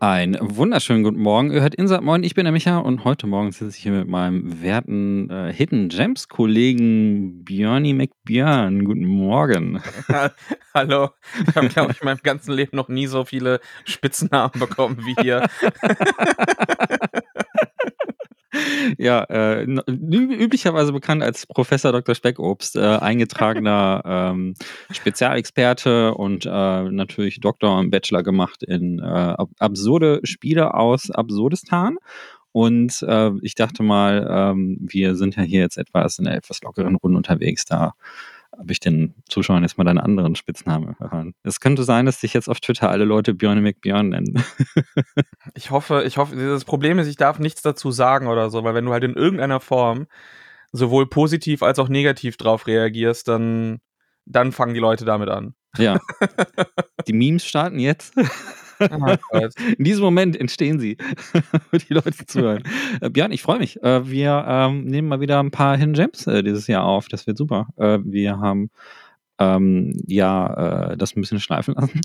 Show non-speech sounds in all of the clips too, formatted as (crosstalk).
Ein wunderschönen guten Morgen. Ihr hört Insert Moin, ich bin der Micha und heute Morgen sitze ich hier mit meinem werten äh, Hidden Gems Kollegen Björni McBjörn. Guten Morgen. (laughs) Hallo. Ich habe, glaube ich, in meinem ganzen Leben noch nie so viele Spitznamen bekommen wie hier. (laughs) ja, äh, üblicherweise bekannt als Professor Dr. Speckobst, äh, eingetragener (laughs) ähm, Spezialexperte und äh, natürlich Doktor und Bachelor gemacht in äh, absurde Spiele aus Absurdistan. Und äh, ich dachte mal, ähm, wir sind ja hier jetzt etwas in einer etwas lockeren Runde unterwegs. Da habe ich den Zuschauern jetzt mal deinen anderen Spitznamen hören. Es könnte sein, dass sich jetzt auf Twitter alle Leute Björn McBjörn nennen. (laughs) ich hoffe, ich hoffe, das Problem ist, ich darf nichts dazu sagen oder so, weil wenn du halt in irgendeiner Form sowohl positiv als auch negativ drauf reagierst, dann, dann fangen die Leute damit an. Ja. (laughs) Die Memes starten jetzt. (laughs) In diesem Moment entstehen sie, (laughs) die Leute zuhören. (laughs) Äh, Björn, ich freue mich. Äh, wir ähm, nehmen mal wieder ein paar Hidden Gems äh, dieses Jahr auf. Das wird super. Äh, wir haben ähm, ja äh, das ein bisschen schleifen lassen.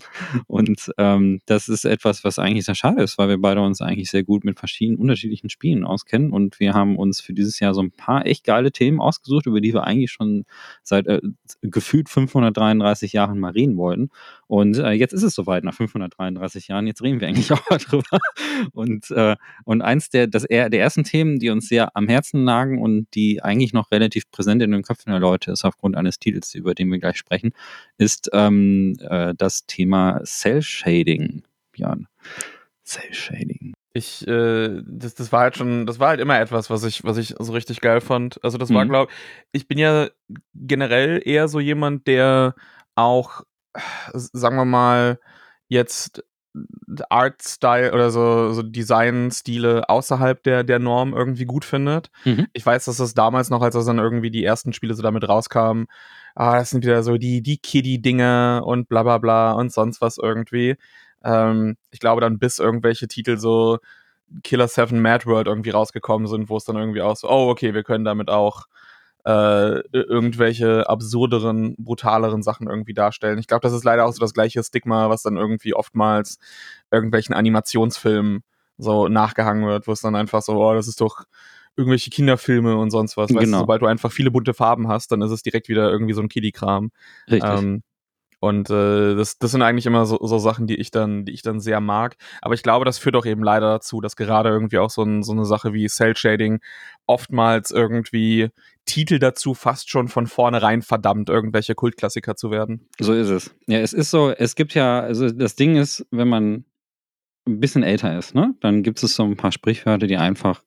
Und ähm, das ist etwas, was eigentlich sehr schade ist, weil wir beide uns eigentlich sehr gut mit verschiedenen unterschiedlichen Spielen auskennen. Und wir haben uns für dieses Jahr so ein paar echt geile Themen ausgesucht, über die wir eigentlich schon seit äh, gefühlt 533 Jahren mal reden wollten. Und äh, jetzt ist es soweit, nach 533 Jahren, jetzt reden wir eigentlich (laughs) auch mal drüber. Und, äh, und eins der, das, der ersten Themen, die uns sehr am Herzen lagen und die eigentlich noch relativ präsent in den Köpfen der Leute ist, aufgrund eines Titels, über den wir gleich sprechen, ist ähm, äh, das Thema Cell Shading, Björn. Cell Shading. Ich, äh, das, das war halt schon, das war halt immer etwas, was ich, was ich so richtig geil fand. Also das war, mhm. glaube ich, bin ja generell eher so jemand, der auch, sagen wir mal, jetzt Art-Style oder so, so Design-Stile außerhalb der, der Norm irgendwie gut findet. Mhm. Ich weiß, dass das damals noch, als das dann irgendwie die ersten Spiele so damit rauskamen, ah, das sind wieder so die, die Kiddie-Dinge und bla bla bla und sonst was irgendwie. Ähm, ich glaube dann bis irgendwelche Titel so Killer 7 Mad World irgendwie rausgekommen sind, wo es dann irgendwie auch so, oh, okay, wir können damit auch äh, irgendwelche absurderen, brutaleren Sachen irgendwie darstellen. Ich glaube, das ist leider auch so das gleiche Stigma, was dann irgendwie oftmals irgendwelchen Animationsfilmen so nachgehangen wird, wo es dann einfach so, oh, das ist doch irgendwelche Kinderfilme und sonst was. Weißt genau. du, sobald du einfach viele bunte Farben hast, dann ist es direkt wieder irgendwie so ein Kiddie-Kram. Richtig. Ähm, und äh, das, das sind eigentlich immer so, so Sachen, die ich dann, die ich dann sehr mag. Aber ich glaube, das führt auch eben leider dazu, dass gerade irgendwie auch so, ein, so eine Sache wie Cell Shading oftmals irgendwie Titel dazu fast schon von vornherein verdammt, irgendwelche Kultklassiker zu werden. So ist es. Ja, es ist so, es gibt ja, also das Ding ist, wenn man ein bisschen älter ist, ne, dann gibt es so ein paar Sprichwörter, die einfach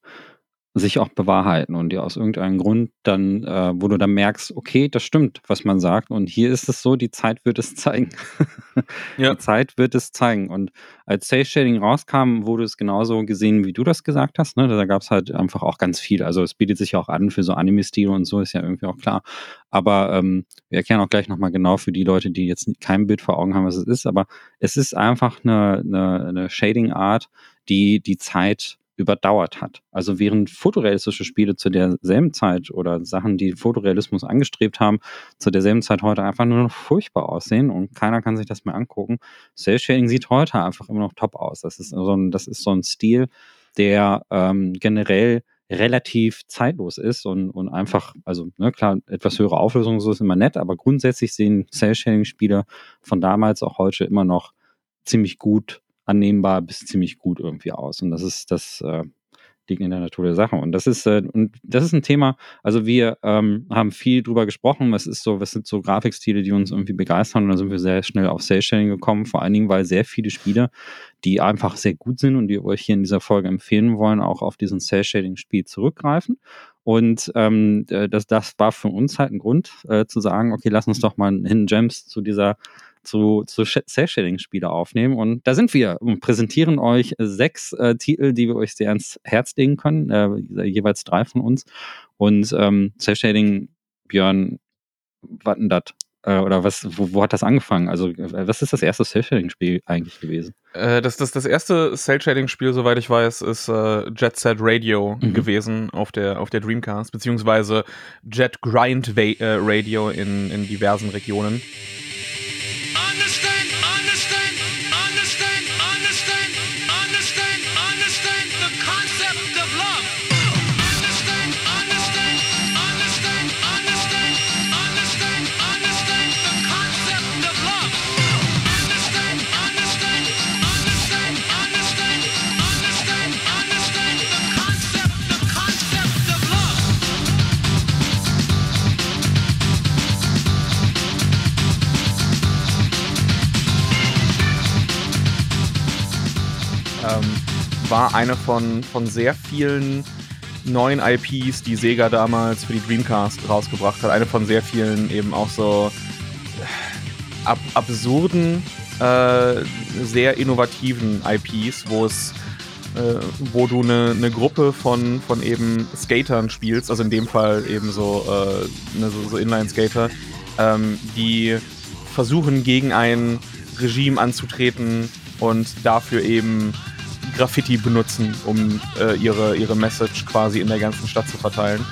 sich auch bewahrheiten und die aus irgendeinem Grund dann, äh, wo du dann merkst, okay, das stimmt, was man sagt. Und hier ist es so, die Zeit wird es zeigen. (laughs) ja. Die Zeit wird es zeigen. Und als Safe Shading rauskam, wurde es genauso gesehen, wie du das gesagt hast. Ne? Da gab es halt einfach auch ganz viel. Also es bietet sich auch an für so Anime-Stile und so, ist ja irgendwie auch klar. Aber ähm, wir erklären auch gleich nochmal genau für die Leute, die jetzt kein Bild vor Augen haben, was es ist. Aber es ist einfach eine, eine, eine Shading-Art, die die Zeit überdauert hat. Also während fotorealistische Spiele zu derselben Zeit oder Sachen, die Fotorealismus angestrebt haben, zu derselben Zeit heute einfach nur noch furchtbar aussehen und keiner kann sich das mehr angucken. Cell Shading sieht heute einfach immer noch top aus. Das ist so ein, das ist so ein Stil, der ähm, generell relativ zeitlos ist und, und einfach, also ne, klar, etwas höhere Auflösung so ist immer nett, aber grundsätzlich sehen Cell-Shading-Spiele von damals auch heute immer noch ziemlich gut annehmbar bis ziemlich gut irgendwie aus. Und das ist das äh, liegt in der Natur der Sache. Und das ist äh, und das ist ein Thema. Also wir ähm, haben viel drüber gesprochen. Was ist so, was sind so Grafikstile, die uns irgendwie begeistern? Und da sind wir sehr schnell auf Sales-Shading gekommen. Vor allen Dingen, weil sehr viele Spiele, die einfach sehr gut sind und die euch hier in dieser Folge empfehlen wollen, auch auf diesen Sales-Shading-Spiel zurückgreifen. Und ähm, äh, das, das war für uns halt ein Grund äh, zu sagen, okay, lass uns doch mal Hidden Gems zu dieser zu, zu Cell-Shading-Spiele aufnehmen. Und da sind wir und präsentieren euch sechs äh, Titel, die wir euch sehr ans Herz legen können, äh, jeweils drei von uns. Und ähm, Cell-Shading, Björn, was denn das? Äh, oder was, wo, wo, hat das angefangen? Also, äh, was ist das erste Cell-Shading-Spiel eigentlich gewesen? Äh, das, das, das erste Cell-Shading-Spiel, soweit ich weiß, ist äh, Jet Set Radio mhm. gewesen auf der, auf der Dreamcast, beziehungsweise Jet Grind Radio in, in diversen Regionen. War eine von, von sehr vielen neuen IPs, die Sega damals für die Dreamcast rausgebracht hat. Eine von sehr vielen eben auch so äh, ab absurden, äh, sehr innovativen IPs, wo es äh, wo du eine ne Gruppe von, von eben Skatern spielst, also in dem Fall eben so, äh, ne, so, so Inline-Skater, ähm, die versuchen gegen ein Regime anzutreten und dafür eben Graffiti benutzen, um äh, ihre, ihre Message quasi in der ganzen Stadt zu verteilen.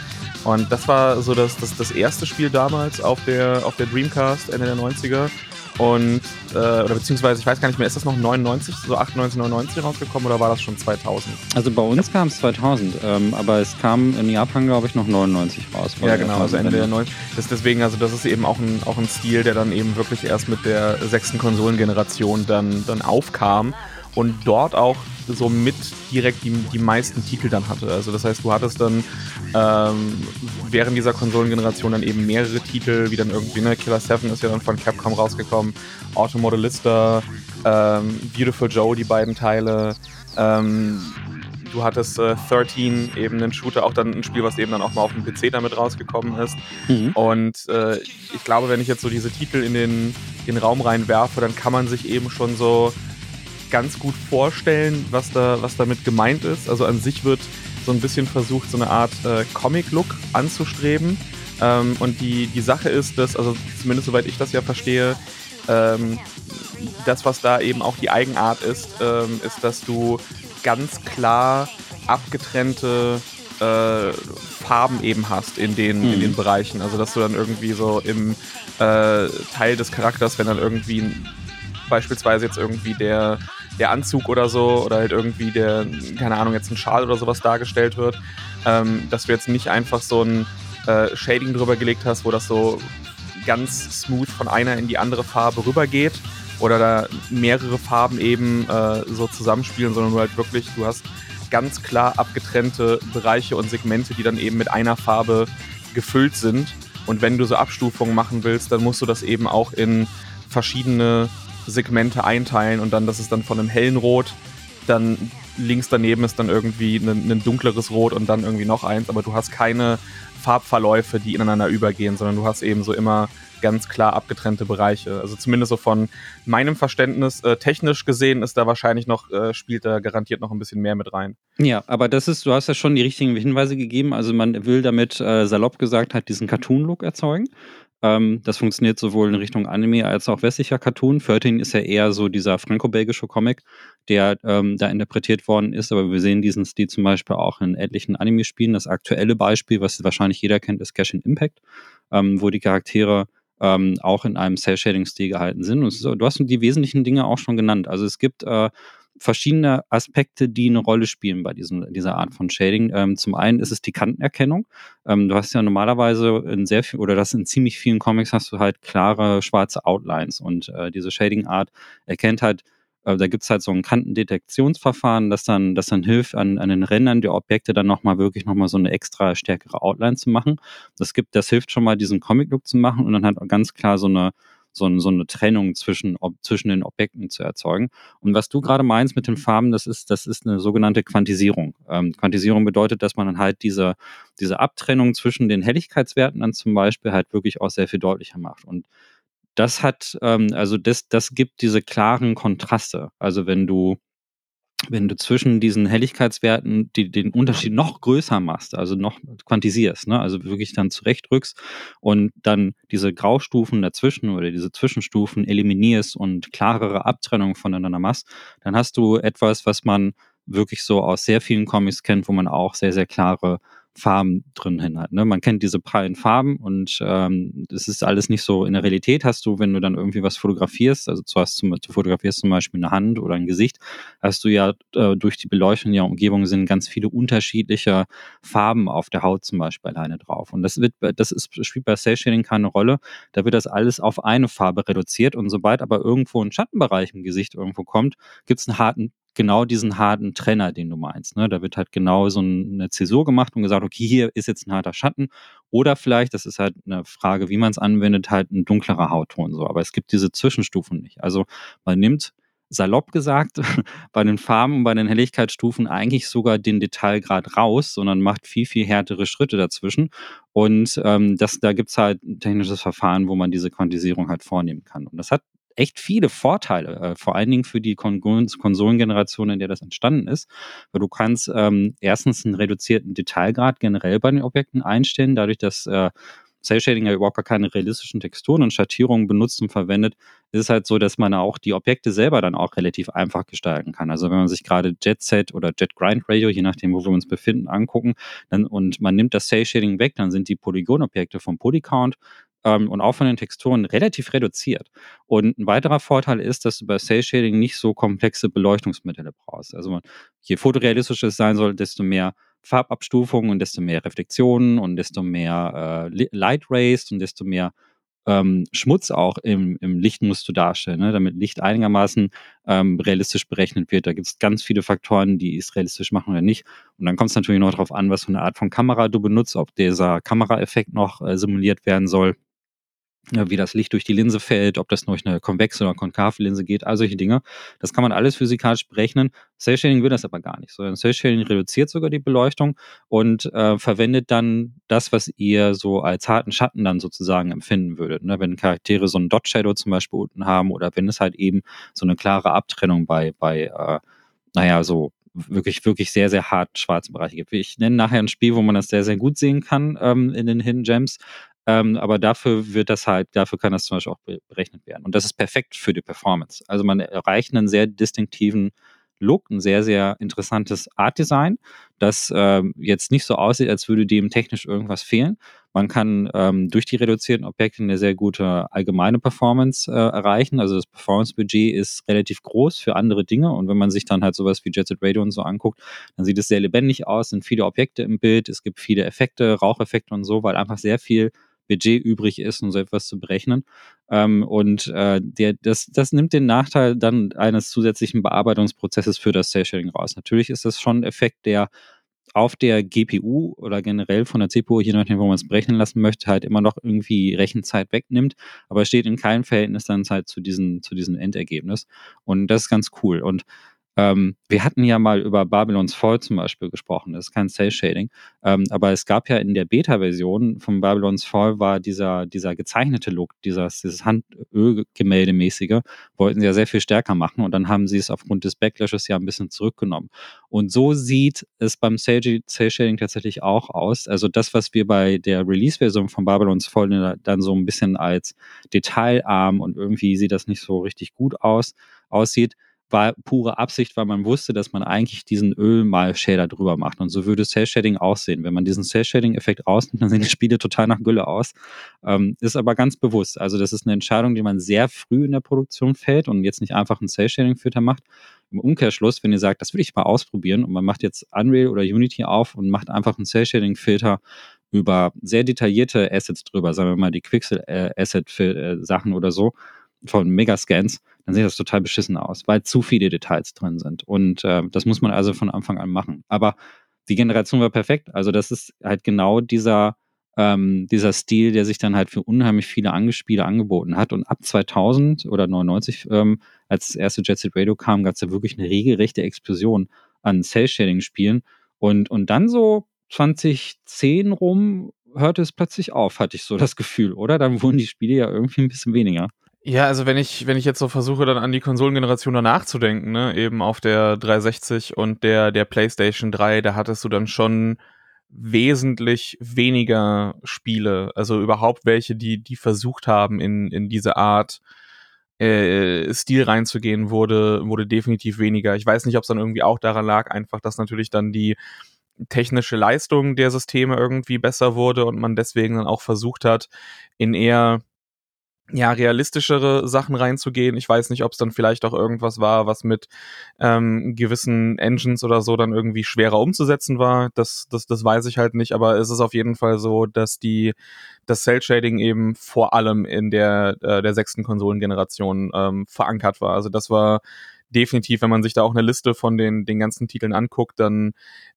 Und das war so das, das, das erste Spiel damals auf der, auf der Dreamcast Ende der 90er. Und, äh, oder beziehungsweise, ich weiß gar nicht mehr, ist das noch 99, so 98, 99 rausgekommen oder war das schon 2000? Also bei uns kam es 2000, ähm, aber es kam in Japan, glaube ich, noch 99 raus. Ja, genau, also Ende der 90 das Deswegen, also das ist eben auch ein, auch ein Stil, der dann eben wirklich erst mit der sechsten Konsolengeneration dann, dann aufkam und dort auch so mit direkt die, die meisten Titel dann hatte. Also das heißt, du hattest dann ähm, während dieser Konsolengeneration dann eben mehrere Titel, wie dann irgendwie, ne, Killer 7 ist ja dann von Capcom rausgekommen, Automodelista, ähm, Beautiful Joe, die beiden Teile, ähm, du hattest äh, 13, eben einen Shooter, auch dann ein Spiel, was eben dann auch mal auf dem PC damit rausgekommen ist. Mhm. Und äh, ich glaube, wenn ich jetzt so diese Titel in den, den Raum reinwerfe, dann kann man sich eben schon so ganz gut vorstellen, was, da, was damit gemeint ist. Also an sich wird so ein bisschen versucht, so eine Art äh, Comic-Look anzustreben. Ähm, und die, die Sache ist, dass, also zumindest soweit ich das ja verstehe, ähm, das, was da eben auch die Eigenart ist, ähm, ist, dass du ganz klar abgetrennte äh, Farben eben hast in den, mhm. in den Bereichen. Also dass du dann irgendwie so im äh, Teil des Charakters, wenn dann irgendwie beispielsweise jetzt irgendwie der, der Anzug oder so oder halt irgendwie der, keine Ahnung, jetzt ein Schal oder sowas dargestellt wird, ähm, dass du jetzt nicht einfach so ein äh, Shading drüber gelegt hast, wo das so ganz smooth von einer in die andere Farbe rübergeht oder da mehrere Farben eben äh, so zusammenspielen, sondern du halt wirklich, du hast ganz klar abgetrennte Bereiche und Segmente, die dann eben mit einer Farbe gefüllt sind. Und wenn du so Abstufungen machen willst, dann musst du das eben auch in verschiedene Segmente einteilen und dann, das ist dann von einem hellen Rot, dann links daneben ist dann irgendwie ein, ein dunkleres Rot und dann irgendwie noch eins, aber du hast keine Farbverläufe, die ineinander übergehen, sondern du hast eben so immer ganz klar abgetrennte Bereiche. Also zumindest so von meinem Verständnis, äh, technisch gesehen ist da wahrscheinlich noch, äh, spielt da garantiert noch ein bisschen mehr mit rein. Ja, aber das ist, du hast ja schon die richtigen Hinweise gegeben. Also man will damit, äh, salopp gesagt, halt diesen Cartoon-Look erzeugen. Ähm, das funktioniert sowohl in Richtung Anime als auch westlicher Cartoon. 13 ist ja eher so dieser franco-belgische Comic, der ähm, da interpretiert worden ist, aber wir sehen diesen Stil zum Beispiel auch in etlichen Anime-Spielen. Das aktuelle Beispiel, was wahrscheinlich jeder kennt, ist Cash Impact, ähm, wo die Charaktere ähm, auch in einem Cell-Shading-Stil gehalten sind. Und so, du hast die wesentlichen Dinge auch schon genannt. Also es gibt äh, verschiedene Aspekte, die eine Rolle spielen bei diesem, dieser Art von Shading. Ähm, zum einen ist es die Kantenerkennung. Ähm, du hast ja normalerweise in sehr viel, oder das in ziemlich vielen Comics hast du halt klare schwarze Outlines und äh, diese Shading-Art erkennt halt äh, da gibt es halt so ein Kantendetektionsverfahren, das dann, das dann hilft, an, an den Rändern der Objekte dann nochmal wirklich nochmal so eine extra stärkere Outline zu machen. Das gibt, das hilft schon mal, diesen Comic-Look zu machen und dann halt ganz klar so eine, so, so eine Trennung zwischen, ob, zwischen den Objekten zu erzeugen. Und was du gerade meinst mit den Farben, das ist, das ist eine sogenannte Quantisierung. Ähm, Quantisierung bedeutet, dass man dann halt diese, diese Abtrennung zwischen den Helligkeitswerten dann zum Beispiel halt wirklich auch sehr viel deutlicher macht. Und das hat, ähm, also das, das gibt diese klaren Kontraste. Also wenn du, wenn du zwischen diesen Helligkeitswerten die, den Unterschied noch größer machst, also noch quantisierst, ne? also wirklich dann zurechtrückst und dann diese Graustufen dazwischen oder diese Zwischenstufen eliminierst und klarere Abtrennung voneinander machst, dann hast du etwas, was man wirklich so aus sehr vielen Comics kennt, wo man auch sehr, sehr klare Farben drin hin hat. Ne? Man kennt diese prallen Farben und ähm, das ist alles nicht so. In der Realität hast du, wenn du dann irgendwie was fotografierst, also du, hast zum, du fotografierst zum Beispiel eine Hand oder ein Gesicht, hast du ja äh, durch die Beleuchtung der Umgebung sind ganz viele unterschiedliche Farben auf der Haut zum Beispiel alleine drauf. Und das wird, das ist, spielt bei Cell Shading keine Rolle. Da wird das alles auf eine Farbe reduziert und sobald aber irgendwo ein Schattenbereich im Gesicht irgendwo kommt, gibt es einen harten genau diesen harten Trenner, den du meinst. Ne? Da wird halt genau so eine Zäsur gemacht und gesagt, okay, hier ist jetzt ein harter Schatten. Oder vielleicht, das ist halt eine Frage, wie man es anwendet, halt ein dunklerer Hautton so. Aber es gibt diese Zwischenstufen nicht. Also man nimmt salopp gesagt, (laughs) bei den Farben und bei den Helligkeitsstufen eigentlich sogar den Detailgrad raus, sondern macht viel, viel härtere Schritte dazwischen. Und ähm, das, da gibt's halt ein technisches Verfahren, wo man diese Quantisierung halt vornehmen kann. Und das hat echt viele Vorteile, äh, vor allen Dingen für die Kon Konsolengeneration, in der das entstanden ist. Weil du kannst ähm, erstens einen reduzierten Detailgrad generell bei den Objekten einstellen, dadurch, dass äh, Cell Shading ja überhaupt gar keine realistischen Texturen und Schattierungen benutzt und verwendet, ist es halt so, dass man auch die Objekte selber dann auch relativ einfach gestalten kann. Also wenn man sich gerade Jet Set oder Jet Grind Radio, je nachdem, wo wir uns befinden, angucken, dann, und man nimmt das Cell Shading weg, dann sind die Polygonobjekte vom Polycount ähm, und auch von den Texturen relativ reduziert. Und ein weiterer Vorteil ist, dass du bei Cell Shading nicht so komplexe Beleuchtungsmittel brauchst. Also je fotorealistischer es sein soll, desto mehr Farbabstufungen und desto mehr Reflexionen und desto mehr äh, Light Rays und desto mehr ähm, Schmutz auch im, im Licht musst du darstellen, ne? damit Licht einigermaßen ähm, realistisch berechnet wird. Da gibt es ganz viele Faktoren, die es realistisch machen oder nicht. Und dann kommt es natürlich noch darauf an, was für eine Art von Kamera du benutzt, ob dieser Kameraeffekt noch äh, simuliert werden soll wie das Licht durch die Linse fällt, ob das durch eine konvexe oder konkave Linse geht, all solche Dinge. Das kann man alles physikalisch berechnen. Cell Shading will das aber gar nicht, sondern Cell Shading reduziert sogar die Beleuchtung und äh, verwendet dann das, was ihr so als harten Schatten dann sozusagen empfinden würdet. Ne? Wenn Charaktere so einen Dot Shadow zum Beispiel unten haben oder wenn es halt eben so eine klare Abtrennung bei, bei äh, naja, so wirklich, wirklich sehr, sehr hart schwarzen Bereiche gibt. Ich nenne nachher ein Spiel, wo man das sehr, sehr gut sehen kann ähm, in den Hidden Gems. Ähm, aber dafür wird das halt, dafür kann das zum Beispiel auch berechnet werden. Und das ist perfekt für die Performance. Also man erreicht einen sehr distinktiven Look, ein sehr, sehr interessantes Art-Design, das ähm, jetzt nicht so aussieht, als würde dem technisch irgendwas fehlen. Man kann ähm, durch die reduzierten Objekte eine sehr gute allgemeine Performance äh, erreichen. Also das Performance-Budget ist relativ groß für andere Dinge. Und wenn man sich dann halt sowas wie Jet Set Radio und so anguckt, dann sieht es sehr lebendig aus, sind viele Objekte im Bild, es gibt viele Effekte, Raucheffekte und so, weil einfach sehr viel Budget übrig ist, um so etwas zu berechnen. Ähm, und äh, der, das, das nimmt den Nachteil dann eines zusätzlichen Bearbeitungsprozesses für das Cell-Shading raus. Natürlich ist das schon ein Effekt, der auf der GPU oder generell von der CPU, je nachdem, wo man es berechnen lassen möchte, halt immer noch irgendwie Rechenzeit wegnimmt, aber steht in keinem Verhältnis dann halt zu, diesen, zu diesem Endergebnis. Und das ist ganz cool. Und ähm, wir hatten ja mal über Babylons Fall zum Beispiel gesprochen, das ist kein Cell Shading, ähm, aber es gab ja in der Beta-Version von Babylons Fall war dieser, dieser gezeichnete Look, dieses, dieses Handölgemäldemäßige, wollten sie ja sehr viel stärker machen und dann haben sie es aufgrund des Backlashes ja ein bisschen zurückgenommen. Und so sieht es beim Cell Shading tatsächlich auch aus. Also das, was wir bei der Release-Version von Babylons Fall dann so ein bisschen als detailarm und irgendwie sieht das nicht so richtig gut aus, aussieht, war pure Absicht, weil man wusste, dass man eigentlich diesen Ölmal-Shader drüber macht. Und so würde Cell-Shading aussehen. Wenn man diesen Cell-Shading-Effekt rausnimmt, dann sehen die Spiele total nach Gülle aus. Ähm, ist aber ganz bewusst. Also das ist eine Entscheidung, die man sehr früh in der Produktion fällt und jetzt nicht einfach einen Cell-Shading-Filter macht. Im Umkehrschluss, wenn ihr sagt, das will ich mal ausprobieren und man macht jetzt Unreal oder Unity auf und macht einfach einen Cell-Shading-Filter über sehr detaillierte Assets drüber, sagen wir mal die Quixel-Asset-Sachen äh, oder so, von Megascans, dann sieht das total beschissen aus, weil zu viele Details drin sind. Und äh, das muss man also von Anfang an machen. Aber die Generation war perfekt. Also das ist halt genau dieser, ähm, dieser Stil, der sich dann halt für unheimlich viele Angespiele angeboten hat. Und ab 2000 oder 99, ähm, als das erste Jet Set Radio kam, gab es ja wirklich eine regelrechte Explosion an Cell-Shading-Spielen. Und, und dann so 2010 rum hörte es plötzlich auf, hatte ich so das Gefühl, oder? Dann wurden die Spiele ja irgendwie ein bisschen weniger. Ja, also wenn ich, wenn ich jetzt so versuche, dann an die Konsolengeneration danach zu denken, ne, eben auf der 360 und der, der PlayStation 3, da hattest du dann schon wesentlich weniger Spiele, also überhaupt welche, die, die versucht haben, in, in diese Art äh, Stil reinzugehen, wurde, wurde definitiv weniger. Ich weiß nicht, ob es dann irgendwie auch daran lag, einfach, dass natürlich dann die technische Leistung der Systeme irgendwie besser wurde und man deswegen dann auch versucht hat, in eher ja, realistischere Sachen reinzugehen. Ich weiß nicht, ob es dann vielleicht auch irgendwas war, was mit ähm, gewissen Engines oder so dann irgendwie schwerer umzusetzen war. Das, das, das weiß ich halt nicht, aber es ist auf jeden Fall so, dass die das Cell Shading eben vor allem in der, äh, der sechsten Konsolengeneration ähm, verankert war. Also das war definitiv, wenn man sich da auch eine Liste von den, den ganzen Titeln anguckt, dann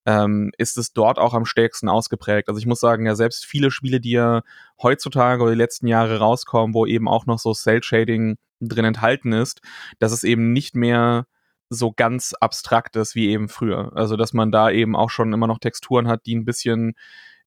ähm, ist es dort auch am stärksten ausgeprägt. Also ich muss sagen, ja, selbst viele Spiele, die ja heutzutage oder die letzten Jahre rauskommen, wo eben auch noch so Cell-Shading drin enthalten ist, dass es eben nicht mehr so ganz abstrakt ist wie eben früher. Also dass man da eben auch schon immer noch Texturen hat, die ein bisschen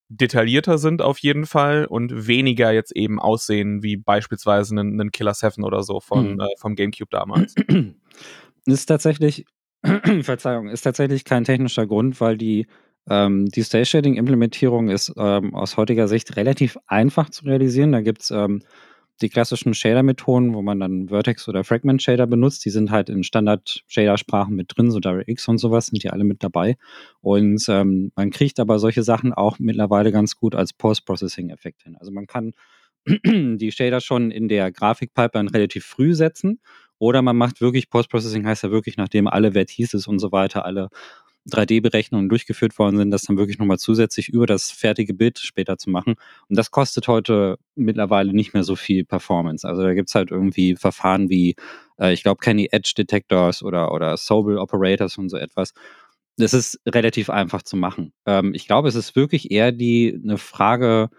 detaillierter sind auf jeden Fall und weniger jetzt eben aussehen wie beispielsweise einen, einen Killer 7 oder so von, mhm. äh, vom GameCube damals. (clears throat) Ist tatsächlich, (clears throat) Verzeihung, ist tatsächlich kein technischer Grund, weil die, ähm, die Stage Shading Implementierung ist ähm, aus heutiger Sicht relativ einfach zu realisieren. Da gibt es ähm, die klassischen Shader-Methoden, wo man dann Vertex oder Fragment-Shader benutzt, die sind halt in Standard-Shader-Sprachen mit drin, so DirectX und sowas, sind die alle mit dabei. Und ähm, man kriegt aber solche Sachen auch mittlerweile ganz gut als Post-Processing-Effekt hin. Also man kann (clears throat) die Shader schon in der Grafik-Pipeline relativ früh setzen oder man macht wirklich Post-Processing, heißt ja wirklich, nachdem alle Vertices und so weiter, alle 3D-Berechnungen durchgeführt worden sind, das dann wirklich nochmal zusätzlich über das fertige Bild später zu machen. Und das kostet heute mittlerweile nicht mehr so viel Performance. Also da gibt's halt irgendwie Verfahren wie, äh, ich glaube, Kenny Edge Detectors oder, oder Sobel Operators und so etwas. Das ist relativ einfach zu machen. Ähm, ich glaube, es ist wirklich eher die eine Frage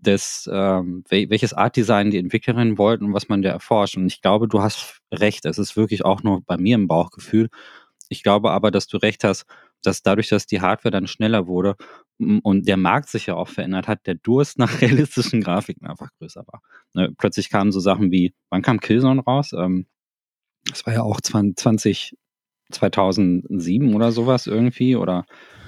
des, ähm, welches Art Design die Entwicklerinnen wollten und was man da erforscht. Und ich glaube, du hast recht. Es ist wirklich auch nur bei mir im Bauchgefühl. Ich glaube aber, dass du recht hast, dass dadurch, dass die Hardware dann schneller wurde und der Markt sich ja auch verändert hat, der Durst (laughs) nach realistischen Grafiken einfach größer war. Ne, plötzlich kamen so Sachen wie, wann kam Killzone raus? Ähm, das war ja auch 20, 2007 oder sowas irgendwie oder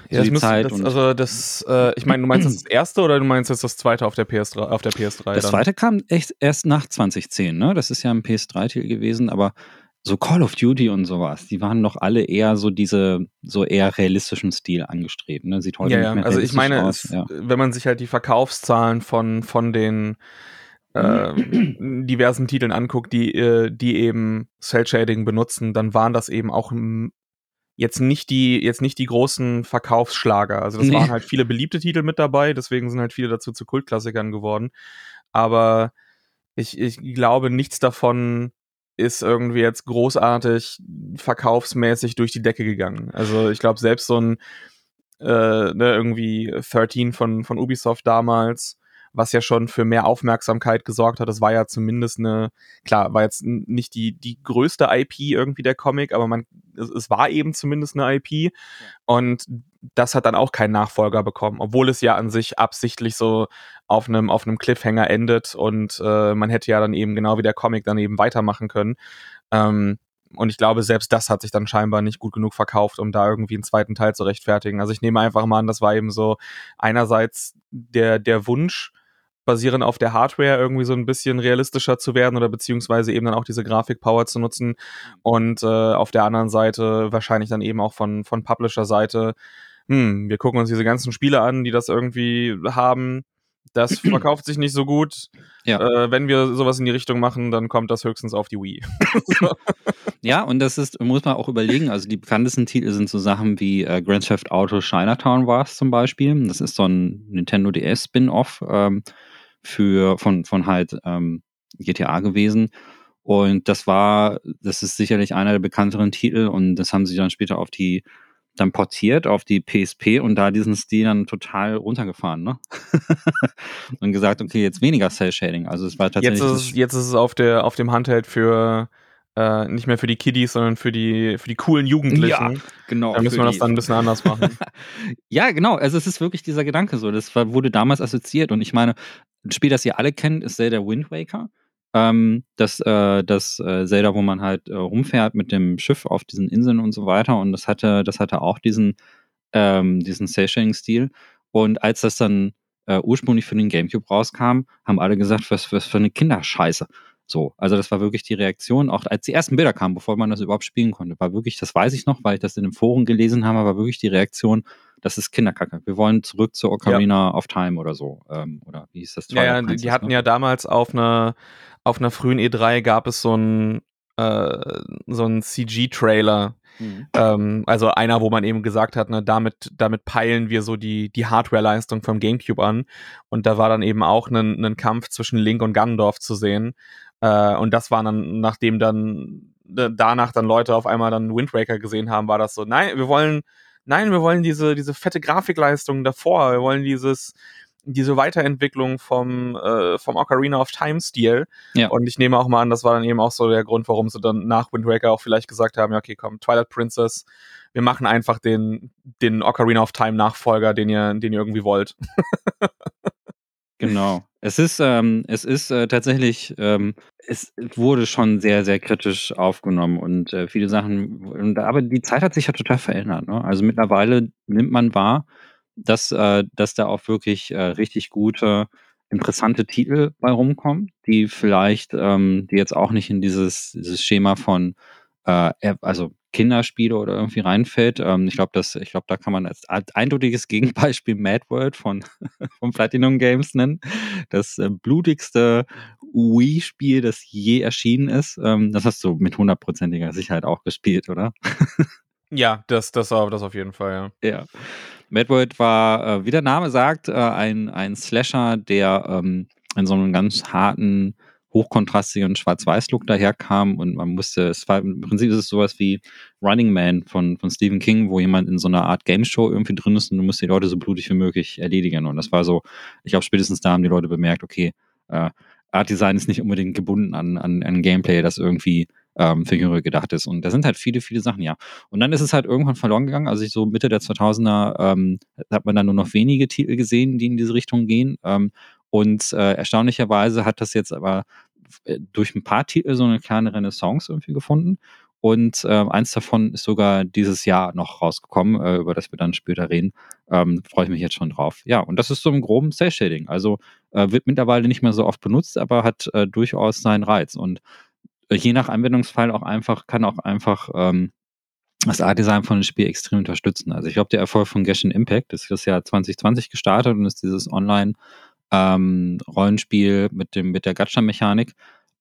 ja, so die Zeit. Das, also das, äh, ich meine, du meinst das, das (clears throat) erste oder du meinst jetzt das zweite auf der PS3? Auf der PS3 das dann? zweite kam echt erst nach 2010, ne? Das ist ja ein PS3-Titel gewesen, aber so Call of Duty und sowas, die waren noch alle eher so diese, so eher realistischen Stil angestrebt. Ne? Sieht heute ja, nicht mehr. Also ich meine, aus. Es, ja. wenn man sich halt die Verkaufszahlen von, von den äh, (clears throat) diversen Titeln anguckt, die, äh, die eben Cell Shading benutzen, dann waren das eben auch jetzt nicht die, jetzt nicht die großen Verkaufsschlager. Also das nee. waren halt viele beliebte Titel mit dabei, deswegen sind halt viele dazu zu Kultklassikern geworden. Aber ich, ich glaube, nichts davon ist irgendwie jetzt großartig verkaufsmäßig durch die Decke gegangen. Also ich glaube, selbst so ein äh, ne, irgendwie 13 von, von Ubisoft damals, was ja schon für mehr Aufmerksamkeit gesorgt hat, das war ja zumindest eine, klar, war jetzt nicht die, die größte IP irgendwie der Comic, aber man, es, es war eben zumindest eine IP. Ja. Und das hat dann auch keinen Nachfolger bekommen, obwohl es ja an sich absichtlich so auf einem auf einem Cliffhanger endet und äh, man hätte ja dann eben genau wie der Comic dann eben weitermachen können. Ähm, und ich glaube, selbst das hat sich dann scheinbar nicht gut genug verkauft, um da irgendwie einen zweiten Teil zu rechtfertigen. Also ich nehme einfach mal an, das war eben so einerseits der, der Wunsch, basierend auf der Hardware irgendwie so ein bisschen realistischer zu werden oder beziehungsweise eben dann auch diese Grafikpower zu nutzen und äh, auf der anderen Seite wahrscheinlich dann eben auch von, von Publisher-Seite hm, wir gucken uns diese ganzen Spiele an, die das irgendwie haben. Das (clears throat) verkauft sich nicht so gut. Ja. Äh, wenn wir sowas in die Richtung machen, dann kommt das höchstens auf die Wii. (laughs) ja, und das ist, muss man auch überlegen. Also die bekanntesten Titel sind so Sachen wie äh, Grand Theft Auto Chinatown war es zum Beispiel. Das ist so ein Nintendo DS Spin-off ähm, für von von halt ähm, GTA gewesen. Und das war, das ist sicherlich einer der bekannteren Titel und das haben sie dann später auf die dann portiert auf die PSP und da diesen Stil dann total runtergefahren, ne? (laughs) und gesagt, okay, jetzt weniger Cell Shading. Also es war tatsächlich. Jetzt ist es, jetzt ist es auf der auf dem Handheld für äh, nicht mehr für die Kiddies, sondern für die für die coolen Jugendlichen. Ja, genau. Da müssen wir das dann ein bisschen anders machen. (laughs) ja, genau. Also es ist wirklich dieser Gedanke so. Das wurde damals assoziiert und ich meine, ein Spiel, das ihr alle kennt, ist Zelda Wind Waker ähm, das, äh, das äh, Zelda, wo man halt äh, rumfährt mit dem Schiff auf diesen Inseln und so weiter. Und das hatte, das hatte auch diesen, ähm, diesen Cell-Shading-Stil. Und als das dann äh, ursprünglich für den Gamecube rauskam, haben alle gesagt, was, was für eine Kinderscheiße. So, also das war wirklich die Reaktion, auch als die ersten Bilder kamen, bevor man das überhaupt spielen konnte, war wirklich, das weiß ich noch, weil ich das in dem Forum gelesen habe, war wirklich die Reaktion, das ist Kinderkacke. Wir wollen zurück zur Ocarina ja. of Time oder so. Ähm, oder wie hieß das? Ja, ja die, die hatten ne? ja damals auf einer auf einer frühen E3 gab es so ein äh, so ein CG-Trailer. Mhm. Ähm, also einer, wo man eben gesagt hat, ne, damit, damit peilen wir so die, die Hardware-Leistung vom GameCube an. Und da war dann eben auch ein Kampf zwischen Link und Ganondorf zu sehen. Äh, und das war dann, nachdem dann danach dann Leute auf einmal dann Wind Waker gesehen haben, war das so, nein, wir wollen, nein, wir wollen diese, diese fette Grafikleistung davor, wir wollen dieses, diese Weiterentwicklung vom, äh, vom Ocarina of Time Stil. Ja. Und ich nehme auch mal an, das war dann eben auch so der Grund, warum sie dann nach Wind Waker auch vielleicht gesagt haben, ja, okay, komm, Twilight Princess, wir machen einfach den, den Ocarina of Time Nachfolger, den ihr, den ihr irgendwie wollt. (laughs) genau. Es ist, ähm, es ist äh, tatsächlich, ähm, es wurde schon sehr, sehr kritisch aufgenommen und äh, viele Sachen, und, aber die Zeit hat sich ja total verändert. Ne? Also mittlerweile nimmt man wahr, dass, äh, dass da auch wirklich äh, richtig gute, interessante Titel bei rumkommen, die vielleicht, ähm, die jetzt auch nicht in dieses, dieses Schema von, also Kinderspiele oder irgendwie reinfällt. Ähm, ich glaube, das, ich glaube, da kann man als, eindeutiges (laughs) Gegenbeispiel Mad World von, (laughs) von Platinum Games nennen. Das äh, blutigste Wii-Spiel, das je erschienen ist. Ähm, das hast du mit hundertprozentiger Sicherheit auch gespielt, oder? Ja, das, das, das auf jeden Fall, ja. Ja. Madworld war, äh, wie der Name sagt, äh, ein, ein Slasher, der ähm, in so einem ganz harten, hochkontrastigen Schwarz-Weiß-Look daherkam und man musste, es war im Prinzip ist es sowas wie Running Man von, von Stephen King, wo jemand in so einer Art Game Show irgendwie drin ist und du musst die Leute so blutig wie möglich erledigen. Und das war so, ich glaube, spätestens da haben die Leute bemerkt, okay, äh, Art Design ist nicht unbedingt gebunden an, an, an Gameplay, das irgendwie ähm, für Jüngere gedacht ist. Und da sind halt viele, viele Sachen, ja. Und dann ist es halt irgendwann verloren gegangen. Also ich so Mitte der 2000er ähm, hat man dann nur noch wenige Titel gesehen, die in diese Richtung gehen. Ähm, und äh, erstaunlicherweise hat das jetzt aber durch ein paar Titel so eine kleine Renaissance irgendwie gefunden. Und äh, eins davon ist sogar dieses Jahr noch rausgekommen, äh, über das wir dann später reden. Ähm, Freue ich mich jetzt schon drauf. Ja, und das ist so im groben Cell-Shading. Also äh, wird mittlerweile nicht mehr so oft benutzt, aber hat äh, durchaus seinen Reiz. Und je nach Anwendungsfall auch einfach, kann auch einfach ähm, das Art-Design von dem Spiel extrem unterstützen. Also ich glaube, der Erfolg von Genshin Impact ist das Jahr 2020 gestartet und ist dieses Online-Rollenspiel ähm, mit dem mit der Gacha-Mechanik.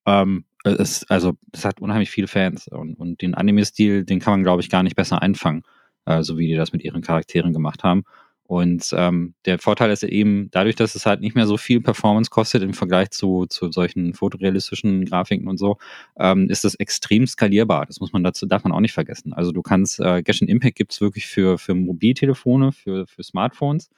Ähm, es, also das hat unheimlich viele Fans und, und den Anime-Stil, den kann man glaube ich gar nicht besser einfangen, äh, so wie die das mit ihren Charakteren gemacht haben. Und ähm, der Vorteil ist eben, dadurch, dass es halt nicht mehr so viel Performance kostet im Vergleich zu, zu solchen fotorealistischen Grafiken und so, ähm, ist das extrem skalierbar. Das muss man dazu, darf man auch nicht vergessen. Also du kannst, äh, Genshin Impact gibt's wirklich für, für Mobiltelefone, für, für Smartphones.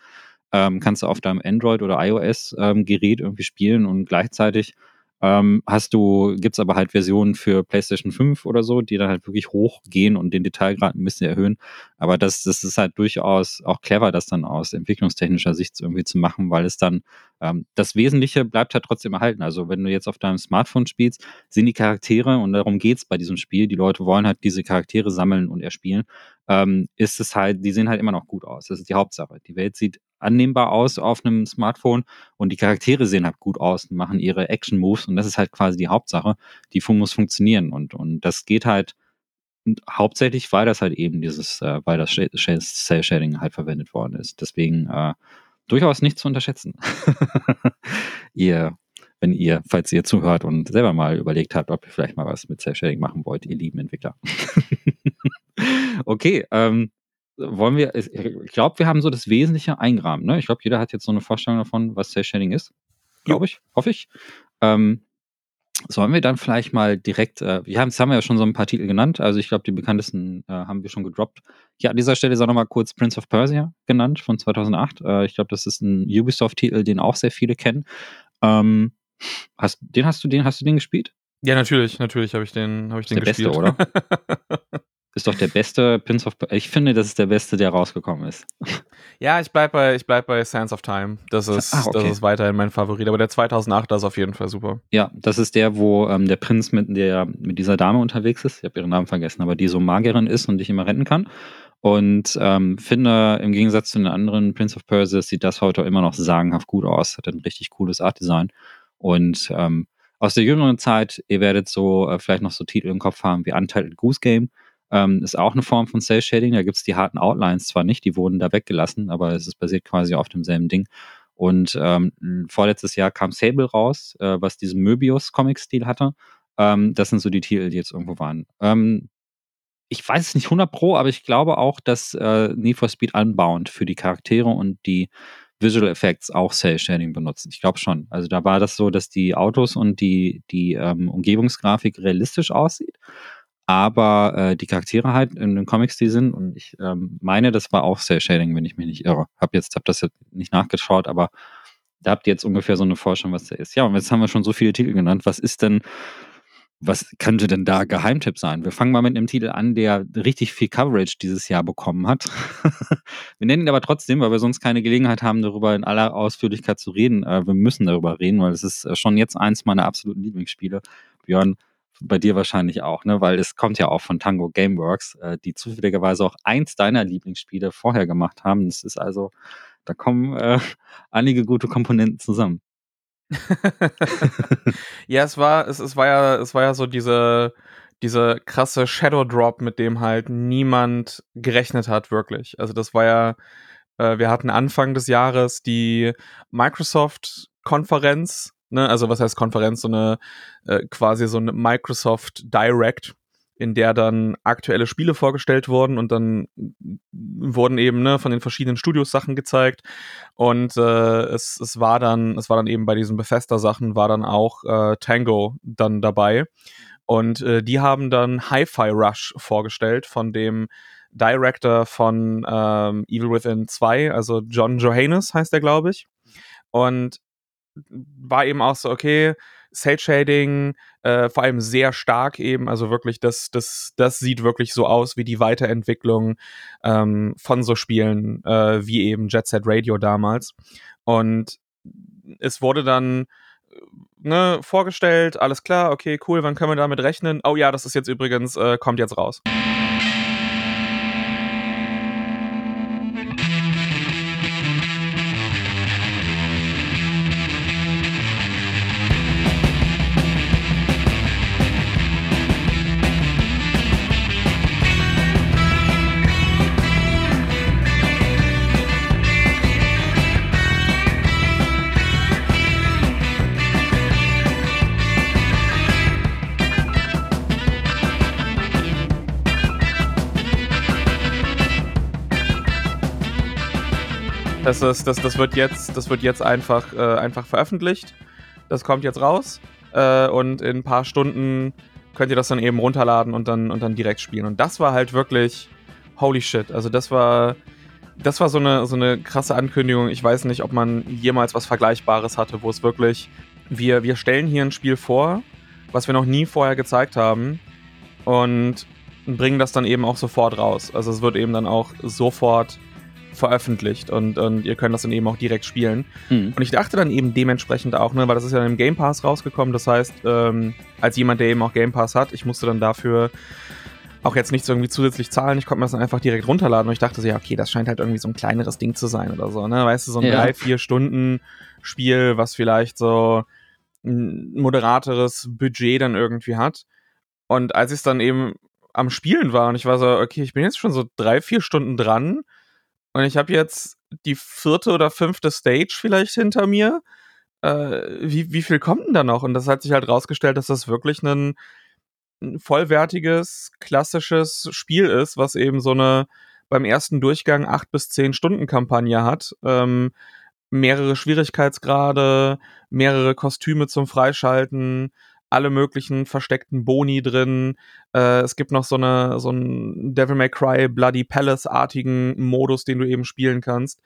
Ähm, kannst du auf deinem Android- oder iOS-Gerät ähm, irgendwie spielen und gleichzeitig ähm, hast du, gibt es aber halt Versionen für PlayStation 5 oder so, die dann halt wirklich hochgehen und den Detailgrad ein bisschen erhöhen. Aber das, das ist halt durchaus auch clever, das dann aus entwicklungstechnischer Sicht irgendwie zu machen, weil es dann ähm, das Wesentliche bleibt halt trotzdem erhalten. Also wenn du jetzt auf deinem Smartphone spielst, sind die Charaktere, und darum geht's bei diesem Spiel, die Leute wollen halt diese Charaktere sammeln und erspielen, ähm, ist es halt, die sehen halt immer noch gut aus. Das ist die Hauptsache. Die Welt sieht annehmbar aus auf einem Smartphone und die Charaktere sehen halt gut aus und machen ihre Action-Moves und das ist halt quasi die Hauptsache. Die muss funktionieren und, und das geht halt hauptsächlich, weil das halt eben dieses, äh, weil das Cell-Shading halt verwendet worden ist. Deswegen äh, durchaus nicht zu unterschätzen. (laughs) ihr, wenn ihr, falls ihr zuhört und selber mal überlegt habt, ob ihr vielleicht mal was mit Cell-Shading machen wollt, ihr lieben Entwickler. (laughs) okay, ähm, wollen wir, ich glaube, wir haben so das Wesentliche eingraben. Ne? Ich glaube, jeder hat jetzt so eine Vorstellung davon, was Cell Shading ist. Glaube ich, hoffe ich. Ähm, sollen wir dann vielleicht mal direkt, äh, wir haben, jetzt haben wir ja schon so ein paar Titel genannt, also ich glaube, die bekanntesten äh, haben wir schon gedroppt. Ja, an dieser Stelle ist auch nochmal kurz Prince of Persia genannt von 2008. Äh, ich glaube, das ist ein Ubisoft-Titel, den auch sehr viele kennen. Ähm, hast, den hast du, den hast du den gespielt? Ja, natürlich, natürlich habe ich den, habe ich den der gespielt. Beste, oder? (laughs) ist doch der beste Prince of Ich finde, das ist der beste, der rausgekommen ist. Ja, ich bleib bei, ich bleib bei Sands of Time. Das ist, ah, okay. das ist weiterhin mein Favorit. Aber der 2008 ist auf jeden Fall super. Ja, das ist der, wo ähm, der Prinz mit, der, mit dieser Dame unterwegs ist. Ich habe ihren Namen vergessen, aber die so Magierin ist und dich immer retten kann. Und ähm, finde, im Gegensatz zu den anderen Prince of Persia sieht das heute immer noch sagenhaft gut aus. Hat ein richtig cooles Art-Design. Und ähm, aus der jüngeren Zeit, ihr werdet so äh, vielleicht noch so Titel im Kopf haben wie Untitled Goose Game ähm, ist auch eine Form von Cell Shading. Da gibt es die harten Outlines zwar nicht, die wurden da weggelassen, aber es ist basiert quasi auf demselben Ding. Und ähm, vorletztes Jahr kam Sable raus, äh, was diesen Möbius-Comic-Stil hatte. Ähm, das sind so die Titel, die jetzt irgendwo waren. Ähm, ich weiß es nicht 100 Pro, aber ich glaube auch, dass äh, Need for Speed Unbound für die Charaktere und die Visual Effects auch Cell Shading benutzen. Ich glaube schon. Also da war das so, dass die Autos und die, die ähm, Umgebungsgrafik realistisch aussieht aber äh, die Charaktere halt in den Comics, die sind, und ich ähm, meine, das war auch Cell Shading, wenn ich mich nicht irre. Hab jetzt, hab das jetzt nicht nachgeschaut, aber da habt ihr jetzt ungefähr so eine Forschung, was der ist. Ja, und jetzt haben wir schon so viele Titel genannt. Was ist denn, was könnte denn da Geheimtipp sein? Wir fangen mal mit einem Titel an, der richtig viel Coverage dieses Jahr bekommen hat. (laughs) wir nennen ihn aber trotzdem, weil wir sonst keine Gelegenheit haben, darüber in aller Ausführlichkeit zu reden. Äh, wir müssen darüber reden, weil es ist äh, schon jetzt eins meiner absoluten Lieblingsspiele. Björn, bei dir wahrscheinlich auch, ne? Weil es kommt ja auch von Tango Gameworks, äh, die zufälligerweise auch eins deiner Lieblingsspiele vorher gemacht haben. Das ist also, da kommen äh, (laughs) einige gute Komponenten zusammen. (laughs) ja, es war, es, es war ja, es war ja so diese, diese krasse Shadow Drop, mit dem halt niemand gerechnet hat, wirklich. Also das war ja, äh, wir hatten Anfang des Jahres die Microsoft-Konferenz, ne? Also was heißt Konferenz? So eine äh, quasi so eine Microsoft Direct, in der dann aktuelle Spiele vorgestellt wurden und dann wurden eben ne, von den verschiedenen Studios Sachen gezeigt und äh, es, es war dann es war dann eben bei diesen Bethesda Sachen war dann auch äh, Tango dann dabei und äh, die haben dann Hi-Fi Rush vorgestellt von dem Director von ähm, Evil Within 2, also John Johannes heißt er glaube ich und war eben auch so okay Cell Shading, äh, vor allem sehr stark eben, also wirklich, das, das, das sieht wirklich so aus wie die Weiterentwicklung ähm, von so Spielen äh, wie eben Jet Set Radio damals. Und es wurde dann äh, ne, vorgestellt, alles klar, okay, cool, wann können wir damit rechnen? Oh ja, das ist jetzt übrigens, äh, kommt jetzt raus. Das, das, das, wird jetzt, das wird jetzt einfach, äh, einfach veröffentlicht. Das kommt jetzt raus. Äh, und in ein paar Stunden könnt ihr das dann eben runterladen und dann, und dann direkt spielen. Und das war halt wirklich holy shit. Also das war, das war so eine, so eine krasse Ankündigung. Ich weiß nicht, ob man jemals was Vergleichbares hatte, wo es wirklich, wir, wir stellen hier ein Spiel vor, was wir noch nie vorher gezeigt haben und bringen das dann eben auch sofort raus. Also es wird eben dann auch sofort veröffentlicht und, und ihr könnt das dann eben auch direkt spielen. Mhm. Und ich dachte dann eben dementsprechend auch, ne, weil das ist ja im Game Pass rausgekommen, das heißt, ähm, als jemand, der eben auch Game Pass hat, ich musste dann dafür auch jetzt nichts irgendwie zusätzlich zahlen, ich konnte mir das dann einfach direkt runterladen und ich dachte so, ja, okay, das scheint halt irgendwie so ein kleineres Ding zu sein oder so, ne, weißt du, so ein ja. drei, vier Stunden Spiel, was vielleicht so ein moderateres Budget dann irgendwie hat. Und als ich es dann eben am Spielen war und ich war so, okay, ich bin jetzt schon so drei, vier Stunden dran und ich habe jetzt die vierte oder fünfte Stage vielleicht hinter mir. Äh, wie, wie viel kommt denn da noch? Und das hat sich halt rausgestellt, dass das wirklich ein, ein vollwertiges, klassisches Spiel ist, was eben so eine beim ersten Durchgang acht bis zehn Stunden Kampagne hat. Ähm, mehrere Schwierigkeitsgrade, mehrere Kostüme zum Freischalten, alle möglichen versteckten Boni drin. Äh, es gibt noch so eine so einen Devil May Cry Bloody Palace artigen Modus, den du eben spielen kannst.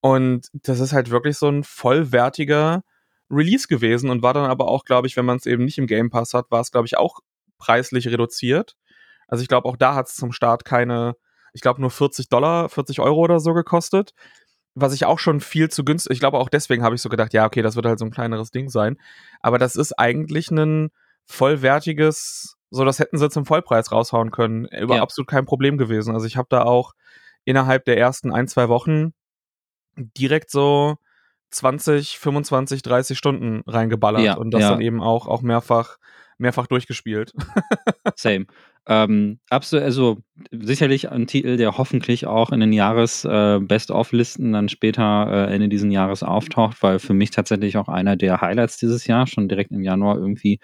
Und das ist halt wirklich so ein vollwertiger Release gewesen und war dann aber auch, glaube ich, wenn man es eben nicht im Game Pass hat, war es, glaube ich, auch preislich reduziert. Also ich glaube, auch da hat es zum Start keine, ich glaube, nur 40 Dollar, 40 Euro oder so gekostet was ich auch schon viel zu günstig, ich glaube auch deswegen habe ich so gedacht, ja, okay, das wird halt so ein kleineres Ding sein. Aber das ist eigentlich ein vollwertiges, so das hätten sie zum Vollpreis raushauen können. Über ja. absolut kein Problem gewesen. Also ich habe da auch innerhalb der ersten ein, zwei Wochen direkt so 20, 25, 30 Stunden reingeballert ja, und das ja. dann eben auch, auch mehrfach, mehrfach durchgespielt. (laughs) Same. Ähm, absolut, also sicherlich ein Titel, der hoffentlich auch in den Jahres äh, dann später äh, Ende diesen Jahres auftaucht, weil für mich tatsächlich auch einer der Highlights dieses Jahr, schon direkt im Januar irgendwie,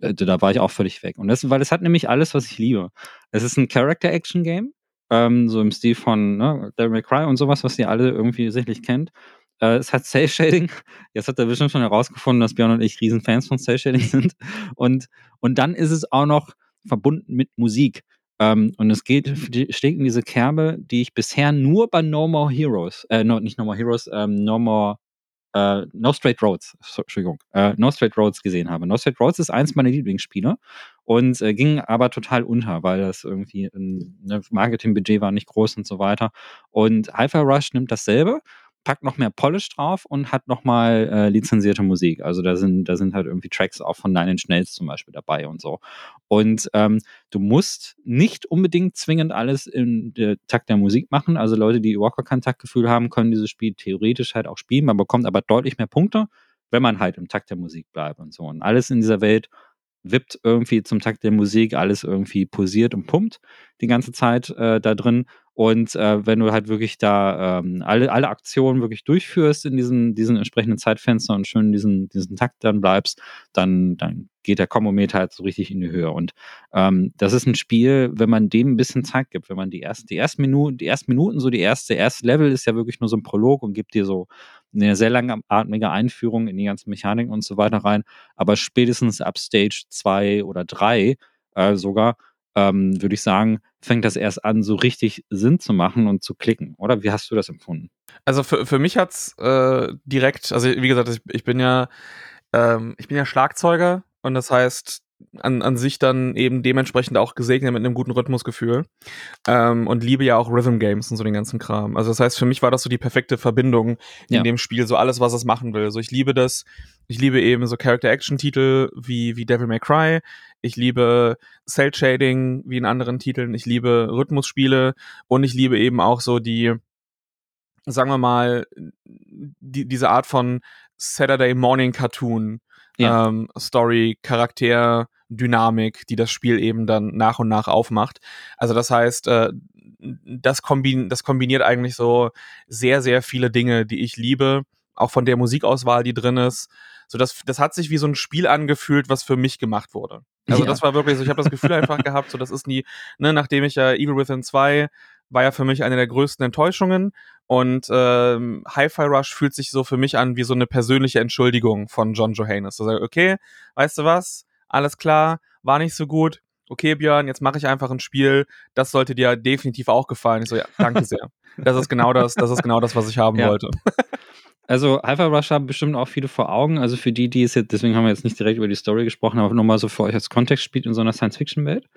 äh, da war ich auch völlig weg. Und das, weil es hat nämlich alles, was ich liebe. Es ist ein Character-Action-Game, ähm, so im Stil von ne, Devil May Cry und sowas, was ihr alle irgendwie sicherlich kennt. Äh, es hat Cell Shading. (laughs) Jetzt hat er bestimmt schon herausgefunden, dass Björn und ich Riesenfans von Cell Shading (laughs) sind. Und, und dann ist es auch noch verbunden mit Musik. Ähm, und es geht, steckt in diese Kerbe, die ich bisher nur bei No More Heroes, äh, no, nicht No More Heroes, ähm, No More äh, No Straight Roads, Entschuldigung, äh, No Straight Roads gesehen habe. No Straight Roads ist eins meiner Lieblingsspiele und äh, ging aber total unter, weil das irgendwie ein ne, Marketingbudget war nicht groß und so weiter. Und Hi-Fi Rush nimmt dasselbe packt noch mehr Polish drauf und hat nochmal äh, lizenzierte Musik. Also da sind, da sind halt irgendwie Tracks auch von Nine Inch Nails zum Beispiel dabei und so. Und ähm, du musst nicht unbedingt zwingend alles in der Takt der Musik machen. Also Leute, die überhaupt kein Taktgefühl haben, können dieses Spiel theoretisch halt auch spielen. Man bekommt aber deutlich mehr Punkte, wenn man halt im Takt der Musik bleibt und so. Und alles in dieser Welt wippt irgendwie zum Takt der Musik, alles irgendwie posiert und pumpt die ganze Zeit äh, da drin. Und äh, wenn du halt wirklich da ähm, alle, alle Aktionen wirklich durchführst in diesen, diesen entsprechenden Zeitfenster und schön diesen, diesen Takt dann bleibst, dann, dann geht der Kommometer halt so richtig in die Höhe. Und ähm, das ist ein Spiel, wenn man dem ein bisschen Zeit gibt, wenn man die ersten, die ersten Minuten, die ersten Minuten, so die erste, erste Level ist ja wirklich nur so ein Prolog und gibt dir so eine sehr langatmige Einführung in die ganzen Mechaniken und so weiter rein. Aber spätestens ab Stage 2 oder 3 äh, sogar ähm, würde ich sagen, fängt das erst an, so richtig Sinn zu machen und zu klicken. Oder wie hast du das empfunden? Also für, für mich hat's äh, direkt, also wie gesagt, ich, ich bin ja, ähm, ich bin ja Schlagzeuger und das heißt, an, an sich dann eben dementsprechend auch gesegnet mit einem guten Rhythmusgefühl ähm, und liebe ja auch Rhythm Games und so den ganzen Kram. Also das heißt, für mich war das so die perfekte Verbindung in ja. dem Spiel, so alles, was es machen will. So ich liebe das, ich liebe eben so Character-Action-Titel wie, wie Devil May Cry, ich liebe Cell-Shading wie in anderen Titeln, ich liebe Rhythmusspiele und ich liebe eben auch so die, sagen wir mal, die, diese Art von Saturday Morning Cartoon ja. ähm, Story, Charakter, Dynamik, die das Spiel eben dann nach und nach aufmacht. Also das heißt, äh, das, kombin das kombiniert eigentlich so sehr, sehr viele Dinge, die ich liebe, auch von der Musikauswahl, die drin ist. So, das, das hat sich wie so ein Spiel angefühlt, was für mich gemacht wurde. Also ja. das war wirklich so, ich habe das Gefühl einfach (laughs) gehabt, so das ist nie, ne, nachdem ich ja Evil Within 2 war ja für mich eine der größten Enttäuschungen. Und ähm, Hi-Fi Rush fühlt sich so für mich an wie so eine persönliche Entschuldigung von John Johannes. So, okay, weißt du was? Alles klar, war nicht so gut. Okay, Björn, jetzt mache ich einfach ein Spiel. Das sollte dir definitiv auch gefallen. Ich so, ja, danke sehr. Das ist genau das, das ist genau das, was ich haben ja. wollte. Also Hyper Rush haben bestimmt auch viele vor Augen. Also für die, die es jetzt, deswegen haben wir jetzt nicht direkt über die Story gesprochen, aber nochmal so für euch als Kontext spielt in so einer Science-Fiction-Welt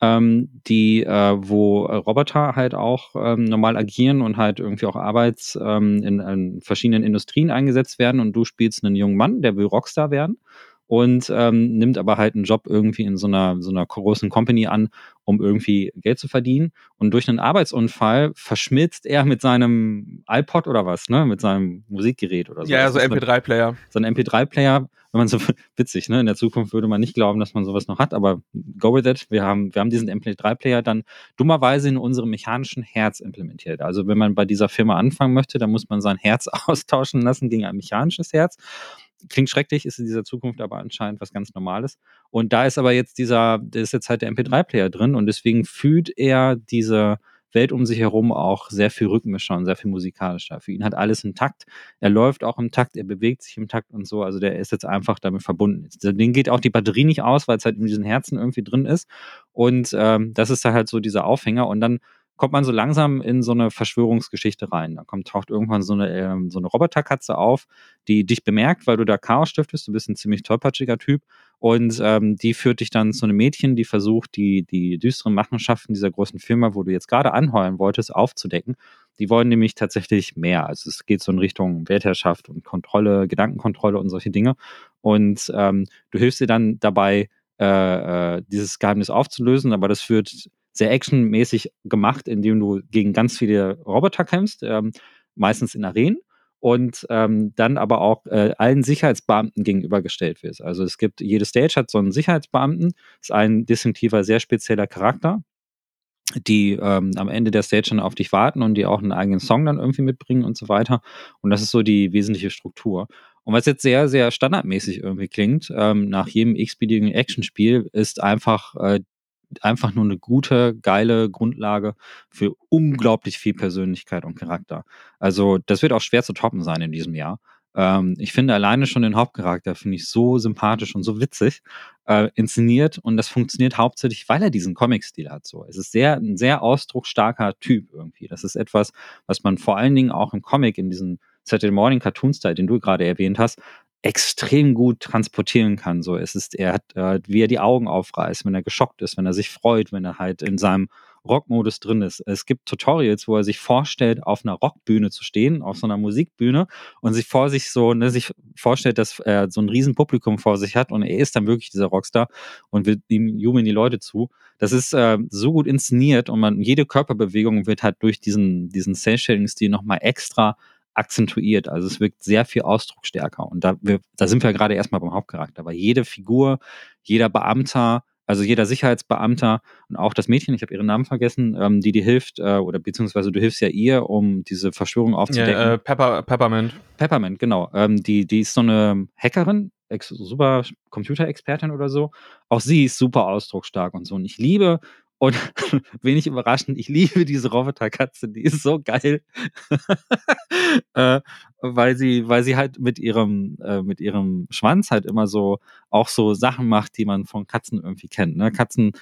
ähm, die, äh, wo Roboter halt auch ähm, normal agieren und halt irgendwie auch Arbeits ähm, in, in verschiedenen Industrien eingesetzt werden und du spielst einen jungen Mann, der will Rockstar werden und ähm, nimmt aber halt einen Job irgendwie in so einer, so einer großen Company an, um irgendwie Geld zu verdienen. Und durch einen Arbeitsunfall verschmilzt er mit seinem iPod oder was, ne? Mit seinem Musikgerät oder so. Ja, so MP3-Player. So ein MP3-Player, wenn man so witzig, ne? In der Zukunft würde man nicht glauben, dass man sowas noch hat, aber go with it. Wir haben, wir haben diesen MP3-Player dann dummerweise in unserem mechanischen Herz implementiert. Also wenn man bei dieser Firma anfangen möchte, dann muss man sein Herz (laughs) austauschen lassen gegen ein mechanisches Herz klingt schrecklich, ist in dieser Zukunft aber anscheinend was ganz Normales. Und da ist aber jetzt dieser, da ist jetzt halt der MP3-Player drin und deswegen fühlt er diese Welt um sich herum auch sehr viel rhythmischer und sehr viel musikalischer. Für ihn hat alles im Takt. Er läuft auch im Takt, er bewegt sich im Takt und so. Also der ist jetzt einfach damit verbunden. Den geht auch die Batterie nicht aus, weil es halt in diesen Herzen irgendwie drin ist. Und ähm, das ist da halt so dieser Aufhänger. Und dann kommt man so langsam in so eine Verschwörungsgeschichte rein. Da kommt, taucht irgendwann so eine, äh, so eine Roboterkatze auf, die dich bemerkt, weil du da Chaos stiftest. Du bist ein ziemlich tollpatschiger Typ. Und ähm, die führt dich dann zu einem Mädchen, die versucht, die, die düsteren Machenschaften dieser großen Firma, wo du jetzt gerade anheuern wolltest, aufzudecken. Die wollen nämlich tatsächlich mehr. Also es geht so in Richtung Weltherrschaft und Kontrolle, Gedankenkontrolle und solche Dinge. Und ähm, du hilfst dir dann dabei, äh, äh, dieses Geheimnis aufzulösen, aber das führt sehr actionmäßig gemacht, indem du gegen ganz viele Roboter kämpfst, ähm, meistens in Arenen und ähm, dann aber auch äh, allen Sicherheitsbeamten gegenübergestellt wirst. Also es gibt, jede Stage hat so einen Sicherheitsbeamten, ist ein distinktiver, sehr spezieller Charakter, die ähm, am Ende der Stage dann auf dich warten und die auch einen eigenen Song dann irgendwie mitbringen und so weiter. Und das ist so die wesentliche Struktur. Und was jetzt sehr, sehr standardmäßig irgendwie klingt, ähm, nach jedem x-beliebigen Actionspiel, ist einfach äh, einfach nur eine gute, geile Grundlage für unglaublich viel Persönlichkeit und Charakter. Also das wird auch schwer zu toppen sein in diesem Jahr. Ähm, ich finde alleine schon den Hauptcharakter finde ich so sympathisch und so witzig äh, inszeniert und das funktioniert hauptsächlich, weil er diesen Comic-Stil hat. So, es ist sehr ein sehr ausdrucksstarker Typ irgendwie. Das ist etwas, was man vor allen Dingen auch im Comic in diesem Saturday Morning Cartoon Style, den du gerade erwähnt hast, extrem gut transportieren kann. So, es ist, er hat, äh, wie er die Augen aufreißt, wenn er geschockt ist, wenn er sich freut, wenn er halt in seinem Rockmodus drin ist. Es gibt Tutorials, wo er sich vorstellt, auf einer Rockbühne zu stehen, auf so einer Musikbühne und sich vor sich so, ne, sich vorstellt, dass er so ein Riesenpublikum vor sich hat und er ist dann wirklich dieser Rockstar und will ihm jubeln die Leute zu. Das ist äh, so gut inszeniert und man, jede Körperbewegung wird halt durch diesen, diesen Cell-Shading-Stil nochmal extra akzentuiert. Also es wirkt sehr viel ausdrucksstärker. Und da, wir, da sind wir gerade erstmal beim Hauptcharakter, weil jede Figur, jeder Beamter, also jeder Sicherheitsbeamter und auch das Mädchen, ich habe ihren Namen vergessen, ähm, die dir hilft, äh, oder beziehungsweise du hilfst ja ihr, um diese Verschwörung aufzudecken. Ja, äh, Pepper, Peppermint. Peppermint, genau. Ähm, die, die ist so eine Hackerin, super Computerexpertin oder so. Auch sie ist super ausdrucksstark und so. Und ich liebe und (laughs) wenig überraschend, ich liebe diese Roboterkatze, die ist so geil. (laughs) äh, weil sie, weil sie halt mit ihrem, äh, mit ihrem Schwanz halt immer so auch so Sachen macht, die man von Katzen irgendwie kennt. Ne? Katzen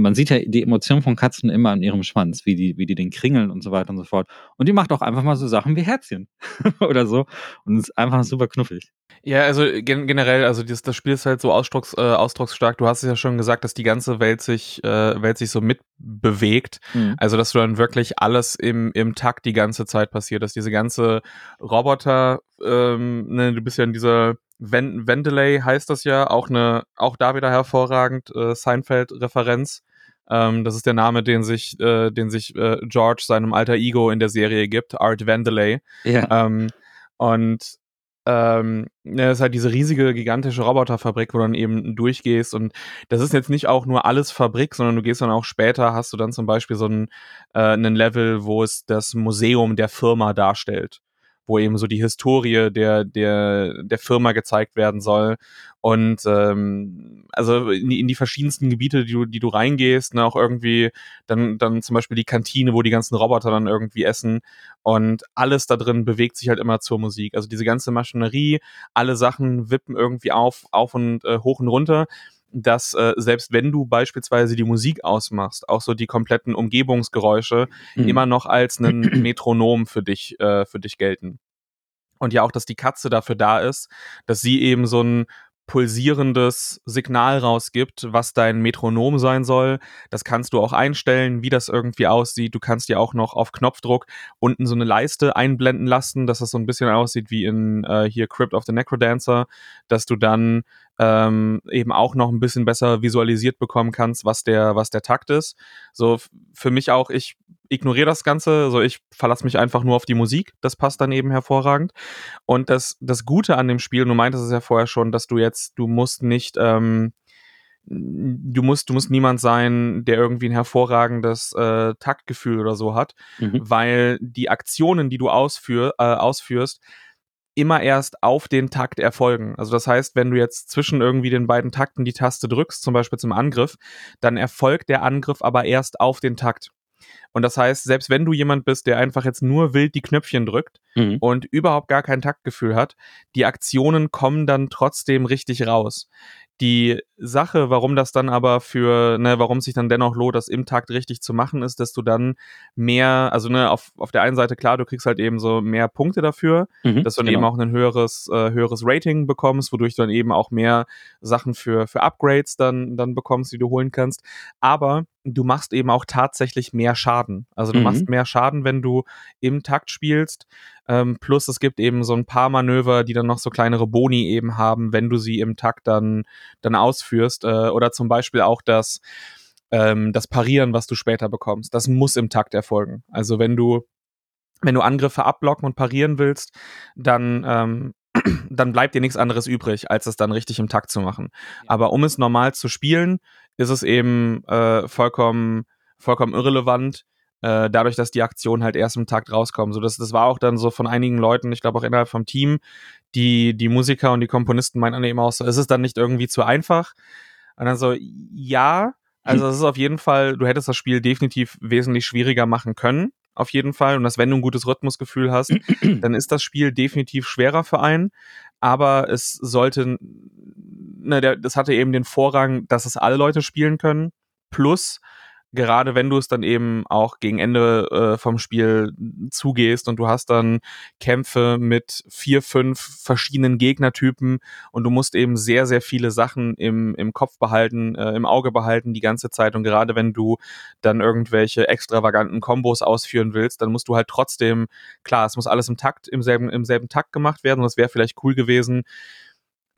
man sieht ja die Emotionen von Katzen immer an ihrem Schwanz, wie die, wie die den kringeln und so weiter und so fort. Und die macht auch einfach mal so Sachen wie Herzchen (laughs) oder so. Und ist einfach super knuffig. Ja, also gen generell, also das, das Spiel ist halt so ausdrucks, äh, ausdrucksstark. Du hast es ja schon gesagt, dass die ganze Welt sich, äh, Welt sich so mitbewegt. Mhm. Also, dass du dann wirklich alles im, im Takt die ganze Zeit passiert, dass diese ganze Roboter, ähm, ne, du bist ja in dieser Ven Vendelay heißt das ja, auch eine, auch da wieder hervorragend, äh, Seinfeld-Referenz. Ähm, das ist der Name, den sich, äh, den sich äh, George seinem alter Ego in der Serie gibt, Art Vandelay. Ja. Ähm, und ähm, ja, ist halt diese riesige, gigantische Roboterfabrik, wo du dann eben durchgehst und das ist jetzt nicht auch nur alles Fabrik, sondern du gehst dann auch später, hast du dann zum Beispiel so ein, äh, einen Level, wo es das Museum der Firma darstellt wo eben so die Historie der, der, der Firma gezeigt werden soll. Und ähm, also in die, in die verschiedensten Gebiete, die du, die du reingehst, ne, auch irgendwie dann, dann zum Beispiel die Kantine, wo die ganzen Roboter dann irgendwie essen. Und alles da drin bewegt sich halt immer zur Musik. Also diese ganze Maschinerie, alle Sachen wippen irgendwie auf, auf und äh, hoch und runter dass äh, selbst wenn du beispielsweise die Musik ausmachst, auch so die kompletten Umgebungsgeräusche mhm. immer noch als einen (clears throat) Metronom für dich, äh, für dich gelten. Und ja auch, dass die Katze dafür da ist, dass sie eben so ein pulsierendes Signal rausgibt, was dein Metronom sein soll. Das kannst du auch einstellen, wie das irgendwie aussieht. Du kannst dir auch noch auf Knopfdruck unten so eine Leiste einblenden lassen, dass das so ein bisschen aussieht wie in äh, hier Crypt of the Necrodancer, dass du dann ähm, eben auch noch ein bisschen besser visualisiert bekommen kannst, was der, was der Takt ist. So für mich auch, ich ignoriere das Ganze, also ich verlasse mich einfach nur auf die Musik, das passt dann eben hervorragend. Und das, das Gute an dem Spiel, du meintest es ja vorher schon, dass du jetzt, du musst nicht, ähm, du musst, du musst niemand sein, der irgendwie ein hervorragendes äh, Taktgefühl oder so hat, mhm. weil die Aktionen, die du ausführ, äh, ausführst, immer erst auf den Takt erfolgen. Also das heißt, wenn du jetzt zwischen irgendwie den beiden Takten die Taste drückst, zum Beispiel zum Angriff, dann erfolgt der Angriff aber erst auf den Takt. Und das heißt, selbst wenn du jemand bist, der einfach jetzt nur wild die Knöpfchen drückt mhm. und überhaupt gar kein Taktgefühl hat, die Aktionen kommen dann trotzdem richtig raus. Die Sache, warum das dann aber für, ne, warum sich dann dennoch lohnt, das im Takt richtig zu machen, ist, dass du dann mehr, also ne, auf, auf der einen Seite klar, du kriegst halt eben so mehr Punkte dafür, mhm, dass du dann genau. eben auch ein höheres, äh, höheres Rating bekommst, wodurch du dann eben auch mehr Sachen für, für Upgrades dann, dann bekommst, die du holen kannst. Aber du machst eben auch tatsächlich mehr Schaden. Also du mhm. machst mehr Schaden, wenn du im Takt spielst. Ähm, plus es gibt eben so ein paar Manöver, die dann noch so kleinere Boni eben haben, wenn du sie im Takt dann, dann ausführst. Äh, oder zum Beispiel auch das, ähm, das Parieren, was du später bekommst. Das muss im Takt erfolgen. Also wenn du wenn du Angriffe abblocken und parieren willst, dann ähm, (clears throat) dann bleibt dir nichts anderes übrig, als es dann richtig im Takt zu machen. Aber um es normal zu spielen, ist es eben äh, vollkommen, vollkommen irrelevant, äh, dadurch, dass die Aktionen halt erst im Takt rauskommen. So, das, das war auch dann so von einigen Leuten, ich glaube auch innerhalb vom Team, die, die Musiker und die Komponisten meinen dann eben auch so, ist es dann nicht irgendwie zu einfach? Und dann so, ja, also es ist auf jeden Fall, du hättest das Spiel definitiv wesentlich schwieriger machen können. auf jeden Fall. Und dass, wenn du ein gutes Rhythmusgefühl hast, (clears throat) dann ist das Spiel definitiv schwerer für einen. Aber es sollte, ne, der, das hatte eben den Vorrang, dass es alle Leute spielen können. Plus, gerade wenn du es dann eben auch gegen Ende äh, vom Spiel zugehst und du hast dann Kämpfe mit vier, fünf verschiedenen Gegnertypen und du musst eben sehr, sehr viele Sachen im, im Kopf behalten, äh, im Auge behalten die ganze Zeit. Und gerade wenn du dann irgendwelche extravaganten Kombos ausführen willst, dann musst du halt trotzdem, klar, es muss alles im Takt, im selben, im selben Takt gemacht werden und es wäre vielleicht cool gewesen,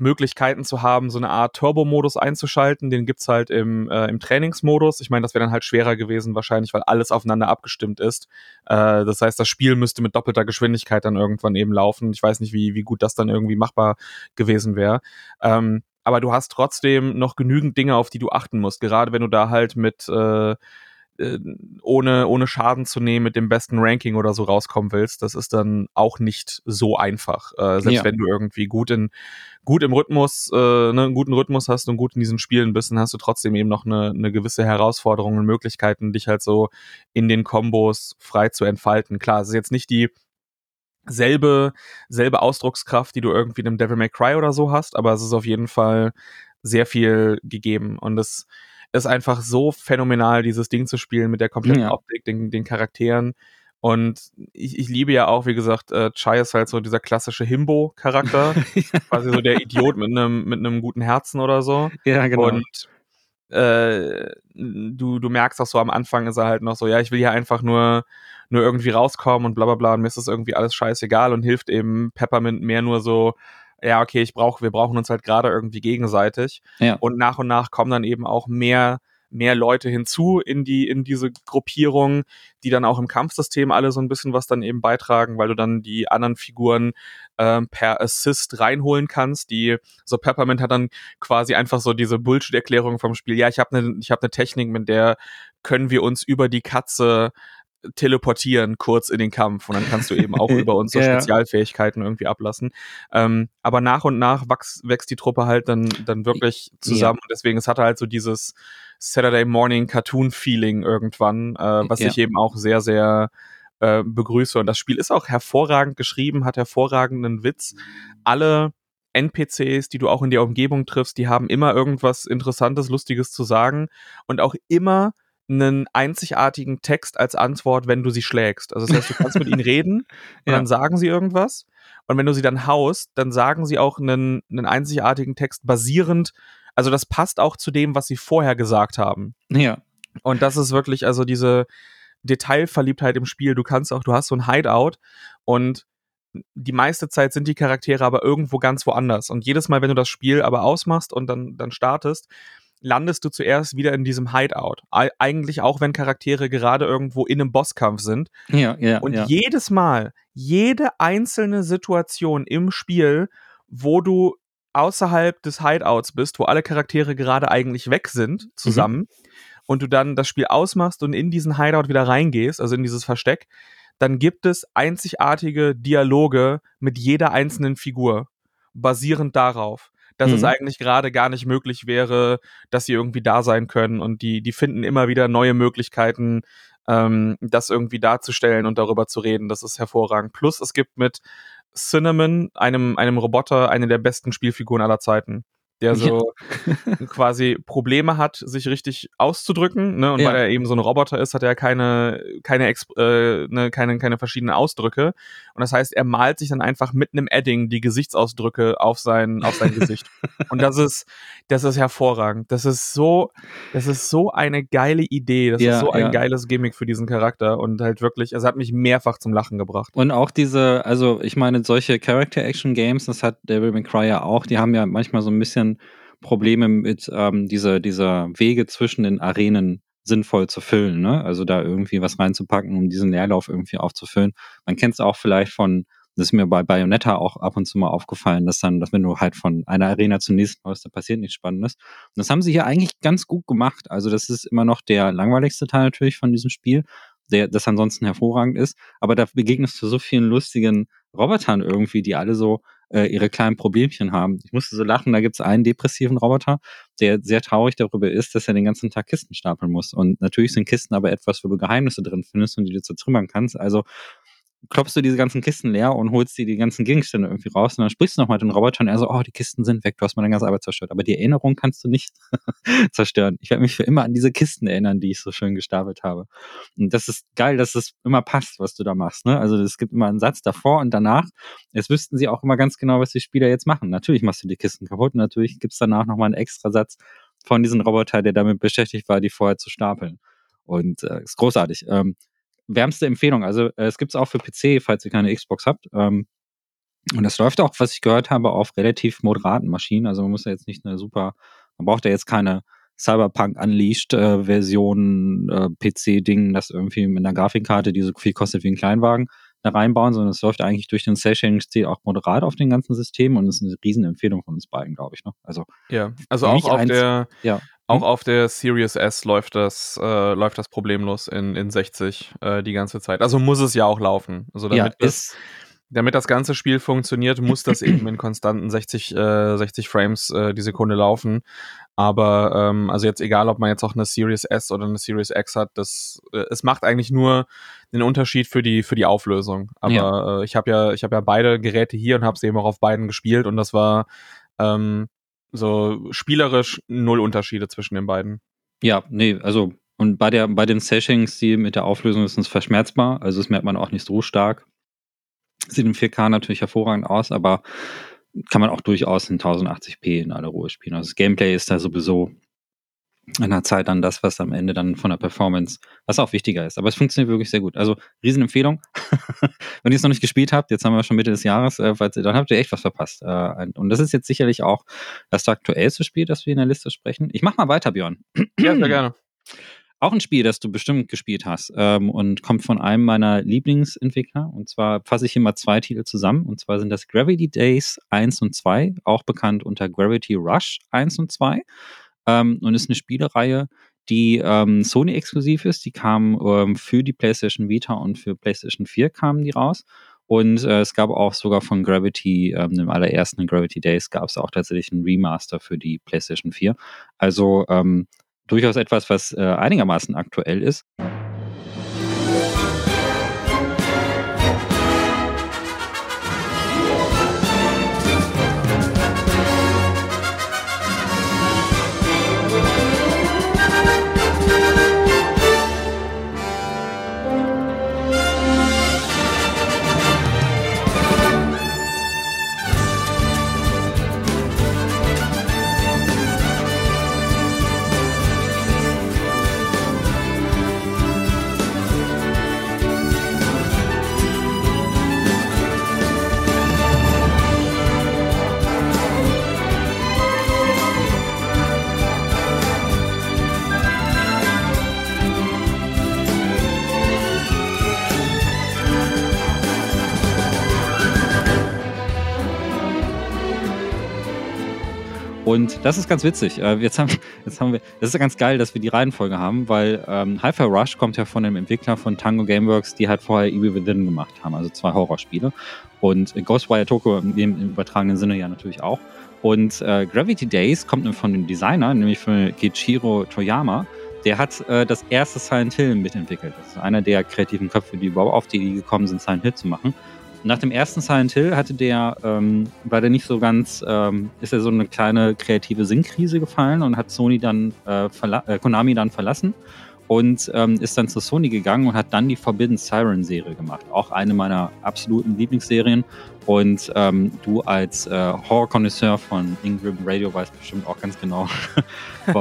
Möglichkeiten zu haben, so eine Art Turbo-Modus einzuschalten. Den gibt's halt im, äh, im Trainingsmodus. Ich meine, das wäre dann halt schwerer gewesen, wahrscheinlich, weil alles aufeinander abgestimmt ist. Äh, das heißt, das Spiel müsste mit doppelter Geschwindigkeit dann irgendwann eben laufen. Ich weiß nicht, wie, wie gut das dann irgendwie machbar gewesen wäre. Ähm, aber du hast trotzdem noch genügend Dinge, auf die du achten musst. Gerade wenn du da halt mit äh, äh, ohne, ohne Schaden zu nehmen mit dem besten Ranking oder so rauskommen willst, das ist dann auch nicht so einfach. Äh, selbst ja. wenn du irgendwie gut in gut im Rhythmus, äh, ne, einen guten Rhythmus hast und gut in diesen Spielen bist, dann hast du trotzdem eben noch eine, eine gewisse Herausforderung und Möglichkeiten, dich halt so in den Kombos frei zu entfalten. Klar, es ist jetzt nicht die selbe, selbe Ausdruckskraft, die du irgendwie in einem Devil May Cry oder so hast, aber es ist auf jeden Fall sehr viel gegeben und es ist einfach so phänomenal, dieses Ding zu spielen mit der kompletten ja. Optik, den, den Charakteren. Und ich, ich liebe ja auch, wie gesagt, äh, Chai ist halt so dieser klassische Himbo-Charakter. (laughs) quasi so der Idiot mit einem mit einem guten Herzen oder so. Ja, genau. Und äh, du, du merkst auch so am Anfang ist er halt noch so, ja, ich will hier einfach nur, nur irgendwie rauskommen und bla bla bla und mir ist das irgendwie alles scheißegal und hilft eben Peppermint mehr nur so, ja, okay, ich brauche, wir brauchen uns halt gerade irgendwie gegenseitig. Ja. Und nach und nach kommen dann eben auch mehr mehr Leute hinzu in die in diese Gruppierung, die dann auch im Kampfsystem alle so ein bisschen was dann eben beitragen, weil du dann die anderen Figuren ähm, per Assist reinholen kannst. Die so Peppermint hat dann quasi einfach so diese Bullshit-Erklärung vom Spiel. Ja, ich habe eine ich habe eine Technik, mit der können wir uns über die Katze teleportieren kurz in den Kampf und dann kannst du eben auch (laughs) über unsere ja. Spezialfähigkeiten irgendwie ablassen. Ähm, aber nach und nach wachs, wächst die Truppe halt dann, dann wirklich zusammen ja. und deswegen es hatte halt so dieses Saturday Morning Cartoon Feeling irgendwann, äh, was ja. ich eben auch sehr, sehr äh, begrüße. Und das Spiel ist auch hervorragend geschrieben, hat hervorragenden Witz. Alle NPCs, die du auch in der Umgebung triffst, die haben immer irgendwas Interessantes, Lustiges zu sagen und auch immer einen einzigartigen Text als Antwort, wenn du sie schlägst. Also das heißt, du kannst mit ihnen reden (laughs) und ja. dann sagen sie irgendwas. Und wenn du sie dann haust, dann sagen sie auch einen, einen einzigartigen Text basierend. Also das passt auch zu dem, was sie vorher gesagt haben. Ja. Und das ist wirklich also diese Detailverliebtheit im Spiel. Du kannst auch, du hast so ein Hideout und die meiste Zeit sind die Charaktere aber irgendwo ganz woanders. Und jedes Mal, wenn du das Spiel aber ausmachst und dann, dann startest, landest du zuerst wieder in diesem Hideout. Eigentlich auch, wenn Charaktere gerade irgendwo in einem Bosskampf sind. Ja, ja. Und ja. jedes Mal, jede einzelne Situation im Spiel, wo du außerhalb des Hideouts bist, wo alle Charaktere gerade eigentlich weg sind, zusammen, mhm. und du dann das Spiel ausmachst und in diesen Hideout wieder reingehst, also in dieses Versteck, dann gibt es einzigartige Dialoge mit jeder einzelnen Figur, basierend darauf dass mhm. es eigentlich gerade gar nicht möglich wäre, dass sie irgendwie da sein können. Und die, die finden immer wieder neue Möglichkeiten, ähm, das irgendwie darzustellen und darüber zu reden. Das ist hervorragend. Plus es gibt mit Cinnamon, einem, einem Roboter, eine der besten Spielfiguren aller Zeiten der so ja. (laughs) quasi Probleme hat, sich richtig auszudrücken. Ne? Und ja. weil er eben so ein Roboter ist, hat er keine, keine, äh, ne, keine, keine verschiedenen Ausdrücke. Und das heißt, er malt sich dann einfach mit einem Edding die Gesichtsausdrücke auf sein, auf sein Gesicht. (laughs) Und das ist, das ist hervorragend. Das ist so, das ist so eine geile Idee. Das ja, ist so ein geiles Gimmick für diesen Charakter. Und halt wirklich, es hat mich mehrfach zum Lachen gebracht. Und auch diese, also ich meine, solche Character-Action-Games, das hat Devil May Cry ja auch, die haben ja manchmal so ein bisschen Probleme mit ähm, dieser, dieser Wege zwischen den Arenen sinnvoll zu füllen, ne? Also da irgendwie was reinzupacken, um diesen Leerlauf irgendwie aufzufüllen. Man kennt es auch vielleicht von, das ist mir bei Bayonetta auch ab und zu mal aufgefallen, dass dann, dass wenn du halt von einer Arena zur nächsten läufst, da passiert nichts Spannendes. Und das haben sie hier eigentlich ganz gut gemacht. Also das ist immer noch der langweiligste Teil natürlich von diesem Spiel, der das ansonsten hervorragend ist. Aber da begegnest du so vielen lustigen Robotern irgendwie, die alle so äh, ihre kleinen Problemchen haben. Ich musste so lachen, da gibt es einen depressiven Roboter, der sehr traurig darüber ist, dass er den ganzen Tag Kisten stapeln muss. Und natürlich sind Kisten aber etwas, wo du Geheimnisse drin findest und die du zertrümmern kannst. Also klopfst du diese ganzen Kisten leer und holst dir die ganzen Gegenstände irgendwie raus und dann sprichst du noch mit den Robotern und er so, oh, die Kisten sind weg, du hast meine ganze Arbeit zerstört. Aber die Erinnerung kannst du nicht (laughs) zerstören. Ich werde mich für immer an diese Kisten erinnern, die ich so schön gestapelt habe. Und das ist geil, dass es immer passt, was du da machst. Ne? Also es gibt immer einen Satz davor und danach. Es wüssten sie auch immer ganz genau, was die Spieler jetzt machen. Natürlich machst du die Kisten kaputt und natürlich gibt's danach nochmal einen extra Satz von diesem Roboter, der damit beschäftigt war, die vorher zu stapeln. Und äh, ist großartig. Ähm, wärmste Empfehlung. Also äh, es gibt es auch für PC, falls ihr keine Xbox habt. Ähm, und das läuft auch, was ich gehört habe, auf relativ moderaten Maschinen. Also man muss ja jetzt nicht eine super, man braucht ja jetzt keine Cyberpunk Unleashed äh, Version äh, PC-Ding, das irgendwie mit einer Grafikkarte, die so viel kostet wie ein Kleinwagen, da reinbauen, sondern es läuft eigentlich durch den Cell-Shading-Stil auch moderat auf den ganzen Systemen und ist eine Riesenempfehlung von uns beiden, glaube ich. Ne? Also, ja, also auch auf der, ja. Auch hm? auf der Series S läuft das, äh, läuft das problemlos in, in 60 äh, die ganze Zeit. Also muss es ja auch laufen. Also damit, ja, das, damit das ganze Spiel funktioniert, muss das (clears throat) eben in konstanten 60, äh, 60 Frames äh, die Sekunde laufen. Aber ähm, also jetzt egal, ob man jetzt auch eine Series S oder eine Series X hat, das äh, es macht eigentlich nur den Unterschied für die für die Auflösung. Aber ja. äh, ich habe ja ich habe ja beide Geräte hier und habe sie eben auch auf beiden gespielt und das war ähm, so spielerisch null Unterschiede zwischen den beiden. Ja, nee, also und bei der bei den Sessions, die mit der Auflösung ist es verschmerzbar, also das merkt man auch nicht so stark. Sieht im 4K natürlich hervorragend aus, aber kann man auch durchaus in 1080p in aller Ruhe spielen. Also das Gameplay ist da sowieso in der Zeit dann das, was am Ende dann von der Performance, was auch wichtiger ist. Aber es funktioniert wirklich sehr gut. Also Riesenempfehlung. (laughs) Wenn ihr es noch nicht gespielt habt, jetzt haben wir schon Mitte des Jahres, äh, dann habt ihr echt was verpasst. Äh, und das ist jetzt sicherlich auch das aktuellste Spiel, das wir in der Liste sprechen. Ich mach mal weiter, Björn. ja, sehr gerne. (clears throat) Auch ein Spiel, das du bestimmt gespielt hast ähm, und kommt von einem meiner Lieblingsentwickler. Und zwar fasse ich hier mal zwei Titel zusammen. Und zwar sind das Gravity Days 1 und 2, auch bekannt unter Gravity Rush 1 und 2 ähm, und ist eine Spielereihe, die ähm, Sony exklusiv ist. Die kam ähm, für die PlayStation Vita und für PlayStation 4 kamen die raus. Und äh, es gab auch sogar von Gravity, ähm, dem allerersten Gravity Days, gab es auch tatsächlich einen Remaster für die PlayStation 4. Also ähm, durchaus etwas, was äh, einigermaßen aktuell ist. Und das ist ganz witzig. Äh, jetzt haben, jetzt haben wir, das ist ganz geil, dass wir die Reihenfolge haben, weil ähm, Hi-Fi Rush kommt ja von dem Entwickler von Tango Gameworks, die halt vorher Evil Within gemacht haben, also zwei Horrorspiele. Und Ghostwire Tokyo im, im übertragenen Sinne ja natürlich auch. Und äh, Gravity Days kommt von dem Designer, nämlich von Kichiro Toyama. Der hat äh, das erste Silent Hill mitentwickelt. Das ist einer der kreativen Köpfe, die überhaupt auf die Idee gekommen sind, Silent Hill zu machen. Nach dem ersten Silent Hill hatte der, ähm, war der nicht so ganz, ähm, ist er so eine kleine kreative Sinnkrise gefallen und hat Sony dann, äh, äh, Konami dann verlassen und ähm, ist dann zu Sony gegangen und hat dann die Forbidden Siren Serie gemacht. Auch eine meiner absoluten Lieblingsserien. Und ähm, du als äh, Horror-Konnoisseur von Ingram Radio weißt bestimmt auch ganz genau, (laughs)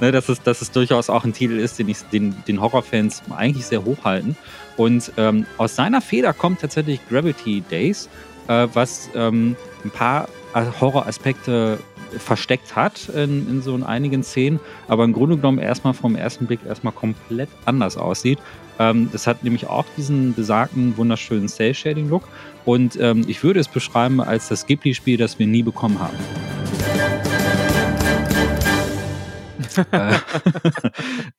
ne, dass, es, dass es durchaus auch ein Titel ist, den, ich, den, den Horrorfans eigentlich sehr hochhalten. Und ähm, aus seiner Feder kommt tatsächlich Gravity Days, äh, was ähm, ein paar Horroraspekte versteckt hat in, in so in einigen Szenen, aber im Grunde genommen erstmal vom ersten Blick erstmal komplett anders aussieht. Ähm, das hat nämlich auch diesen besagten wunderschönen Cell-Shading-Look und ähm, ich würde es beschreiben als das Ghibli-Spiel, das wir nie bekommen haben. (laughs) Äh,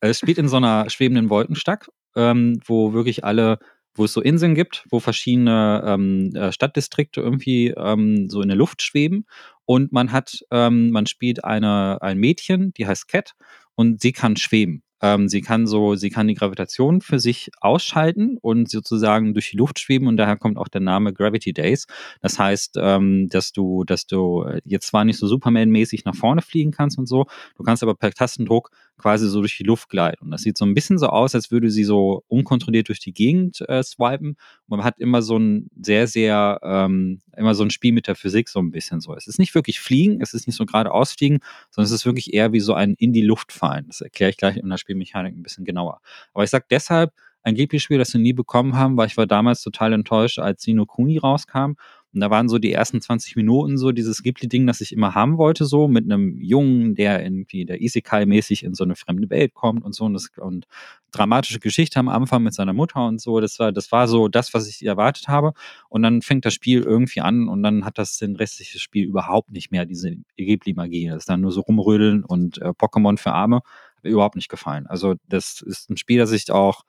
(laughs) es spielt in so einer schwebenden Wolkenstadt, ähm, wo wirklich alle wo es so Inseln gibt, wo verschiedene ähm, äh, Stadtdistrikte irgendwie ähm, so in der Luft schweben. Und man hat, ähm, man spielt eine, ein Mädchen, die heißt Cat und sie kann schweben. Ähm, sie kann so, sie kann die Gravitation für sich ausschalten und sozusagen durch die Luft schweben und daher kommt auch der Name Gravity Days. Das heißt, ähm, dass du, dass du jetzt zwar nicht so Superman-mäßig nach vorne fliegen kannst und so, du kannst aber per Tastendruck quasi so durch die Luft gleiten. Und das sieht so ein bisschen so aus, als würde sie so unkontrolliert durch die Gegend äh, swipen. Und man hat immer so ein sehr, sehr, ähm, immer so ein Spiel mit der Physik so ein bisschen so. Es ist nicht wirklich Fliegen, es ist nicht so gerade ausfliegen, sondern es ist wirklich eher wie so ein in die Luft fallen. Das erkläre ich gleich in der Spielmechanik ein bisschen genauer. Aber ich sage deshalb, ein Ghibli-Spiel, das wir nie bekommen haben, weil ich war damals total enttäuscht, als Sino Kuni rauskam. Und da waren so die ersten 20 Minuten so dieses Ghibli-Ding, das ich immer haben wollte, so mit einem Jungen, der irgendwie der Isekai-mäßig in so eine fremde Welt kommt und so und, das, und dramatische Geschichte am Anfang mit seiner Mutter und so. Das war, das war so das, was ich erwartet habe. Und dann fängt das Spiel irgendwie an und dann hat das den restlichen Spiel überhaupt nicht mehr, diese Ghibli-Magie. Das ist dann nur so rumrödeln und äh, Pokémon für Arme überhaupt nicht gefallen. Also das ist ein Spiel, das ich auch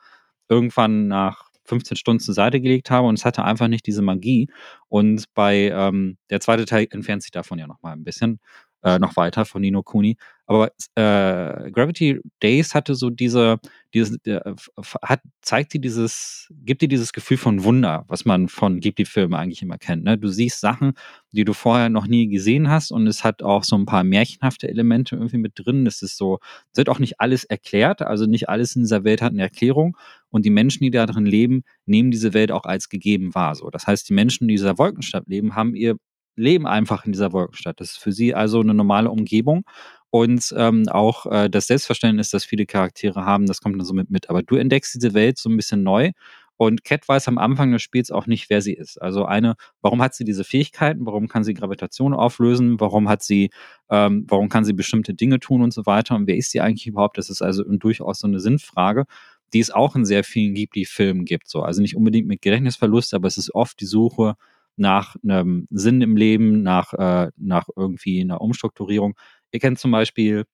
irgendwann nach 15 Stunden zur Seite gelegt habe und es hatte einfach nicht diese Magie. Und bei ähm, der zweite Teil entfernt sich davon ja nochmal ein bisschen, äh, noch weiter von Nino Kuni. Aber äh, Gravity Days hatte so diese, dieses, äh, hat, zeigt dir dieses, gibt dir dieses Gefühl von Wunder, was man von Ghibli-Filmen eigentlich immer kennt. Ne? Du siehst Sachen, die du vorher noch nie gesehen hast und es hat auch so ein paar märchenhafte Elemente irgendwie mit drin. Es ist so, es wird auch nicht alles erklärt, also nicht alles in dieser Welt hat eine Erklärung und die Menschen, die da drin leben, nehmen diese Welt auch als gegeben wahr. So. Das heißt, die Menschen, die in dieser Wolkenstadt leben, haben ihr Leben einfach in dieser Wolkenstadt. Das ist für sie also eine normale Umgebung und ähm, auch äh, das Selbstverständnis, das viele Charaktere haben, das kommt dann so mit mit. Aber du entdeckst diese Welt so ein bisschen neu und Cat weiß am Anfang des Spiels auch nicht, wer sie ist. Also eine, warum hat sie diese Fähigkeiten? Warum kann sie Gravitation auflösen? Warum hat sie, ähm, warum kann sie bestimmte Dinge tun und so weiter? Und wer ist sie eigentlich überhaupt? Das ist also durchaus so eine Sinnfrage, die es auch in sehr vielen Ghibli-Filmen gibt. So, also nicht unbedingt mit Gedächtnisverlust, aber es ist oft die Suche nach einem Sinn im Leben, nach, äh, nach irgendwie einer Umstrukturierung. Ihr kennt zum Beispiel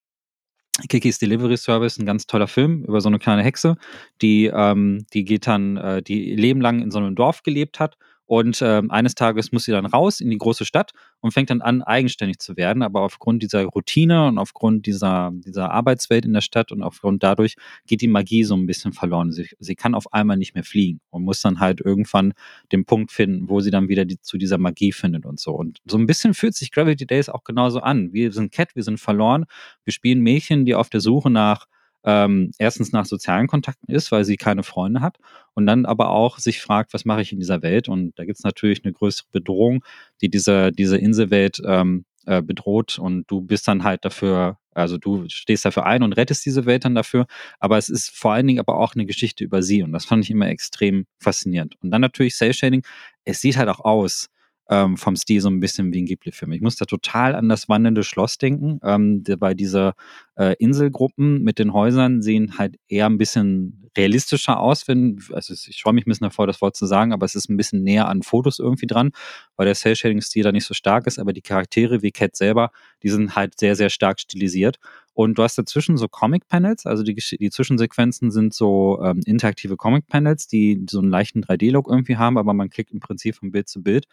Kikis Delivery Service, ein ganz toller Film über so eine kleine Hexe, die, ähm, die geht dann, äh, die Leben lang in so einem Dorf gelebt hat und äh, eines Tages muss sie dann raus in die große Stadt und fängt dann an, eigenständig zu werden. Aber aufgrund dieser Routine und aufgrund dieser, dieser Arbeitswelt in der Stadt und aufgrund dadurch geht die Magie so ein bisschen verloren. Sie, sie kann auf einmal nicht mehr fliegen und muss dann halt irgendwann den Punkt finden, wo sie dann wieder die, zu dieser Magie findet und so. Und so ein bisschen fühlt sich Gravity Days auch genauso an. Wir sind Cat, wir sind verloren. Wir spielen Mädchen, die auf der Suche nach ähm, erstens nach sozialen Kontakten ist, weil sie keine Freunde hat und dann aber auch sich fragt, was mache ich in dieser Welt? Und da gibt es natürlich eine größere Bedrohung, die diese, diese Inselwelt ähm, äh, bedroht und du bist dann halt dafür, also du stehst dafür ein und rettest diese Welt dann dafür, aber es ist vor allen Dingen aber auch eine Geschichte über sie und das fand ich immer extrem faszinierend. Und dann natürlich Cell Shading, es sieht halt auch aus ähm, vom Stil so ein bisschen wie ein Ghibli-Film. Ich muss da total an das wandelnde Schloss denken, ähm, weil diese äh, Inselgruppen mit den Häusern sehen halt eher ein bisschen realistischer aus, wenn, also ich freue mich ein bisschen davor, das Wort zu sagen, aber es ist ein bisschen näher an Fotos irgendwie dran, weil der Cell-Shading-Stil da nicht so stark ist, aber die Charaktere wie Cat selber, die sind halt sehr, sehr stark stilisiert. Und du hast dazwischen so Comic-Panels, also die, die Zwischensequenzen sind so ähm, interaktive Comic-Panels, die so einen leichten 3D-Look irgendwie haben, aber man klickt im Prinzip von Bild zu Bild.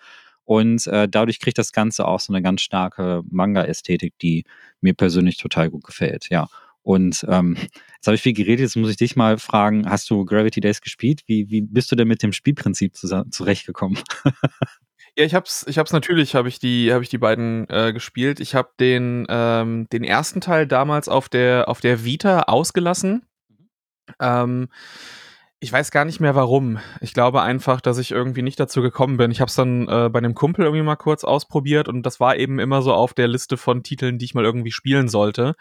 Und äh, dadurch kriegt das Ganze auch so eine ganz starke Manga-Ästhetik, die mir persönlich total gut gefällt, ja. Und ähm, (laughs) jetzt habe ich viel geredet, jetzt muss ich dich mal fragen, hast du Gravity Days gespielt? Wie, wie bist du denn mit dem Spielprinzip zurechtgekommen? (laughs) Ja, ich hab's, ich hab's natürlich, habe ich die, habe ich die beiden äh, gespielt. Ich habe den, ähm, den ersten Teil damals auf der, auf der Vita ausgelassen. Mhm. Ähm, ich weiß gar nicht mehr warum. Ich glaube einfach, dass ich irgendwie nicht dazu gekommen bin. Ich habe es dann äh, bei einem Kumpel irgendwie mal kurz ausprobiert und das war eben immer so auf der Liste von Titeln, die ich mal irgendwie spielen sollte.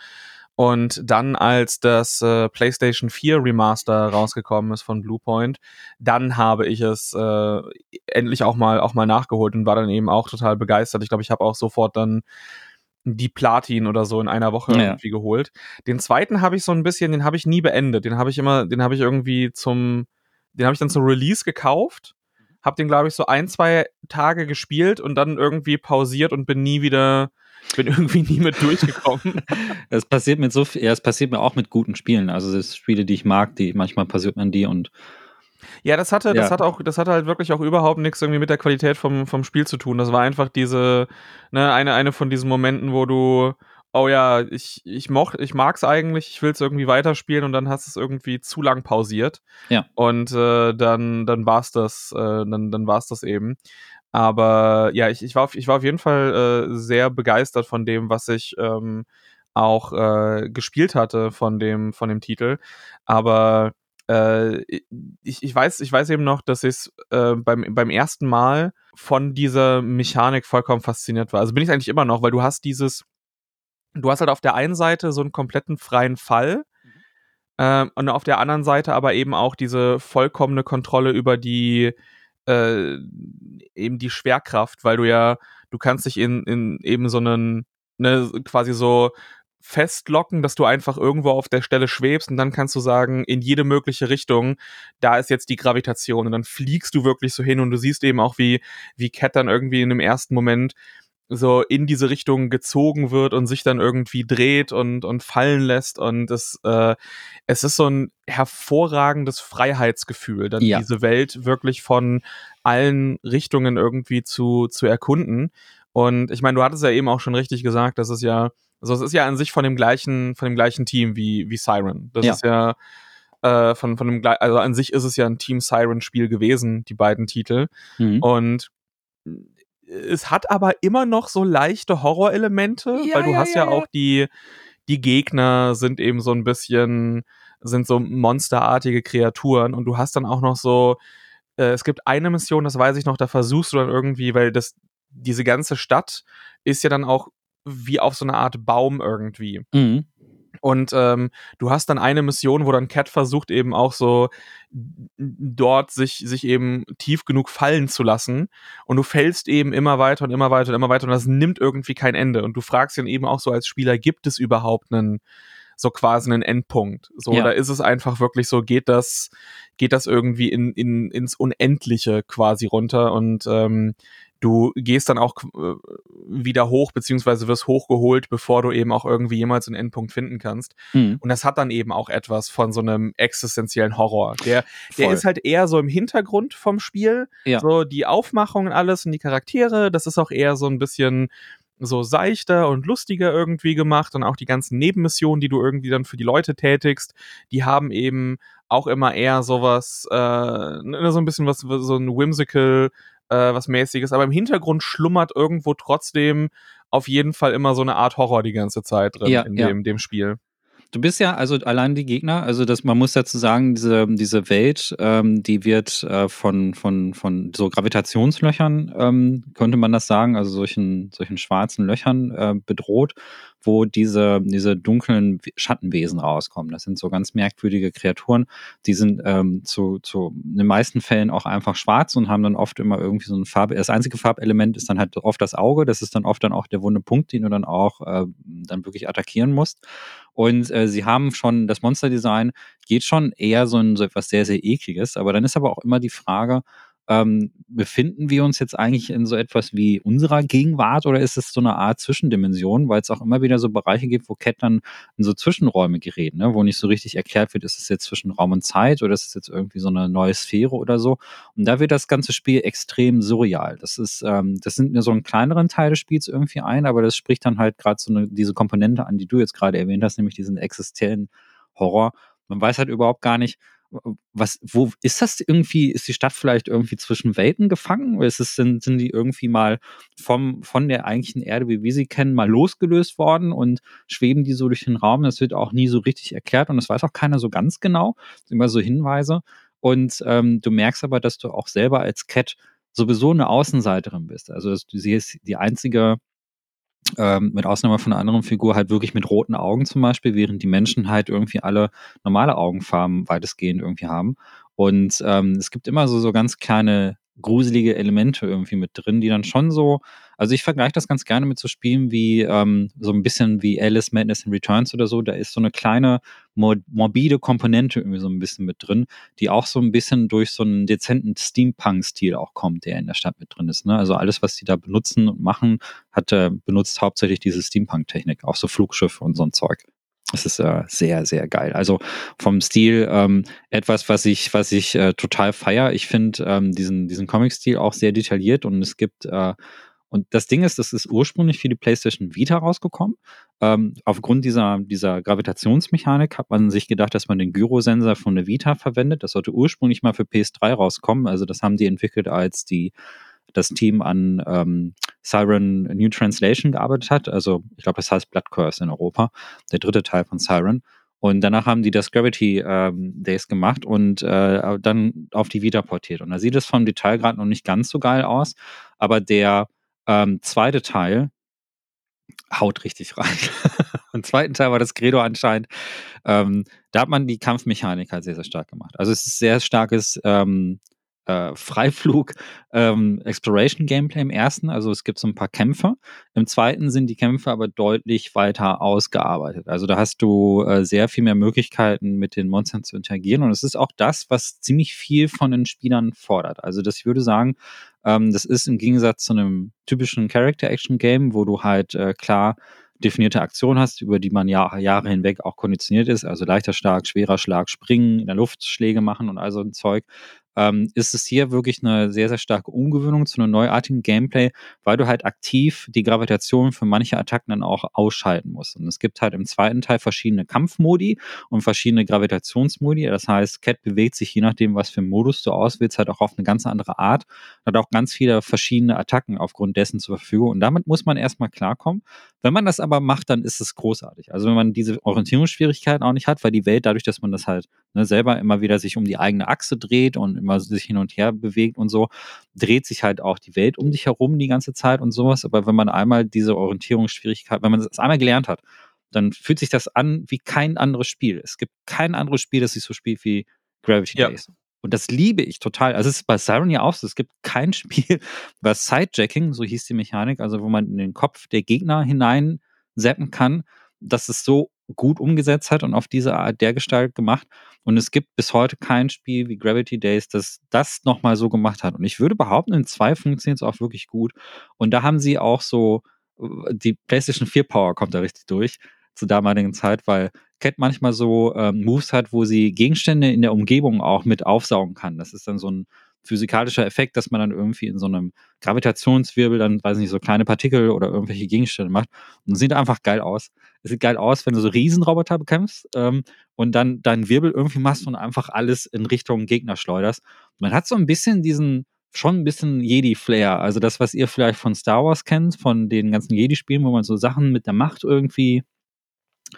Und dann, als das äh, PlayStation 4 Remaster rausgekommen ist von Bluepoint, dann habe ich es äh, endlich auch mal auch mal nachgeholt und war dann eben auch total begeistert. Ich glaube, ich habe auch sofort dann die Platin oder so in einer Woche ja. irgendwie geholt. Den zweiten habe ich so ein bisschen, den habe ich nie beendet. Den habe ich immer, den habe ich irgendwie zum, den habe ich dann zum Release gekauft, habe den glaube ich so ein zwei Tage gespielt und dann irgendwie pausiert und bin nie wieder bin (laughs) irgendwie nie mit durchgekommen. (laughs) Es passiert mit so viel, ja, es passiert mir auch mit guten Spielen. Also es Spiele, die ich mag, die manchmal passiert man die und Ja, das hatte, ja. das hatte auch, das hatte halt wirklich auch überhaupt nichts irgendwie mit der Qualität vom, vom Spiel zu tun. Das war einfach diese, ne, eine, eine von diesen Momenten, wo du, oh ja, ich, ich moch, ich mag's eigentlich, ich will es irgendwie weiterspielen und dann hast es irgendwie zu lang pausiert. Ja. Und äh, dann, dann war's das, äh, dann, dann war's das eben. Aber ja, ich, ich, war, auf, ich war auf jeden Fall äh, sehr begeistert von dem, was ich ähm, auch äh, gespielt hatte von dem, von dem Titel. Aber äh, ich, ich, weiß, ich weiß eben noch, dass ich äh, beim, beim ersten Mal von dieser Mechanik vollkommen fasziniert war. Also bin ich eigentlich immer noch, weil du hast dieses, du hast halt auf der einen Seite so einen kompletten freien Fall äh, und auf der anderen Seite aber eben auch diese vollkommene Kontrolle über die äh, eben die Schwerkraft, weil du ja, du kannst dich in, in eben so einen, ne, quasi so festlocken, dass du einfach irgendwo auf der Stelle schwebst und dann kannst du sagen, in jede mögliche Richtung, da ist jetzt die Gravitation und dann fliegst du wirklich so hin und du siehst eben auch, wie, wie Cat dann irgendwie in dem ersten Moment so in diese Richtung gezogen wird und sich dann irgendwie dreht und, und fallen lässt und es, äh, es ist so ein hervorragendes Freiheitsgefühl, dann ja. diese Welt wirklich von allen Richtungen irgendwie zu, zu erkunden. Und ich meine, du hattest ja eben auch schon richtig gesagt, dass es ja also es ist ja an sich von dem gleichen, von dem gleichen Team wie, wie Siren. Das ja. ist ja äh, von, von dem also an sich ist es ja ein Team Siren-Spiel gewesen, die beiden Titel. Mhm. Und es hat aber immer noch so leichte Horrorelemente, ja, weil du ja, hast ja, ja, auch die, die Gegner sind eben so ein bisschen, sind so monsterartige Kreaturen und du hast dann auch noch so, äh, es gibt eine Mission, das weiß ich noch, da versuchst du dann irgendwie, weil das, diese ganze Stadt ist ja dann auch wie auf so eine Art Baum irgendwie. Mhm. Und ähm, du hast dann eine Mission, wo dann Cat versucht eben auch so dort sich, sich eben tief genug fallen zu lassen. Und du fällst eben immer weiter und immer weiter und immer weiter und das nimmt irgendwie kein Ende. Und du fragst dann eben auch so als Spieler, gibt es überhaupt einen, so quasi einen Endpunkt? So, ja. oder ist es einfach wirklich so, geht das, geht das irgendwie in, in, ins Unendliche quasi runter? Und ähm, du gehst dann auch äh, wieder hoch, beziehungsweise wirst hochgeholt, bevor du eben auch irgendwie jemals einen Endpunkt finden kannst. Mhm. Und das hat dann eben auch etwas von so einem existenziellen Horror. Der, der ist halt eher so im Hintergrund vom Spiel. Ja. So die Aufmachung und alles und die Charaktere, das ist auch eher so ein bisschen so seichter und lustiger irgendwie gemacht und auch die ganzen Nebenmissionen, die du irgendwie dann für die Leute tätigst, die haben eben auch immer eher sowas, äh, so ein bisschen was, so ein whimsical äh, was mäßiges, aber im Hintergrund schlummert irgendwo trotzdem auf jeden Fall immer so eine Art Horror die ganze Zeit drin ja, in ja. Dem, dem Spiel. Du bist ja, also allein die Gegner, also das, man muss dazu sagen, diese, diese Welt, ähm, die wird äh, von, von, von so Gravitationslöchern, ähm, könnte man das sagen, also solchen, solchen schwarzen Löchern äh, bedroht wo diese, diese dunklen Schattenwesen rauskommen. Das sind so ganz merkwürdige Kreaturen. Die sind ähm, zu, zu in den meisten Fällen auch einfach schwarz und haben dann oft immer irgendwie so eine Farbe. Das einzige Farbelement ist dann halt oft das Auge. Das ist dann oft dann auch der wunde Punkt, den du dann auch äh, dann wirklich attackieren musst. Und äh, sie haben schon, das Monsterdesign geht schon eher so in so etwas sehr, sehr ekliges. Aber dann ist aber auch immer die Frage, ähm, befinden wir uns jetzt eigentlich in so etwas wie unserer Gegenwart oder ist es so eine Art Zwischendimension, weil es auch immer wieder so Bereiche gibt, wo Cat dann in so Zwischenräume gerät, ne? wo nicht so richtig erklärt wird, ist es jetzt zwischen Raum und Zeit oder ist es jetzt irgendwie so eine neue Sphäre oder so. Und da wird das ganze Spiel extrem surreal. Das ist, ähm, das sind nur so einen kleineren Teil des Spiels irgendwie ein, aber das spricht dann halt gerade so eine, diese Komponente an, die du jetzt gerade erwähnt hast, nämlich diesen existenziellen Horror. Man weiß halt überhaupt gar nicht, was, wo ist das irgendwie, ist die Stadt vielleicht irgendwie zwischen Welten gefangen? Oder ist es, sind, sind die irgendwie mal vom, von der eigentlichen Erde, wie wir sie kennen, mal losgelöst worden und schweben die so durch den Raum? Das wird auch nie so richtig erklärt und das weiß auch keiner so ganz genau. Immer so Hinweise. Und ähm, du merkst aber, dass du auch selber als Cat sowieso eine Außenseiterin bist. Also du siehst die einzige ähm, mit Ausnahme von einer anderen Figur halt wirklich mit roten Augen zum Beispiel, während die Menschen halt irgendwie alle normale Augenfarben weitestgehend irgendwie haben. Und ähm, es gibt immer so, so ganz kleine gruselige Elemente irgendwie mit drin, die dann schon so, also ich vergleiche das ganz gerne mit so Spielen wie ähm, so ein bisschen wie Alice Madness in Returns oder so, da ist so eine kleine morbide Komponente irgendwie so ein bisschen mit drin, die auch so ein bisschen durch so einen dezenten Steampunk-Stil auch kommt, der in der Stadt mit drin ist. Ne? Also alles, was die da benutzen und machen, hat äh, benutzt hauptsächlich diese Steampunk-Technik, auch so Flugschiffe und so ein Zeug. Es ist äh, sehr, sehr geil. Also vom Stil ähm, etwas, was ich, was ich äh, total feier. Ich finde ähm, diesen, diesen Comic-Stil auch sehr detailliert und es gibt äh, und das Ding ist, das ist ursprünglich für die PlayStation Vita rausgekommen. Ähm, aufgrund dieser, dieser Gravitationsmechanik hat man sich gedacht, dass man den Gyrosensor von der Vita verwendet. Das sollte ursprünglich mal für PS3 rauskommen. Also das haben die entwickelt, als die das Team an ähm, Siren New Translation gearbeitet hat. Also ich glaube, das heißt Blood Curse in Europa, der dritte Teil von Siren. Und danach haben die das Gravity ähm, Days gemacht und äh, dann auf die Vita portiert. Und da sieht es vom Detailgrad noch nicht ganz so geil aus, aber der ähm, zweite Teil haut richtig rein. (laughs) Im zweiten Teil war das Credo anscheinend. Ähm, da hat man die Kampfmechanik halt sehr, sehr stark gemacht. Also es ist sehr starkes ähm, äh, Freiflug ähm, Exploration Gameplay im ersten. Also es gibt so ein paar Kämpfe. Im zweiten sind die Kämpfe aber deutlich weiter ausgearbeitet. Also da hast du äh, sehr viel mehr Möglichkeiten mit den Monstern zu interagieren. Und es ist auch das, was ziemlich viel von den Spielern fordert. Also das ich würde sagen, ähm, das ist im Gegensatz zu einem typischen Character-Action-Game, wo du halt äh, klar definierte Aktionen hast, über die man Jahr, Jahre hinweg auch konditioniert ist, also leichter Schlag, schwerer Schlag, Springen, in der Luft Schläge machen und all so ein Zeug, ähm, ist es hier wirklich eine sehr, sehr starke Umgewöhnung zu einem neuartigen Gameplay, weil du halt aktiv die Gravitation für manche Attacken dann auch ausschalten musst. Und es gibt halt im zweiten Teil verschiedene Kampfmodi und verschiedene Gravitationsmodi. Das heißt, Cat bewegt sich je nachdem, was für Modus du auswählst, halt auch auf eine ganz andere Art. Hat auch ganz viele verschiedene Attacken aufgrund dessen zur Verfügung. Und damit muss man erstmal klarkommen. Wenn man das aber macht, dann ist es großartig. Also wenn man diese Orientierungsschwierigkeiten auch nicht hat, weil die Welt dadurch, dass man das halt ne, selber immer wieder sich um die eigene Achse dreht und immer sich hin und her bewegt und so, dreht sich halt auch die Welt um dich herum die ganze Zeit und sowas. Aber wenn man einmal diese Orientierungsschwierigkeit, wenn man das einmal gelernt hat, dann fühlt sich das an wie kein anderes Spiel. Es gibt kein anderes Spiel, das sich so spielt wie Gravity ja. Days. Und das liebe ich total. Also es ist bei Siren ja auch so. Es gibt kein (laughs) Spiel, was Sidejacking, so hieß die Mechanik, also wo man in den Kopf der Gegner hinein zappen kann, dass es so gut umgesetzt hat und auf diese Art der Gestalt gemacht. Und es gibt bis heute kein Spiel wie Gravity Days, das das nochmal so gemacht hat. Und ich würde behaupten, in zwei funktioniert es auch wirklich gut. Und da haben sie auch so, äh, die PlayStation 4 Power kommt da richtig durch zur damaligen Zeit, weil Cat manchmal so ähm, Moves hat, wo sie Gegenstände in der Umgebung auch mit aufsaugen kann. Das ist dann so ein physikalischer Effekt, dass man dann irgendwie in so einem Gravitationswirbel dann, weiß nicht, so kleine Partikel oder irgendwelche Gegenstände macht. Und sieht einfach geil aus. Es sieht geil aus, wenn du so Riesenroboter bekämpfst ähm, und dann deinen Wirbel irgendwie machst und einfach alles in Richtung Gegner schleuderst. Man hat so ein bisschen diesen, schon ein bisschen Jedi-Flair. Also das, was ihr vielleicht von Star Wars kennt, von den ganzen Jedi-Spielen, wo man so Sachen mit der Macht irgendwie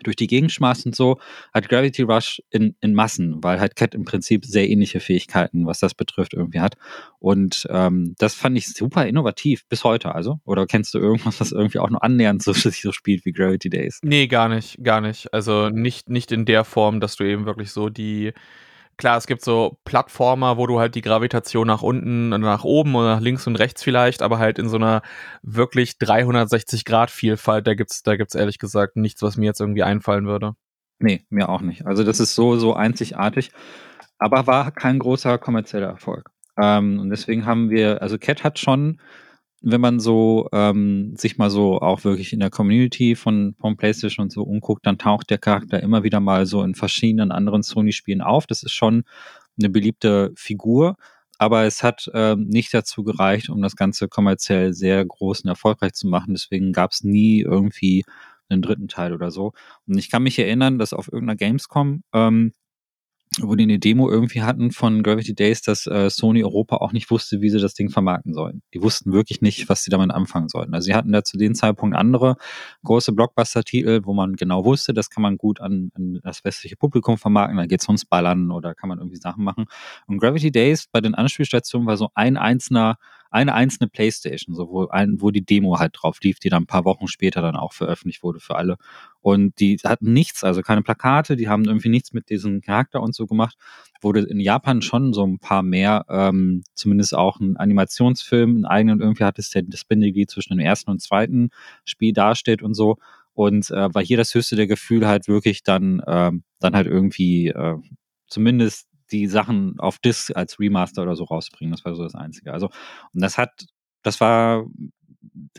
durch die Gegend schmeißt und so, hat Gravity Rush in, in Massen, weil halt Cat im Prinzip sehr ähnliche Fähigkeiten, was das betrifft, irgendwie hat. Und ähm, das fand ich super innovativ, bis heute also. Oder kennst du irgendwas, was irgendwie auch nur annähernd so, (laughs) so spielt wie Gravity Days? Nee, gar nicht, gar nicht. Also nicht, nicht in der Form, dass du eben wirklich so die Klar, es gibt so Plattformer, wo du halt die Gravitation nach unten, nach oben oder nach links und rechts vielleicht, aber halt in so einer wirklich 360 Grad Vielfalt, da gibt's, da gibt's ehrlich gesagt nichts, was mir jetzt irgendwie einfallen würde. Nee, mir auch nicht. Also das ist so, so einzigartig, aber war kein großer kommerzieller Erfolg. Ähm, und deswegen haben wir, also Cat hat schon wenn man so ähm, sich mal so auch wirklich in der Community von, von PlayStation und so umguckt, dann taucht der Charakter immer wieder mal so in verschiedenen anderen Sony-Spielen auf. Das ist schon eine beliebte Figur, aber es hat ähm, nicht dazu gereicht, um das Ganze kommerziell sehr groß und erfolgreich zu machen. Deswegen gab es nie irgendwie einen dritten Teil oder so. Und ich kann mich erinnern, dass auf irgendeiner Gamescom ähm, wo die eine Demo irgendwie hatten von Gravity Days, dass äh, Sony Europa auch nicht wusste, wie sie das Ding vermarkten sollen. Die wussten wirklich nicht, was sie damit anfangen sollten. Also sie hatten da zu dem Zeitpunkt andere große Blockbuster-Titel, wo man genau wusste, das kann man gut an, an das westliche Publikum vermarkten, da geht's ums Ballern oder kann man irgendwie Sachen machen. Und Gravity Days bei den Anspielstationen war so ein einzelner eine einzelne Playstation, so wo, ein, wo die Demo halt drauf lief, die dann ein paar Wochen später dann auch veröffentlicht wurde für alle. Und die hatten nichts, also keine Plakate, die haben irgendwie nichts mit diesem Charakter und so gemacht. Wurde in Japan schon so ein paar mehr, ähm, zumindest auch ein Animationsfilm, einen eigenen irgendwie hat es der, das Bindeglied zwischen dem ersten und zweiten Spiel darstellt und so. Und äh, war hier das höchste der Gefühl halt wirklich dann, äh, dann halt irgendwie äh, zumindest die Sachen auf Disc als Remaster oder so rausbringen. Das war so das Einzige. Also, und das hat, das war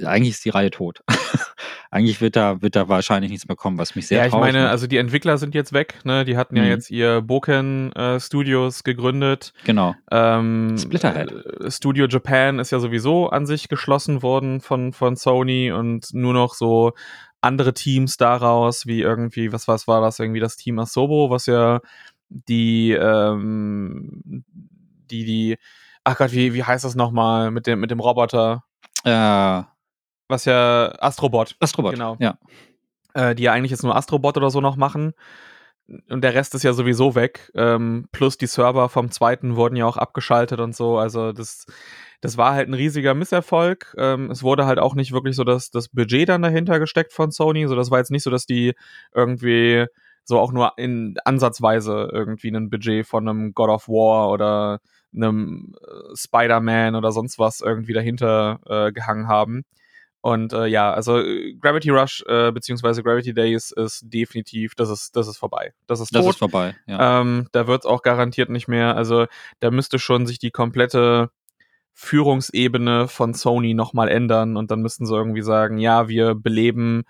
eigentlich ist die Reihe tot. (laughs) eigentlich wird da, wird da wahrscheinlich nichts mehr kommen, was mich sehr Ja, ich meine, macht. also die Entwickler sind jetzt weg, ne? Die hatten ja Mhm. jetzt ihr Boken äh, Studios gegründet. Genau. Ähm, Splitterhead. äh, Studio Japan ist ja sowieso an sich geschlossen worden von, von Sony und nur noch so andere Teams daraus, wie irgendwie, was, was war das, irgendwie das Team Asobo, was ja die, ähm, die, die, ach Gott, wie, wie heißt das nochmal mit dem, mit dem Roboter? Äh, Was ja Astrobot, Astrobot. Genau. Ja. äh, die ja eigentlich jetzt nur Astrobot oder so noch machen. Und der Rest ist ja sowieso weg. Ähm, plus die Server vom zweiten wurden ja auch abgeschaltet und so. Also das, das war halt ein riesiger Misserfolg. Ähm, es wurde halt auch nicht wirklich so das, das Budget dann dahinter gesteckt von Sony. So, das war jetzt nicht so, dass die irgendwie so auch nur in ansatzweise irgendwie ein Budget von einem God of War oder einem äh, Spider-Man oder sonst was irgendwie dahinter äh, gehangen haben. Und äh, ja, also äh, Gravity Rush äh, beziehungsweise Gravity Days ist definitiv, das ist, das ist vorbei. Das ist Das tot. ist vorbei. Ja. Ähm, da wird es auch garantiert nicht mehr. Also da müsste schon sich die komplette Führungsebene von Sony nochmal ändern und dann müssten sie irgendwie sagen, ja, wir beleben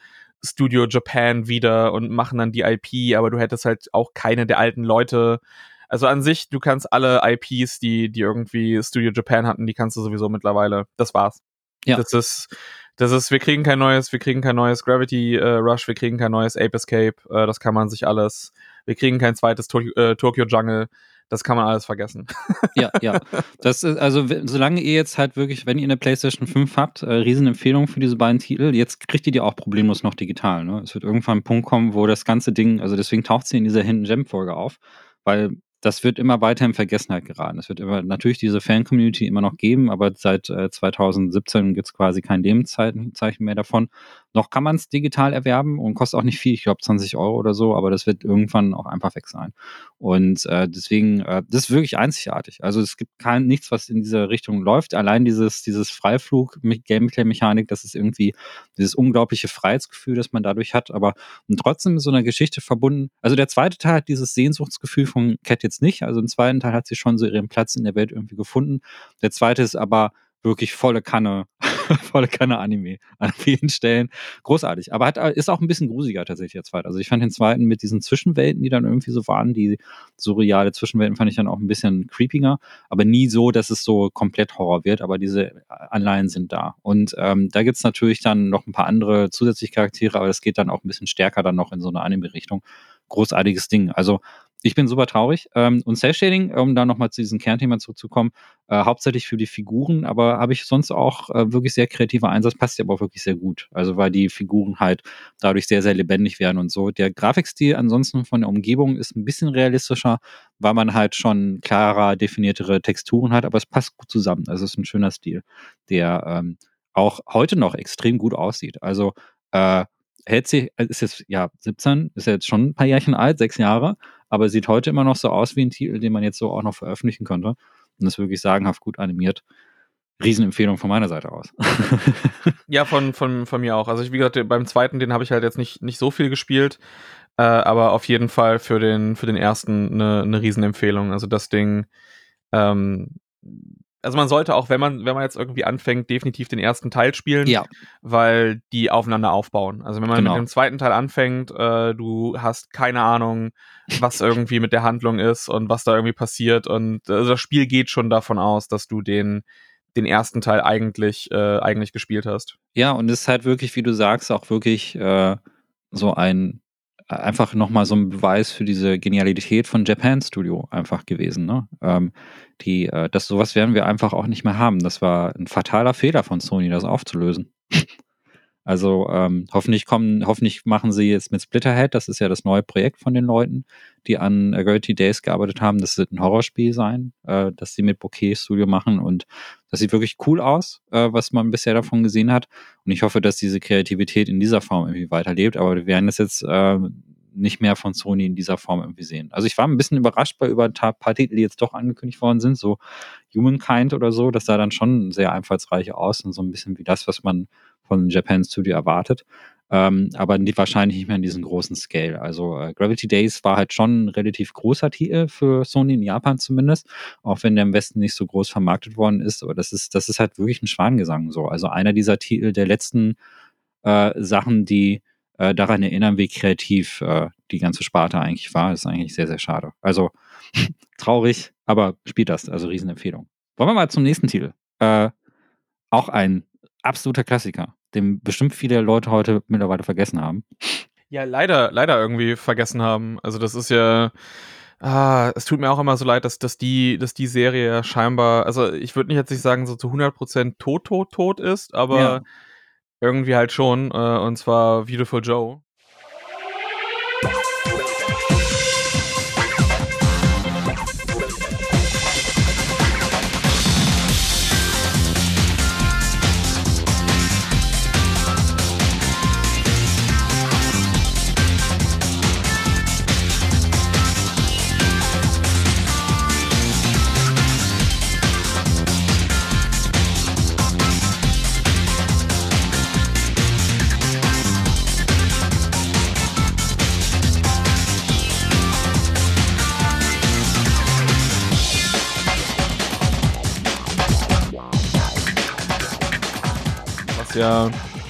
Studio Japan wieder und machen dann die IP, aber du hättest halt auch keine der alten Leute. Also an sich, du kannst alle IPs, die, die irgendwie Studio Japan hatten, die kannst du sowieso mittlerweile. Das war's. Ja. Das ist, das ist, wir kriegen kein neues, wir kriegen kein neues Gravity äh, Rush, wir kriegen kein neues Ape Escape, äh, das kann man sich alles, wir kriegen kein zweites Tokyo, äh, Tokyo Jungle, das kann man alles vergessen. (laughs) ja, ja. Das ist, also, solange ihr jetzt halt wirklich, wenn ihr eine PlayStation 5 habt, äh, Riesenempfehlung für diese beiden Titel, jetzt kriegt ihr die auch problemlos noch digital. Ne? Es wird irgendwann ein Punkt kommen, wo das ganze Ding, also deswegen taucht sie in dieser Hidden Gem-Folge auf, weil das wird immer weiter in Vergessenheit geraten. Es wird immer natürlich diese Fan-Community immer noch geben, aber seit äh, 2017 gibt es quasi kein Lebenszeichen Zeichen mehr davon. Noch kann man es digital erwerben und kostet auch nicht viel, ich glaube 20 Euro oder so, aber das wird irgendwann auch einfach weg sein. Und äh, deswegen, äh, das ist wirklich einzigartig. Also es gibt kein nichts, was in diese Richtung läuft. Allein dieses, dieses Freiflug-Gameplay-Mechanik, das ist irgendwie dieses unglaubliche Freiheitsgefühl, das man dadurch hat, aber trotzdem mit so einer Geschichte verbunden. Also der zweite Teil hat dieses Sehnsuchtsgefühl von Cat jetzt nicht. Also im zweiten Teil hat sie schon so ihren Platz in der Welt irgendwie gefunden. Der zweite ist aber wirklich volle Kanne, (laughs) volle Kanne Anime an vielen Stellen. Großartig. Aber hat, ist auch ein bisschen grusiger tatsächlich der zweite. Also ich fand den zweiten mit diesen Zwischenwelten, die dann irgendwie so waren, die surreale Zwischenwelten fand ich dann auch ein bisschen creepiger, aber nie so, dass es so komplett Horror wird, aber diese Anleihen sind da. Und ähm, da gibt's natürlich dann noch ein paar andere zusätzliche Charaktere, aber das geht dann auch ein bisschen stärker dann noch in so eine Anime-Richtung. Großartiges Ding. Also ich bin super traurig. Ähm, und Cell-Shading, um da nochmal zu diesem Kernthema zurückzukommen, äh, hauptsächlich für die Figuren, aber habe ich sonst auch äh, wirklich sehr kreativer Einsatz, passt ja aber auch wirklich sehr gut. Also weil die Figuren halt dadurch sehr, sehr lebendig werden und so. Der Grafikstil ansonsten von der Umgebung ist ein bisschen realistischer, weil man halt schon klarer definiertere Texturen hat, aber es passt gut zusammen. Also es ist ein schöner Stil, der ähm, auch heute noch extrem gut aussieht. Also äh, hält sich, ist jetzt ja 17, ist jetzt schon ein paar Jährchen alt, sechs Jahre, aber sieht heute immer noch so aus wie ein Titel, den man jetzt so auch noch veröffentlichen könnte. Und ist wirklich sagenhaft gut animiert. Riesenempfehlung von meiner Seite aus. (laughs) ja, von, von, von mir auch. Also ich, wie gesagt, beim zweiten, den habe ich halt jetzt nicht, nicht so viel gespielt, äh, aber auf jeden Fall für den, für den ersten eine, eine Riesenempfehlung. Also das Ding, ähm, also man sollte auch, wenn man, wenn man jetzt irgendwie anfängt, definitiv den ersten Teil spielen, ja. weil die aufeinander aufbauen. Also wenn man Genau. mit dem zweiten Teil anfängt, äh, du hast keine Ahnung, was irgendwie mit der Handlung ist und was da irgendwie passiert. Und also das Spiel geht schon davon aus, dass du den, den ersten Teil eigentlich, äh, eigentlich gespielt hast. Ja, und es ist halt wirklich, wie du sagst, auch wirklich äh, so ein einfach nochmal so ein Beweis für diese Genialität von Japan Studio einfach gewesen. Ne? Ähm, die, äh, das sowas werden wir einfach auch nicht mehr haben. Das war ein fataler Fehler von Sony, das aufzulösen. Also ähm, hoffentlich kommen, hoffentlich machen sie jetzt mit Splitterhead, das ist ja das neue Projekt von den Leuten, die an äh, Gravity Days gearbeitet haben. Das wird ein Horrorspiel sein, äh, das sie mit Bouquet Studio machen und das sieht wirklich cool aus, äh, was man bisher davon gesehen hat. Und ich hoffe, dass diese Kreativität in dieser Form irgendwie weiterlebt. Aber wir werden das jetzt äh, nicht mehr von Sony in dieser Form irgendwie sehen. Also ich war ein bisschen überrascht bei über ein paar Titel, die jetzt doch angekündigt worden sind, so Humankind oder so. Das sah dann schon sehr einfallsreich aus und so ein bisschen wie das, was man von Japan Studio erwartet. ähm, aber die, wahrscheinlich nicht mehr in diesem großen Scale. Also äh, Gravity Days war halt schon ein relativ großer Titel für Sony in Japan zumindest, auch wenn der im Westen nicht so groß vermarktet worden ist. Aber das ist, das ist halt wirklich ein Schwangesang so. Also einer dieser Titel der letzten äh, Sachen, die äh, daran erinnern, wie kreativ äh, die ganze Sparte eigentlich war, ist eigentlich sehr, sehr schade. Also (laughs) traurig, aber spielt das, also Riesenempfehlung. Wollen wir mal zum nächsten Titel. Äh, auch ein absoluter Klassiker den bestimmt viele Leute heute mittlerweile vergessen haben. Ja, leider, leider irgendwie vergessen haben. Also das ist ja, ah, es tut mir auch immer so leid, dass, dass, die, dass die Serie ja scheinbar, also ich würde nicht jetzt nicht sagen, so zu 100% tot, tot, tot ist, aber ja. irgendwie halt schon, äh, und zwar Beautiful Joe.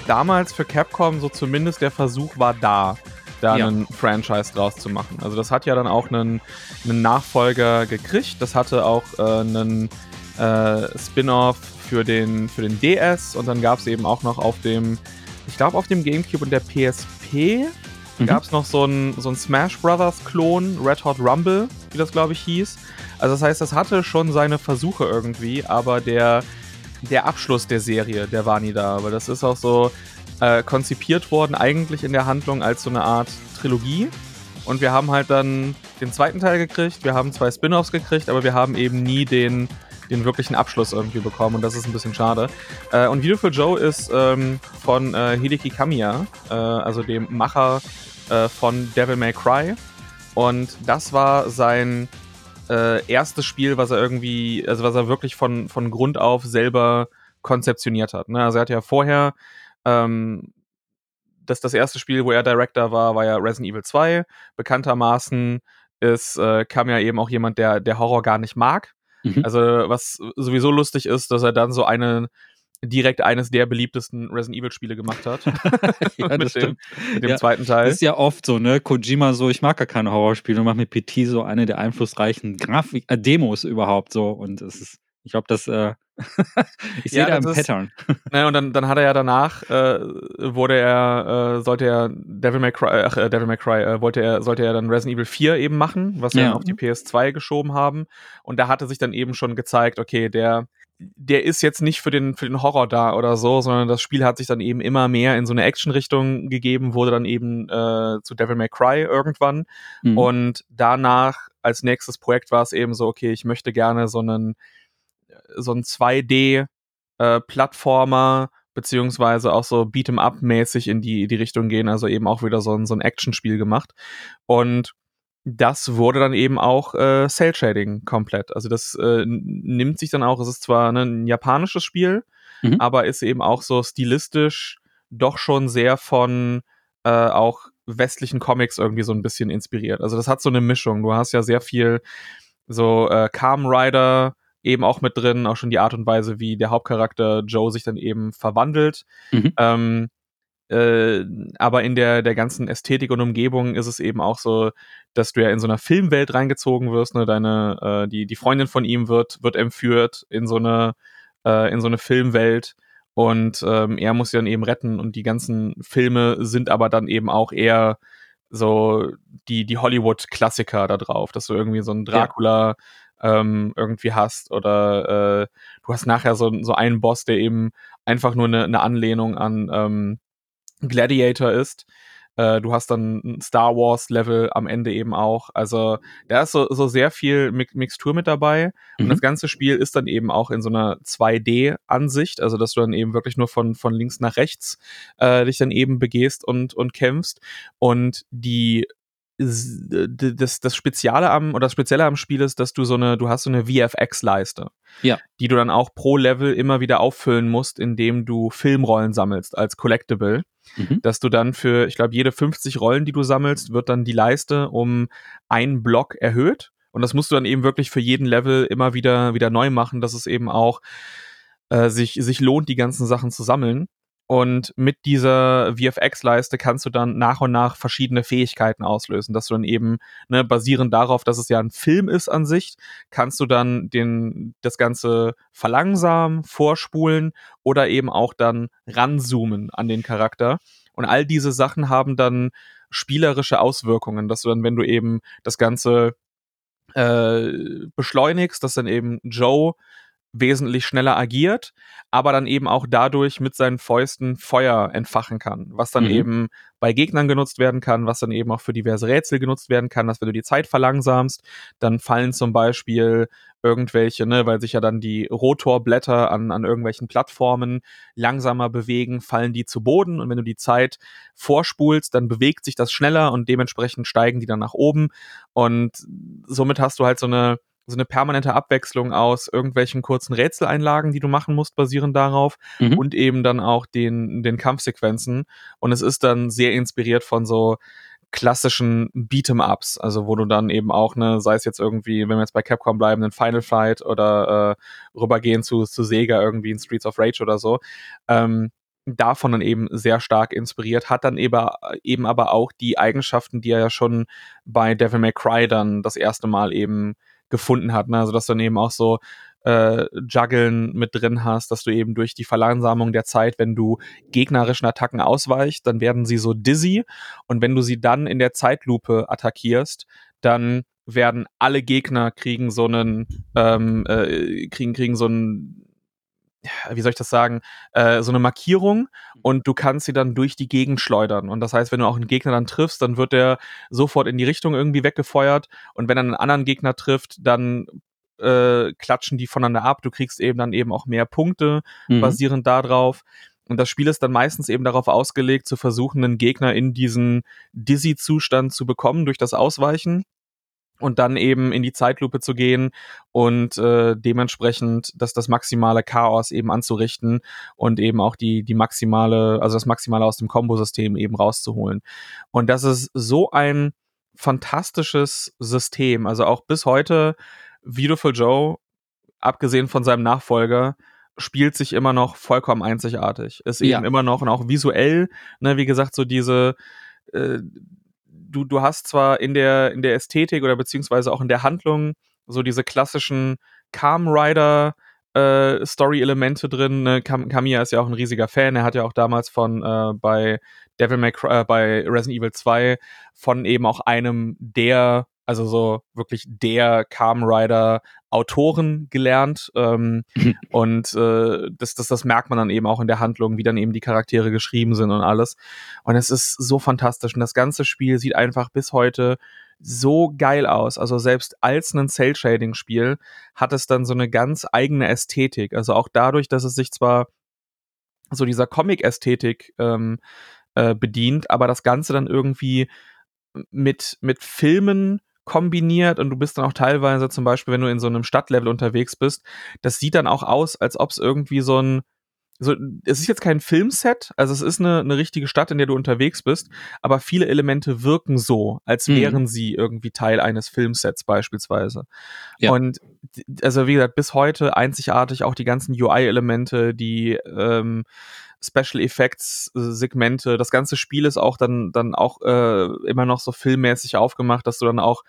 Damals für Capcom so zumindest der Versuch war da, da ja. einen Franchise draus zu machen. Also das hat ja dann auch einen, einen Nachfolger gekriegt. Das hatte auch äh, einen äh, Spin-off für den, für den DS und dann gab es eben auch noch auf dem, ich glaube auf dem GameCube und der PSP mhm. gab es noch so einen so Smash Brothers Klon, Red Hot Rumble, wie das glaube ich hieß. Also das heißt, das hatte schon seine Versuche irgendwie, aber der der Abschluss der Serie, der war nie da. Aber das ist auch so äh, konzipiert worden, eigentlich in der Handlung als so eine Art Trilogie. Und wir haben halt dann den zweiten Teil gekriegt, wir haben zwei Spin-offs gekriegt, aber wir haben eben nie den, den wirklichen Abschluss irgendwie bekommen und das ist ein bisschen schade. Äh, und Beautiful Joe ist ähm, von äh, Hideki Kamiya, äh, also dem Macher äh, von Devil May Cry. Und das war sein äh, erstes Spiel, was er irgendwie, also was er wirklich von, von Grund auf selber konzeptioniert hat. Ne? Also er hat ja vorher, ähm, das, das erste Spiel, wo er Director war, war ja Resident Evil 2. Bekanntermaßen ist, äh, kam ja eben auch jemand, der, der Horror gar nicht mag. Mhm. Also was sowieso lustig ist, dass er dann so eine direkt eines der beliebtesten Resident Evil Spiele gemacht hat. (laughs) ja, (laughs) mit, dem, mit dem ja, zweiten Teil. Ist ja oft so, ne? Kojima so, ich mag gar keine Horrorspiele und macht mit PT so eine der einflussreichen Grafik äh, Demos überhaupt so und es ist ich glaube, das äh, (laughs) ich sehe ja, da ein Pattern. Ne, und dann, dann hat er ja danach äh, wurde er äh, sollte er Devil May Cry ach, äh, Devil May Cry äh, wollte er sollte er dann Resident Evil 4 eben machen, was ja. wir auf die PS2 geschoben haben und da hatte sich dann eben schon gezeigt, okay, der der ist jetzt nicht für den, für den Horror da oder so, sondern das Spiel hat sich dann eben immer mehr in so eine Action-Richtung gegeben, wurde dann eben äh, zu Devil May Cry irgendwann. Mhm. Und danach als nächstes Projekt war es eben so, okay, ich möchte gerne so einen, so einen 2D-Plattformer, äh, beziehungsweise auch so Beat'em Up-mäßig in die, die Richtung gehen, also eben auch wieder so ein, so ein Action-Spiel gemacht. Und das wurde dann eben auch äh, Cell Shading komplett. Also das äh, nimmt sich dann auch, es ist zwar ne, ein japanisches Spiel, mhm. aber ist eben auch so stilistisch doch schon sehr von äh, auch westlichen Comics irgendwie so ein bisschen inspiriert. Also das hat so eine Mischung. Du hast ja sehr viel so äh, Calm Rider eben auch mit drin, auch schon die Art und Weise, wie der Hauptcharakter Joe sich dann eben verwandelt. Mhm. Ähm, äh, aber in der, der ganzen Ästhetik und Umgebung ist es eben auch so, dass du ja in so einer Filmwelt reingezogen wirst. Ne? Deine, äh, die, die Freundin von ihm wird, wird entführt in so eine, äh, in so eine Filmwelt und ähm, er muss sie dann eben retten und die ganzen Filme sind aber dann eben auch eher so die, die Hollywood-Klassiker da drauf, dass du irgendwie so einen Dracula ja. ähm, irgendwie hast oder äh, du hast nachher so, so einen Boss, der eben einfach nur eine, eine Anlehnung an ähm, Gladiator ist. Äh, du hast dann ein Star Wars Level am Ende eben auch. Also da ist so, so sehr viel Mi Mixtur mit dabei. Mhm. Und das ganze Spiel ist dann eben auch in so einer 2D-Ansicht, also dass du dann eben wirklich nur von, von links nach rechts äh, dich dann eben begehst und, und kämpfst. Und die das, das Spezielle am oder das Spezielle am Spiel ist, dass du so eine, du hast so eine VFX-Leiste, ja. die du dann auch pro Level immer wieder auffüllen musst, indem du Filmrollen sammelst als Collectible. Mhm. Dass du dann für, ich glaube, jede 50 Rollen, die du sammelst, wird dann die Leiste um einen Block erhöht. Und das musst du dann eben wirklich für jeden Level immer wieder, wieder neu machen, dass es eben auch äh, sich, sich lohnt, die ganzen Sachen zu sammeln. Und mit dieser VFX-Leiste kannst du dann nach und nach verschiedene Fähigkeiten auslösen, dass du dann eben, ne, basierend darauf, dass es ja ein Film ist an sich, kannst du dann den, das Ganze verlangsamen, vorspulen oder eben auch dann ranzoomen an den Charakter. Und all diese Sachen haben dann spielerische Auswirkungen, dass du dann, wenn du eben das Ganze äh, beschleunigst, dass dann eben Joe wesentlich schneller agiert, aber dann eben auch dadurch mit seinen Fäusten Feuer entfachen kann, was dann mhm. eben bei Gegnern genutzt werden kann, was dann eben auch für diverse Rätsel genutzt werden kann, dass wenn du die Zeit verlangsamst, dann fallen zum Beispiel irgendwelche, ne, weil sich ja dann die Rotorblätter an, an irgendwelchen Plattformen langsamer bewegen, fallen die zu Boden und wenn du die Zeit vorspulst, dann bewegt sich das schneller und dementsprechend steigen die dann nach oben und somit hast du halt so eine so eine permanente Abwechslung aus irgendwelchen kurzen Rätseleinlagen, die du machen musst, basierend darauf mhm. und eben dann auch den, den Kampfsequenzen. Und es ist dann sehr inspiriert von so klassischen Beat'em-Ups, also wo du dann eben auch, ne, sei es jetzt irgendwie, wenn wir jetzt bei Capcom bleiben, einen Final Fight oder äh, rübergehen zu, zu Sega irgendwie in Streets of Rage oder so, ähm, davon dann eben sehr stark inspiriert, hat dann eben, eben aber auch die Eigenschaften, die er ja schon bei Devil May Cry dann das erste Mal eben gefunden hat. Ne? Also dass du dann eben auch so äh, Juggeln mit drin hast, dass du eben durch die Verlangsamung der Zeit, wenn du gegnerischen Attacken ausweichst, dann werden sie so dizzy und wenn du sie dann in der Zeitlupe attackierst, dann werden alle Gegner kriegen so einen ähm, äh, kriegen kriegen so einen wie soll ich das sagen, äh, so eine Markierung und du kannst sie dann durch die Gegend schleudern. Und das heißt, wenn du auch einen Gegner dann triffst, dann wird der sofort in die Richtung irgendwie weggefeuert. Und wenn er einen anderen Gegner trifft, dann äh, klatschen die voneinander ab. Du kriegst eben dann eben auch mehr Punkte mhm. basierend darauf. Und das Spiel ist dann meistens eben darauf ausgelegt, zu versuchen, einen Gegner in diesen Dizzy-Zustand zu bekommen durch das Ausweichen und dann eben in die Zeitlupe zu gehen und äh, dementsprechend dass das maximale Chaos eben anzurichten und eben auch die die maximale also das maximale aus dem Kombosystem eben rauszuholen. Und das ist so ein fantastisches System. Also auch bis heute Beautiful Joe abgesehen von seinem Nachfolger spielt sich immer noch vollkommen einzigartig. Ist eben ja. immer noch und auch visuell ne wie gesagt so diese äh, du, du hast zwar in der, in der Ästhetik oder beziehungsweise auch in der Handlung so diese klassischen Calm Rider äh, Story-Elemente drin. Ne? Kam Kamiya ist ja auch ein riesiger Fan. Er hat ja auch damals von äh, bei Devil May Cry, äh, bei Resident Evil 2 von eben auch einem der also so wirklich der Kamen Rider Autoren gelernt ähm, (laughs) und äh, das, das, das merkt man dann eben auch in der Handlung, wie dann eben die Charaktere geschrieben sind und alles. Und es ist so fantastisch und das ganze Spiel sieht einfach bis heute so geil aus. Also selbst als ein Cell-Shading-Spiel hat es dann so eine ganz eigene Ästhetik. Also auch dadurch, dass es sich zwar so dieser Comic-Ästhetik ähm, äh, bedient, aber das Ganze dann irgendwie mit, mit Filmen kombiniert und du bist dann auch teilweise zum Beispiel, wenn du in so einem Stadtlevel unterwegs bist, das sieht dann auch aus, als ob es irgendwie so ein so, es ist jetzt kein Filmset, also es ist eine, eine richtige Stadt, in der du unterwegs bist, aber viele Elemente wirken so, als mhm. wären mhm. sie irgendwie Teil eines Filmsets beispielsweise. Ja. Und also wie gesagt, bis heute einzigartig auch die ganzen UI-Elemente, die ähm, Special Effects äh, Segmente. Das ganze Spiel ist auch dann, dann auch äh, immer noch so filmmäßig aufgemacht, dass du dann auch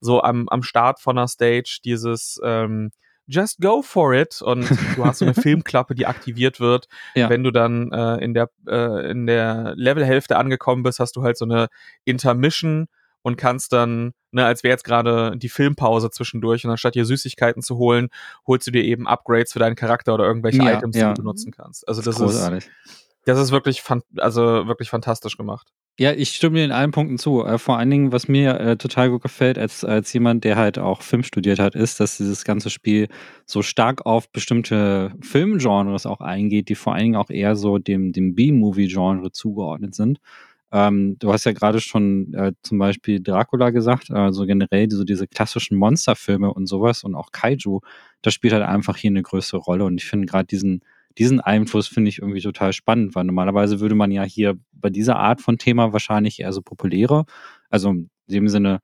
so am, am Start von der Stage dieses ähm, Just go for it und du hast so eine (laughs) Filmklappe, die aktiviert wird. Ja. Wenn du dann äh, in der äh, in der Levelhälfte angekommen bist, hast du halt so eine Intermission und kannst dann, ne, als wäre jetzt gerade die Filmpause zwischendurch und anstatt dir Süßigkeiten zu holen, holst du dir eben Upgrades für deinen Charakter oder irgendwelche ja, Items, ja. die du benutzen kannst. Also das, das ist, das ist wirklich, also wirklich fantastisch gemacht. Ja, ich stimme dir in allen Punkten zu. Äh, vor allen Dingen, was mir äh, total gut gefällt, als, als jemand, der halt auch Film studiert hat, ist, dass dieses ganze Spiel so stark auf bestimmte Filmgenres auch eingeht, die vor allen Dingen auch eher so dem, dem B-Movie-Genre zugeordnet sind. Ähm, du hast ja gerade schon äh, zum Beispiel Dracula gesagt, also generell so diese klassischen Monsterfilme und sowas und auch Kaiju, das spielt halt einfach hier eine größere Rolle. Und ich finde gerade diesen, diesen Einfluss finde ich irgendwie total spannend, weil normalerweise würde man ja hier bei dieser Art von Thema wahrscheinlich eher so populäre, also in dem Sinne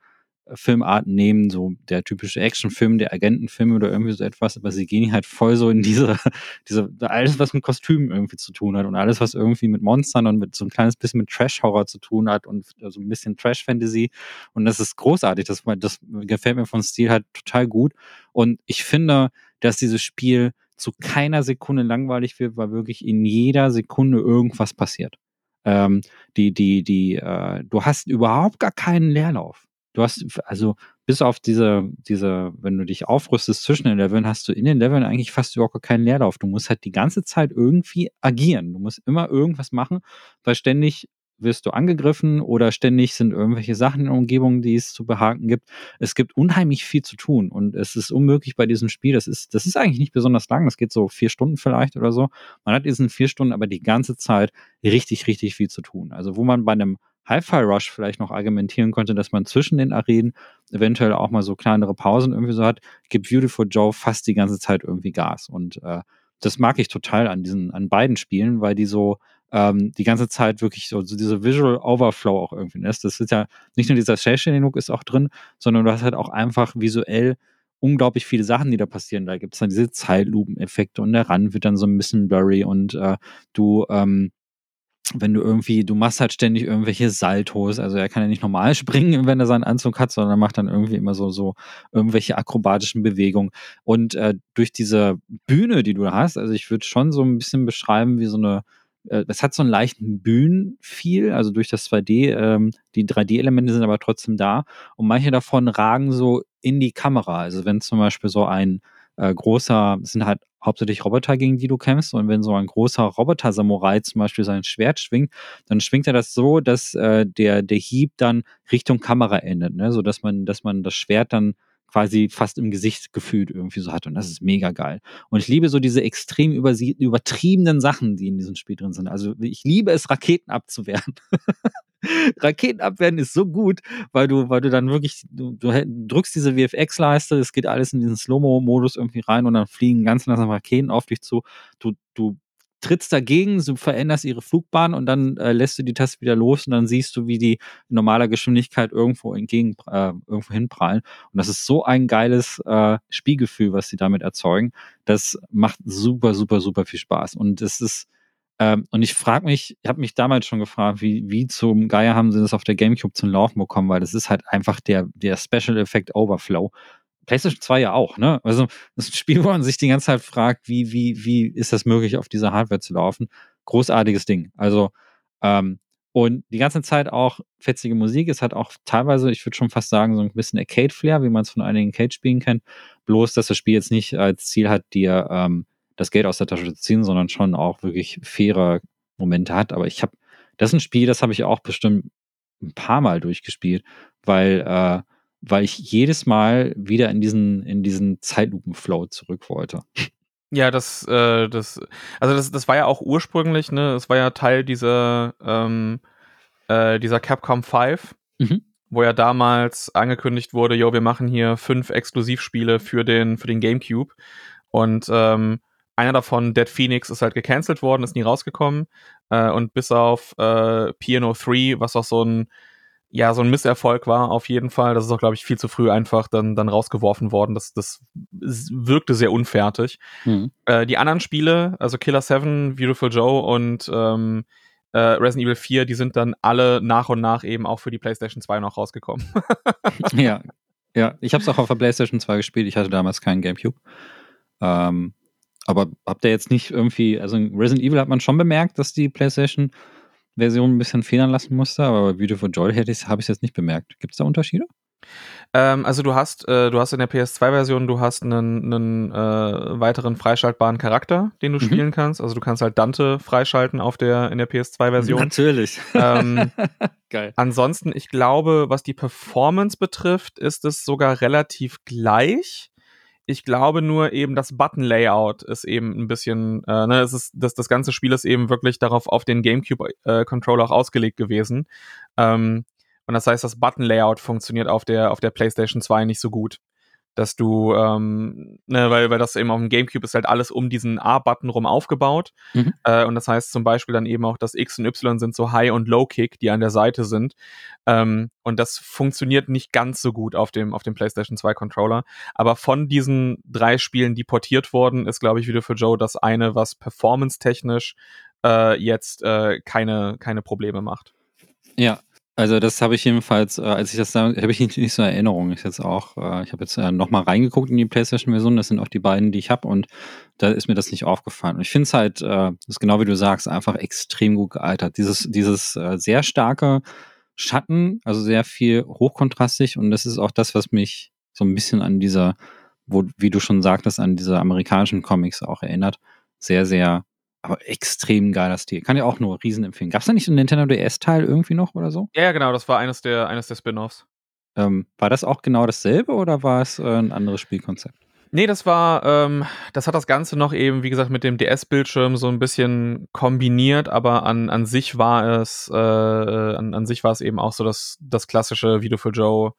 Filmarten nehmen, so der typische Actionfilm, der Agentenfilm oder irgendwie so etwas, aber sie gehen halt voll so in diese, (laughs) diese, alles, was mit Kostümen irgendwie zu tun hat und alles, was irgendwie mit Monstern und mit so ein kleines bisschen mit Trash-Horror zu tun hat und so ein bisschen Trash-Fantasy. Und das ist großartig. Das, das gefällt mir von Stil halt total gut. Und ich finde, dass dieses Spiel zu keiner Sekunde langweilig wird, weil wirklich in jeder Sekunde irgendwas passiert. Ähm, die, die, die, äh, du hast überhaupt gar keinen Leerlauf du hast, also bis auf diese, diese, wenn du dich aufrüstest zwischen den Leveln, hast du in den Leveln eigentlich fast überhaupt keinen Leerlauf. Du musst halt die ganze Zeit irgendwie agieren. Du musst immer irgendwas machen, weil ständig wirst du angegriffen oder ständig sind irgendwelche Sachen in der Umgebung, die es zu behaken gibt. Es gibt unheimlich viel zu tun und es ist unmöglich bei diesem Spiel. Das ist, das ist eigentlich nicht besonders lang. Das geht so vier Stunden vielleicht oder so. Man hat diesen vier Stunden aber die ganze Zeit richtig, richtig viel zu tun. Also wo man bei einem Hi-Fi Rush vielleicht noch argumentieren könnte, dass man zwischen den Arenen eventuell auch mal so kleinere Pausen irgendwie so hat, gibt Beautiful Joe fast die ganze Zeit irgendwie Gas. Und äh, das mag ich total an diesen, an beiden Spielen, weil die so ähm, die ganze Zeit wirklich so, so diese Visual Overflow auch irgendwie ist. Das ist ja nicht nur dieser Shell-Shading-Look ist auch drin, sondern du hast halt auch einfach visuell unglaublich viele Sachen, die da passieren. Da gibt es dann diese Zeitlupen-Effekte und der Rand wird dann so ein bisschen blurry und äh, du ähm, wenn du irgendwie, du machst halt ständig irgendwelche Saltos, also er kann ja nicht normal (laughs) springen, wenn er seinen Anzug hat, sondern er macht dann irgendwie immer so, so irgendwelche akrobatischen Bewegungen. Und äh, durch diese Bühne, die du hast, also ich würde schon so ein bisschen beschreiben, wie so eine, äh, es hat so einen leichten Bühnenfeel, also durch das 2D, ähm, die 3D-Elemente sind aber trotzdem da und manche davon ragen so in die Kamera. Also wenn zum Beispiel so ein äh, großer, sind halt hauptsächlich Roboter, gegen die du kämpfst. Und wenn so ein großer Roboter-Samurai zum Beispiel sein Schwert schwingt, dann schwingt er das so, dass äh, der, der Hieb dann Richtung Kamera endet, ne? so dass man, dass man das Schwert dann quasi fast im Gesicht gefühlt irgendwie so hat. Und das ist mega geil. Und ich liebe so diese extrem übertriebenen Sachen, die in diesem Spiel drin sind. Also ich liebe es, Raketen abzuwehren. (laughs) Raketen abwehren ist so gut, weil du, weil du dann wirklich, du, du drückst diese VFX-Leiste, es geht alles in diesen Slow-Mo-Modus irgendwie rein und dann fliegen ganz langsam Raketen auf dich zu. Du, du trittst dagegen, du veränderst ihre Flugbahn und dann äh, lässt du die Taste wieder los und dann siehst du, wie die in normaler Geschwindigkeit irgendwo entgegen, äh, irgendwo hinprallen. Und das ist so ein geiles äh, Spielgefühl, was sie damit erzeugen. Das macht super, super, super viel Spaß. Und es ist, ähm, und ich frage mich, ich habe mich damals schon gefragt, wie, wie zum Geier haben sie das auf der GameCube zum Laufen bekommen, weil das ist halt einfach der, der Special Effect Overflow. PlayStation 2 ja auch, ne? Also das ist ein Spiel, wo man sich die ganze Zeit fragt, wie, wie, wie ist das möglich, auf dieser Hardware zu laufen? Großartiges Ding. Also, ähm, und die ganze Zeit auch fetzige Musik. Es hat auch teilweise, ich würde schon fast sagen, so ein bisschen Arcade-Flair, wie man es von einigen Arcade-Spielen kennt. Bloß, dass das Spiel jetzt nicht als Ziel hat, dir ähm, das Geld aus der Tasche zu ziehen, sondern schon auch wirklich faire Momente hat. Aber ich habe, das ist ein Spiel, das habe ich auch bestimmt ein paar Mal durchgespielt, weil, äh, weil ich jedes Mal wieder in diesen, in diesen Zeitlupenflow zurück wollte. Ja, das, äh, das, also das, das war ja auch ursprünglich, ne, es war ja Teil dieser, ähm, äh, dieser Capcom 5, mhm. wo ja damals angekündigt wurde, jo, wir machen hier fünf Exklusivspiele für den, für den GameCube. Und ähm, einer davon, Dead Phoenix, ist halt gecancelt worden, ist nie rausgekommen. Äh, und bis auf äh, Piano 3, was auch so ein, ja, so ein Misserfolg war, auf jeden Fall. Das ist auch, glaube ich, viel zu früh einfach dann, dann rausgeworfen worden. Das, das wirkte sehr unfertig. Mhm. Äh, die anderen Spiele, also Killer 7, Beautiful Joe und ähm, äh, Resident Evil 4, die sind dann alle nach und nach eben auch für die PlayStation 2 noch rausgekommen. (laughs) (laughs) ja, ja. Ich habe es auch auf der PlayStation 2 gespielt. Ich hatte damals keinen GameCube. Ähm, aber habt ihr jetzt nicht irgendwie, also in Resident Evil hat man schon bemerkt, dass die PlayStation-Version ein bisschen federn lassen musste, aber bei Beautiful Joy habe ich es jetzt nicht bemerkt. Gibt es da Unterschiede? Ähm, also du hast, äh, du hast in der PS2-Version, du hast einen, einen äh, weiteren freischaltbaren Charakter, den du mhm. spielen kannst. Also du kannst halt Dante freischalten auf der in der PS2-Version. Natürlich. Ähm, (laughs) Geil. Ansonsten, ich glaube, was die Performance betrifft, ist es sogar relativ gleich. Ich glaube nur eben, das Button-Layout ist eben ein bisschen, äh, ne, es ist, das, das ganze Spiel ist eben wirklich darauf auf den GameCube-Controller äh, auch ausgelegt gewesen. Ähm, und das heißt, das Button-Layout funktioniert auf der, auf der PlayStation 2 nicht so gut dass du, ähm, ne, weil, weil das eben auf dem Gamecube ist halt alles um diesen A-Button rum aufgebaut. Mhm. Äh, und das heißt zum Beispiel dann eben auch, dass X und Y sind so High- und Low-Kick, die an der Seite sind. Ähm, und das funktioniert nicht ganz so gut auf dem, auf dem PlayStation 2 Controller. Aber von diesen drei Spielen, die portiert wurden, ist, glaube ich, wieder für Joe das eine, was performance-technisch äh, jetzt äh, keine, keine Probleme macht. Ja, also das habe ich jedenfalls, äh, als ich das da, habe ich nicht, so Erinnerung. Ich jetzt auch, äh, ich habe jetzt äh, nochmal reingeguckt in die PlayStation-Version. Das sind auch die beiden, die ich habe und da ist mir das nicht aufgefallen. Und ich finde es halt, äh, ist genau wie du sagst, einfach extrem gut gealtert. Dieses, dieses äh, sehr starke Schatten, also sehr viel hochkontrastig und das ist auch das, was mich so ein bisschen an dieser, wo, wie du schon sagtest, an diese amerikanischen Comics auch erinnert. Sehr, sehr aber extrem geiler Stil. Kann ja auch nur riesen empfehlen. Gab es da nicht so ein Nintendo DS-Teil irgendwie noch oder so? Ja, ja, genau, das war eines der, eines der Spin-Offs. Ähm, war das auch genau dasselbe oder war es äh, ein anderes Spielkonzept? Nee, das war, ähm, das hat das Ganze noch eben, wie gesagt, mit dem DS-Bildschirm so ein bisschen kombiniert, aber an, an sich war es, äh, an, an sich war es eben auch so das, das klassische Video für Joe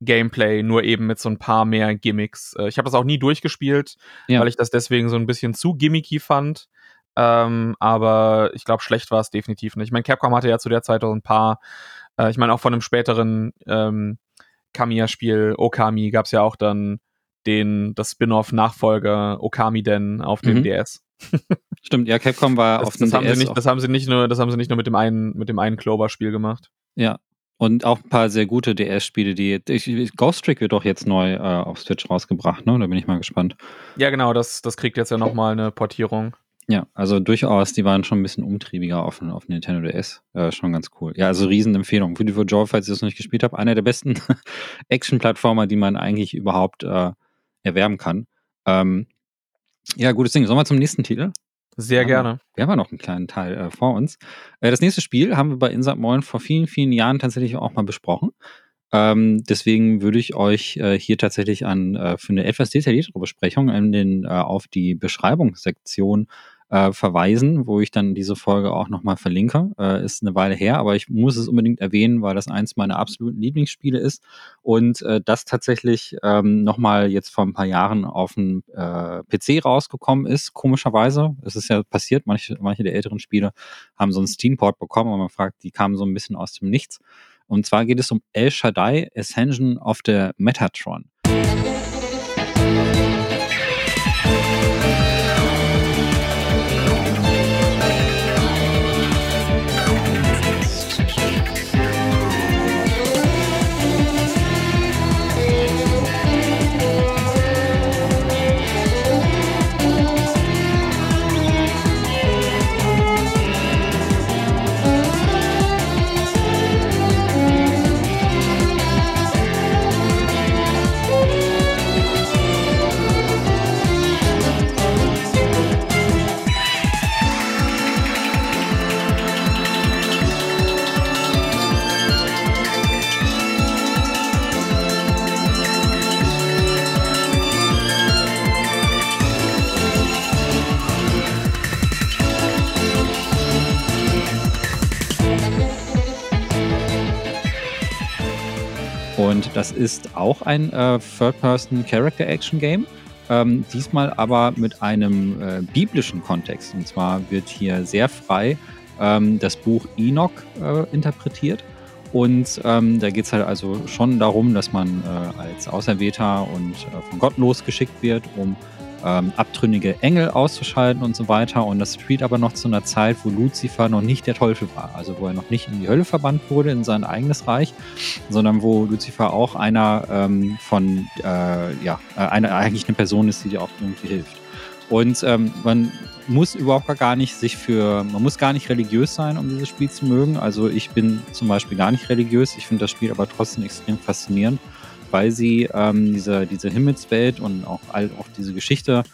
Gameplay, nur eben mit so ein paar mehr Gimmicks. Äh, ich habe das auch nie durchgespielt, ja. weil ich das deswegen so ein bisschen zu gimmicky fand. Ähm, aber ich glaube, schlecht war es definitiv nicht. Ich meine, Capcom hatte ja zu der Zeit auch ein paar, äh, ich meine, auch von einem späteren ähm, Kamiya-Spiel, Okami, gab es ja auch dann den, das Spin-off-Nachfolger Okami Den auf dem mhm. DS. (laughs) Stimmt, ja, Capcom war das, auf dem das DS. Haben sie nicht, das haben sie nicht nur, das haben sie nicht nur mit dem einen, mit dem einen Clover-Spiel gemacht. Ja. Und auch ein paar sehr gute DS-Spiele, die. Ich, Ghost Trick wird doch jetzt neu äh, auf Switch rausgebracht, ne? Da bin ich mal gespannt. Ja, genau, das, das kriegt jetzt ja nochmal eine Portierung. Ja, also durchaus, die waren schon ein bisschen umtriebiger auf, auf Nintendo DS. Äh, schon ganz cool. Ja, also Riesenempfehlung. Beautiful Joy, falls ihr das noch nicht gespielt habt, einer der besten (laughs) Action-Plattformer, die man eigentlich überhaupt äh, erwerben kann. Ähm, ja, gutes Ding. Sollen wir zum nächsten Titel? Sehr wir gerne. wir haben ja noch einen kleinen Teil äh, vor uns. Äh, das nächste Spiel haben wir bei Insert Moin vor vielen, vielen Jahren tatsächlich auch mal besprochen. Ähm, deswegen würde ich euch äh, hier tatsächlich an äh, für eine etwas detailliertere Besprechung an den, äh, auf die Beschreibungssektion äh, verweisen, wo ich dann diese Folge auch nochmal verlinke. Äh, ist eine Weile her, aber ich muss es unbedingt erwähnen, weil das eins meiner absoluten Lieblingsspiele ist und äh, das tatsächlich ähm, nochmal jetzt vor ein paar Jahren auf dem äh, PC rausgekommen ist. Komischerweise, es ist ja passiert, manche, manche der älteren Spiele haben so einen Steamport bekommen, aber man fragt, die kamen so ein bisschen aus dem Nichts. Und zwar geht es um El Shaddai Ascension of the Metatron. Das ist auch ein äh, Third-Person-Character-Action-Game. Ähm, diesmal aber mit einem äh, biblischen Kontext. Und zwar wird hier sehr frei ähm, das Buch Enoch äh, interpretiert. Und ähm, da geht es halt also schon darum, dass man äh, als Auserwählter und äh, von Gott losgeschickt wird, um ähm, abtrünnige Engel auszuschalten und so weiter. Und das spielt aber noch zu einer Zeit, wo Luzifer noch nicht der Teufel war, also wo er noch nicht in die Hölle verbannt wurde, in sein eigenes Reich, sondern wo Luzifer auch einer ähm, von, äh, ja, äh, eine, eigentlich eine Person ist, die dir auch irgendwie hilft. Und ähm, man muss überhaupt gar nicht sich für, man muss gar nicht religiös sein, um dieses Spiel zu mögen. Also ich bin zum Beispiel gar nicht religiös, ich finde das Spiel aber trotzdem extrem faszinierend weil sie ähm, diese, diese Himmelswelt und auch, all, auch diese Geschichte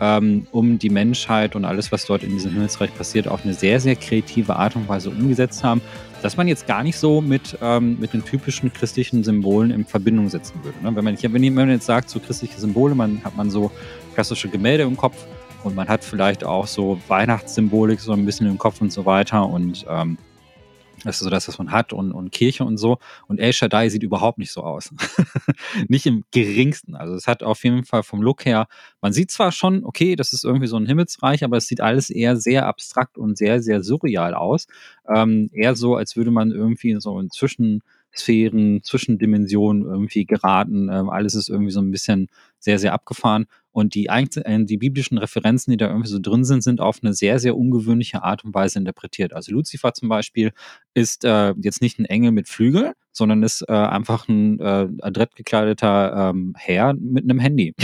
ähm, um die Menschheit und alles, was dort in diesem Himmelsreich passiert, auf eine sehr, sehr kreative Art und Weise umgesetzt haben, dass man jetzt gar nicht so mit, ähm, mit den typischen christlichen Symbolen in Verbindung setzen würde. Ne? Wenn, man, wenn man jetzt sagt, so christliche Symbole, man hat man so klassische Gemälde im Kopf und man hat vielleicht auch so Weihnachtssymbolik so ein bisschen im Kopf und so weiter und ähm, das ist so das, was man hat und, und Kirche und so. Und El Shaddai sieht überhaupt nicht so aus. (laughs) nicht im geringsten. Also es hat auf jeden Fall vom Look her, man sieht zwar schon, okay, das ist irgendwie so ein Himmelsreich, aber es sieht alles eher sehr abstrakt und sehr, sehr surreal aus. Ähm, eher so, als würde man irgendwie so in Zwischensphären, Zwischendimensionen irgendwie geraten. Ähm, alles ist irgendwie so ein bisschen sehr, sehr abgefahren. Und die, äh, die biblischen Referenzen, die da irgendwie so drin sind, sind auf eine sehr, sehr ungewöhnliche Art und Weise interpretiert. Also Lucifer zum Beispiel ist äh, jetzt nicht ein Engel mit Flügel, sondern ist äh, einfach ein äh, adrett ähm, Herr mit einem Handy.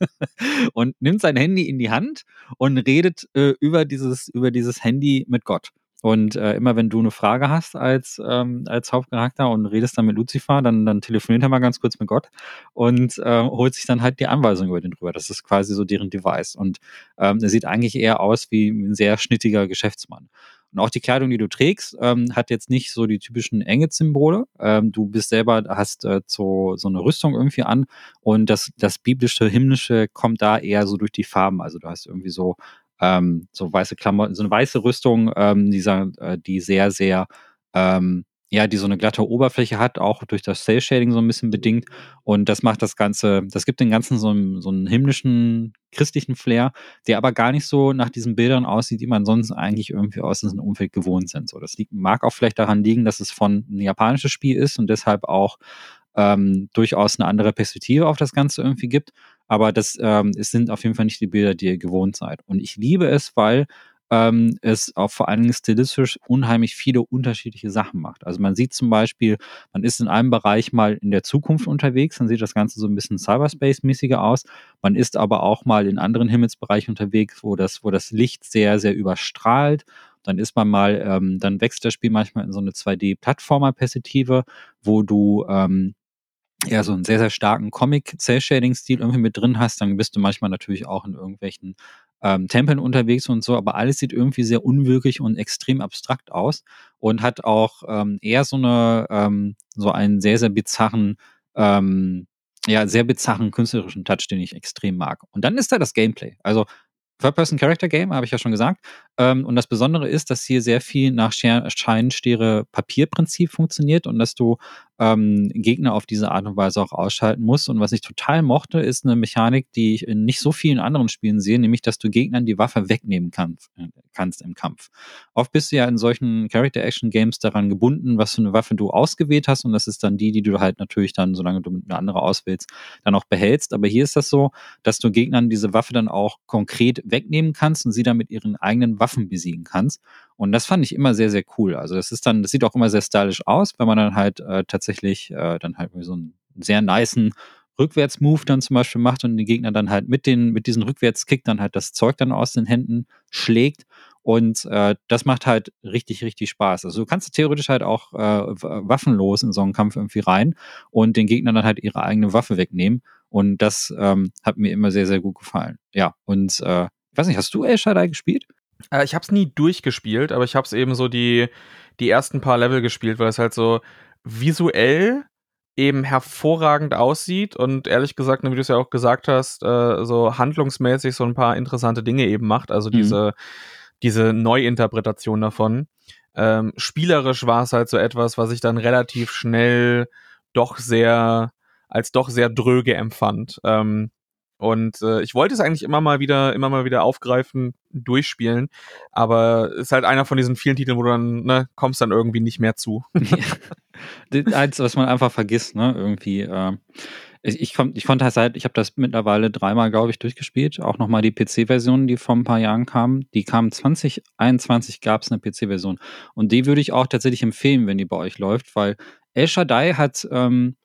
(laughs) und nimmt sein Handy in die Hand und redet äh, über, dieses, über dieses Handy mit Gott. Und äh, immer wenn du eine Frage hast als, ähm, als Hauptcharakter und redest dann mit Lucifer, dann, dann telefoniert er mal ganz kurz mit Gott und äh, holt sich dann halt die Anweisung über den drüber. Das ist quasi so deren Device. Und ähm, er sieht eigentlich eher aus wie ein sehr schnittiger Geschäftsmann. Und auch die Kleidung, die du trägst, ähm, hat jetzt nicht so die typischen Enge-Symbole. Ähm, du bist selber, hast äh, so, so eine Rüstung irgendwie an und das, das biblische, himmlische kommt da eher so durch die Farben. Also du hast irgendwie so ähm, so weiße Klamotten, so eine weiße Rüstung, ähm, die, äh, die sehr, sehr, ähm, ja, die so eine glatte Oberfläche hat, auch durch das Cell Shading so ein bisschen bedingt. Und das macht das Ganze, das gibt den Ganzen so einen, so einen himmlischen, christlichen Flair, der aber gar nicht so nach diesen Bildern aussieht, die man sonst eigentlich irgendwie aus diesem Umfeld gewohnt sind. So, das liegt, mag auch vielleicht daran liegen, dass es von ein japanisches Spiel ist und deshalb auch ähm, durchaus eine andere Perspektive auf das Ganze irgendwie gibt. Aber das ähm, es sind auf jeden Fall nicht die Bilder, die ihr gewohnt seid. Und ich liebe es, weil ähm, es auch vor allen Dingen stilistisch unheimlich viele unterschiedliche Sachen macht. Also man sieht zum Beispiel, man ist in einem Bereich mal in der Zukunft unterwegs, dann sieht das Ganze so ein bisschen Cyberspace-mäßiger aus. Man ist aber auch mal in anderen Himmelsbereichen unterwegs, wo das, wo das Licht sehr, sehr überstrahlt. Dann ist man mal, ähm, dann wächst das Spiel manchmal in so eine 2D-Plattformer-Perspektive, wo du ähm, ja so einen sehr, sehr starken Comic-Cell-Shading-Stil irgendwie mit drin hast, dann bist du manchmal natürlich auch in irgendwelchen ähm, Tempeln unterwegs und so, aber alles sieht irgendwie sehr unwirklich und extrem abstrakt aus und hat auch ähm, eher so eine, ähm, so einen sehr, sehr bizarren, ähm, ja, sehr bizarren künstlerischen Touch, den ich extrem mag. Und dann ist da das Gameplay. Also Third-Person-Character-Game, habe ich ja schon gesagt. Ähm, und das Besondere ist, dass hier sehr viel nach Scheinstiere-Papier-Prinzip funktioniert und dass du ähm, Gegner auf diese Art und Weise auch ausschalten musst. Und was ich total mochte, ist eine Mechanik, die ich in nicht so vielen anderen Spielen sehe, nämlich, dass du Gegnern die Waffe wegnehmen kannst, äh, kannst im Kampf. Oft bist du ja in solchen Character-Action-Games daran gebunden, was für eine Waffe du ausgewählt hast. Und das ist dann die, die du halt natürlich dann, solange du eine andere auswählst, dann auch behältst. Aber hier ist das so, dass du Gegnern diese Waffe dann auch konkret wegnehmen kannst und sie dann mit ihren eigenen Waffen besiegen kannst. Und das fand ich immer sehr, sehr cool. Also das ist dann, das sieht auch immer sehr stylisch aus, wenn man dann halt äh, tatsächlich äh, dann halt so einen sehr niceen Rückwärtsmove dann zum Beispiel macht und den Gegner dann halt mit den, mit diesen Rückwärtskick dann halt das Zeug dann aus den Händen schlägt. Und äh, das macht halt richtig, richtig Spaß. Also du kannst theoretisch halt auch äh, waffenlos in so einen Kampf irgendwie rein und den Gegnern dann halt ihre eigene Waffe wegnehmen. Und das ähm, hat mir immer sehr, sehr gut gefallen. Ja, und äh, ich weiß nicht, hast du El Shaddai gespielt? Äh, ich habe es nie durchgespielt, aber ich habe es eben so die, die ersten paar Level gespielt, weil es halt so visuell eben hervorragend aussieht und ehrlich gesagt, wie du es ja auch gesagt hast, äh, so handlungsmäßig so ein paar interessante Dinge eben macht. Also mhm. diese, diese Neuinterpretation davon. Ähm, spielerisch war es halt so etwas, was ich dann relativ schnell doch sehr als doch sehr dröge empfand. Ähm, und äh, ich wollte es eigentlich immer mal wieder, immer mal wieder aufgreifen, durchspielen, aber es ist halt einer von diesen vielen Titeln, wo du dann, ne, kommst dann irgendwie nicht mehr zu. (laughs) Eins, was man einfach vergisst, ne, irgendwie. Äh, ich, ich, ich konnte halt, ich habe das mittlerweile dreimal, glaube ich, durchgespielt. Auch nochmal die PC-Version, die vor ein paar Jahren kam. Die kam 2021, gab es eine PC-Version. Und die würde ich auch tatsächlich empfehlen, wenn die bei euch läuft, weil El Shaddai hat ähm,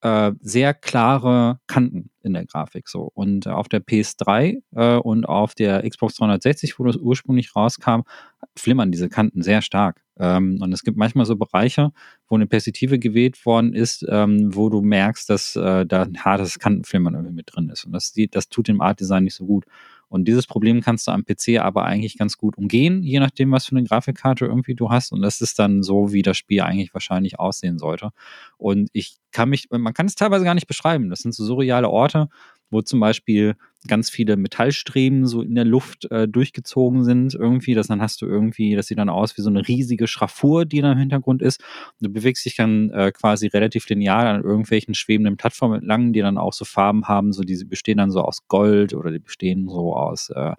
äh, sehr klare Kanten in der Grafik so. Und auf der PS3 äh, und auf der Xbox 360, wo das ursprünglich rauskam, flimmern diese Kanten sehr stark. Ähm, und es gibt manchmal so Bereiche, wo eine Perspektive gewählt worden ist, ähm, wo du merkst, dass äh, da ein hartes Kantenflimmern irgendwie mit drin ist. Und das, das tut dem Art Design nicht so gut. Und dieses Problem kannst du am PC aber eigentlich ganz gut umgehen, je nachdem, was für eine Grafikkarte irgendwie du hast. Und das ist dann so, wie das Spiel eigentlich wahrscheinlich aussehen sollte. Und ich kann mich, man kann es teilweise gar nicht beschreiben. Das sind so surreale Orte, wo zum Beispiel ganz viele Metallstreben so in der Luft äh, durchgezogen sind irgendwie. Das dann hast du irgendwie, das sieht dann aus wie so eine riesige Schraffur, die da im Hintergrund ist. Du bewegst dich dann äh, quasi relativ linear an irgendwelchen schwebenden Plattformen entlang, die dann auch so Farben haben, so die bestehen dann so aus Gold oder die bestehen so aus, äh,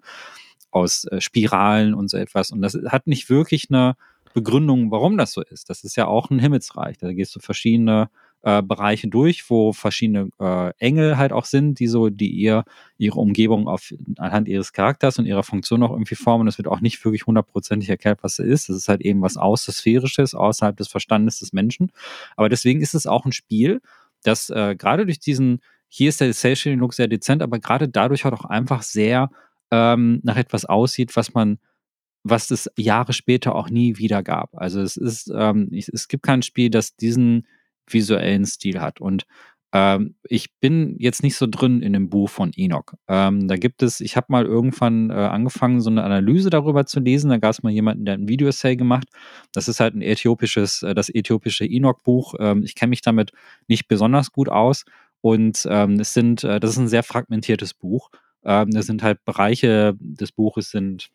aus äh, Spiralen und so etwas. Und das hat nicht wirklich eine Begründung, warum das so ist. Das ist ja auch ein Himmelsreich. Da gehst du verschiedene äh, Bereiche durch, wo verschiedene äh, Engel halt auch sind, die so, die ihr ihre Umgebung auf anhand ihres Charakters und ihrer Funktion auch irgendwie formen. Es wird auch nicht wirklich hundertprozentig erklärt, was es ist. Es ist halt eben was Außersphärisches, außerhalb des Verstandes des Menschen. Aber deswegen ist es auch ein Spiel, das äh, gerade durch diesen, hier ist der Cell Look sehr dezent, aber gerade dadurch halt auch einfach sehr ähm, nach etwas aussieht, was man was es Jahre später auch nie wieder gab. Also es ist, ähm, es gibt kein Spiel, das diesen visuellen Stil hat. Und ähm, ich bin jetzt nicht so drin in dem Buch von Enoch. Ähm, da gibt es, ich habe mal irgendwann äh, angefangen, so eine Analyse darüber zu lesen. Da gab es mal jemanden, der ein Video-Essay gemacht. Das ist halt ein äthiopisches, äh, das äthiopische Enoch-Buch. Ähm, ich kenne mich damit nicht besonders gut aus. Und ähm, es sind, äh, das ist ein sehr fragmentiertes Buch. Ähm, das sind halt Bereiche des Buches sind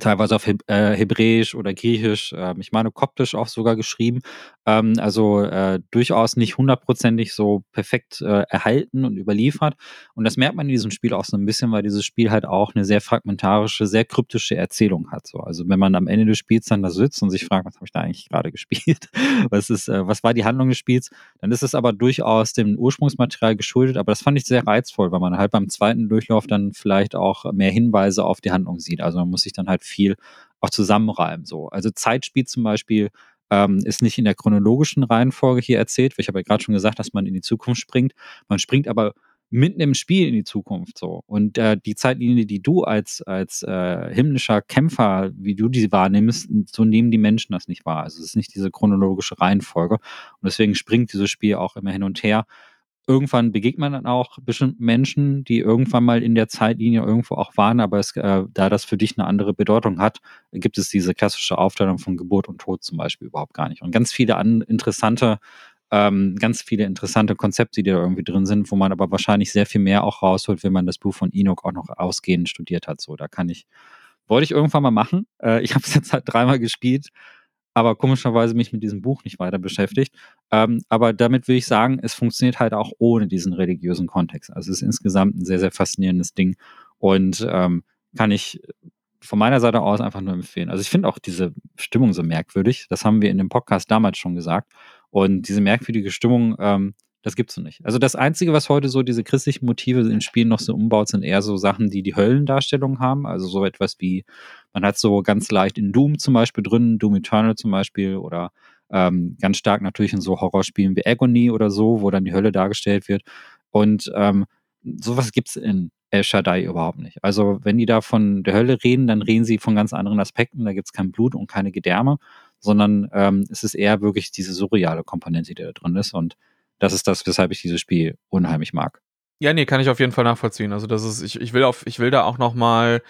teilweise auf äh, Hebräisch oder Griechisch, äh, ich meine Koptisch auch sogar geschrieben. Ähm, also äh, durchaus nicht hundertprozentig so perfekt äh, erhalten und überliefert. Und das merkt man in diesem Spiel auch so ein bisschen, weil dieses Spiel halt auch eine sehr fragmentarische, sehr kryptische Erzählung hat. So. Also wenn man am Ende des Spiels dann da sitzt und sich fragt, was habe ich da eigentlich gerade gespielt? (laughs) was ist, was war die Handlung des Spiels? Dann ist es aber durchaus dem Ursprungsmaterial geschuldet. Aber das fand ich sehr reizvoll, weil man halt beim zweiten Durchlauf dann vielleicht auch mehr Hinweise auf die Handlung sieht. Also man muss sich dann halt viel auch zusammenreimen. So. Also Zeitspiel zum Beispiel ähm, ist nicht in der chronologischen Reihenfolge hier erzählt, weil ich habe ja gerade schon gesagt, dass man in die Zukunft springt. Man springt aber mitten im Spiel in die Zukunft so. Und äh, die Zeitlinie, die du als, als äh, himmlischer Kämpfer, wie du die wahrnimmst, so nehmen die Menschen das nicht wahr. Also es ist nicht diese chronologische Reihenfolge. Und deswegen springt dieses Spiel auch immer hin und her irgendwann begegnet man dann auch bestimmten Menschen, die irgendwann mal in der Zeitlinie irgendwo auch waren, aber es, äh, da das für dich eine andere Bedeutung hat, gibt es diese klassische Aufteilung von Geburt und Tod zum Beispiel überhaupt gar nicht. Und ganz viele an, interessante, ähm, ganz viele interessante Konzepte, die da irgendwie drin sind, wo man aber wahrscheinlich sehr viel mehr auch rausholt, wenn man das Buch von Enoch auch noch ausgehend studiert hat. So, da kann ich, wollte ich irgendwann mal machen. Äh, ich (laughs) habe es jetzt halt dreimal gespielt aber komischerweise mich mit diesem Buch nicht weiter beschäftigt. Ähm, aber damit will ich sagen, es funktioniert halt auch ohne diesen religiösen Kontext. Also es ist insgesamt ein sehr, sehr faszinierendes Ding und ähm, kann ich von meiner Seite aus einfach nur empfehlen. Also ich finde auch diese Stimmung so merkwürdig. Das haben wir in dem Podcast damals schon gesagt. Und diese merkwürdige Stimmung, ähm, das gibt's so nicht. Also das Einzige, was heute so diese christlichen Motive in Spielen noch so umbaut, sind eher so Sachen, die die Höllendarstellung haben. Also so etwas wie, man hat so ganz leicht in Doom zum Beispiel drin, Doom Eternal zum Beispiel oder ähm, ganz stark natürlich in so Horrorspielen wie Agony oder so, wo dann die Hölle dargestellt wird. Und ähm, sowas gibt's in El Shaddai überhaupt nicht. Also wenn die da von der Hölle reden, dann reden sie von ganz anderen Aspekten. Da gibt's kein Blut und keine Gedärme, sondern ähm, es ist eher wirklich diese surreale Komponente, die da drin ist. Und das ist das, weshalb ich dieses Spiel unheimlich mag. Ja, nee, kann ich auf jeden Fall nachvollziehen. Also das ist, ich, ich will auf, ich will da auch noch mal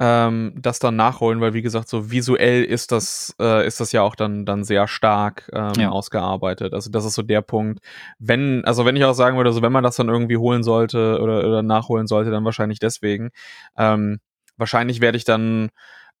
ähm, das dann nachholen, weil wie gesagt, so visuell ist das, äh, ist das ja auch dann, dann sehr stark ähm, ja. ausgearbeitet. Also das ist so der Punkt. Wenn, also wenn ich auch sagen würde, so wenn man das dann irgendwie holen sollte oder, oder nachholen sollte, dann wahrscheinlich deswegen. Ähm, wahrscheinlich werde ich dann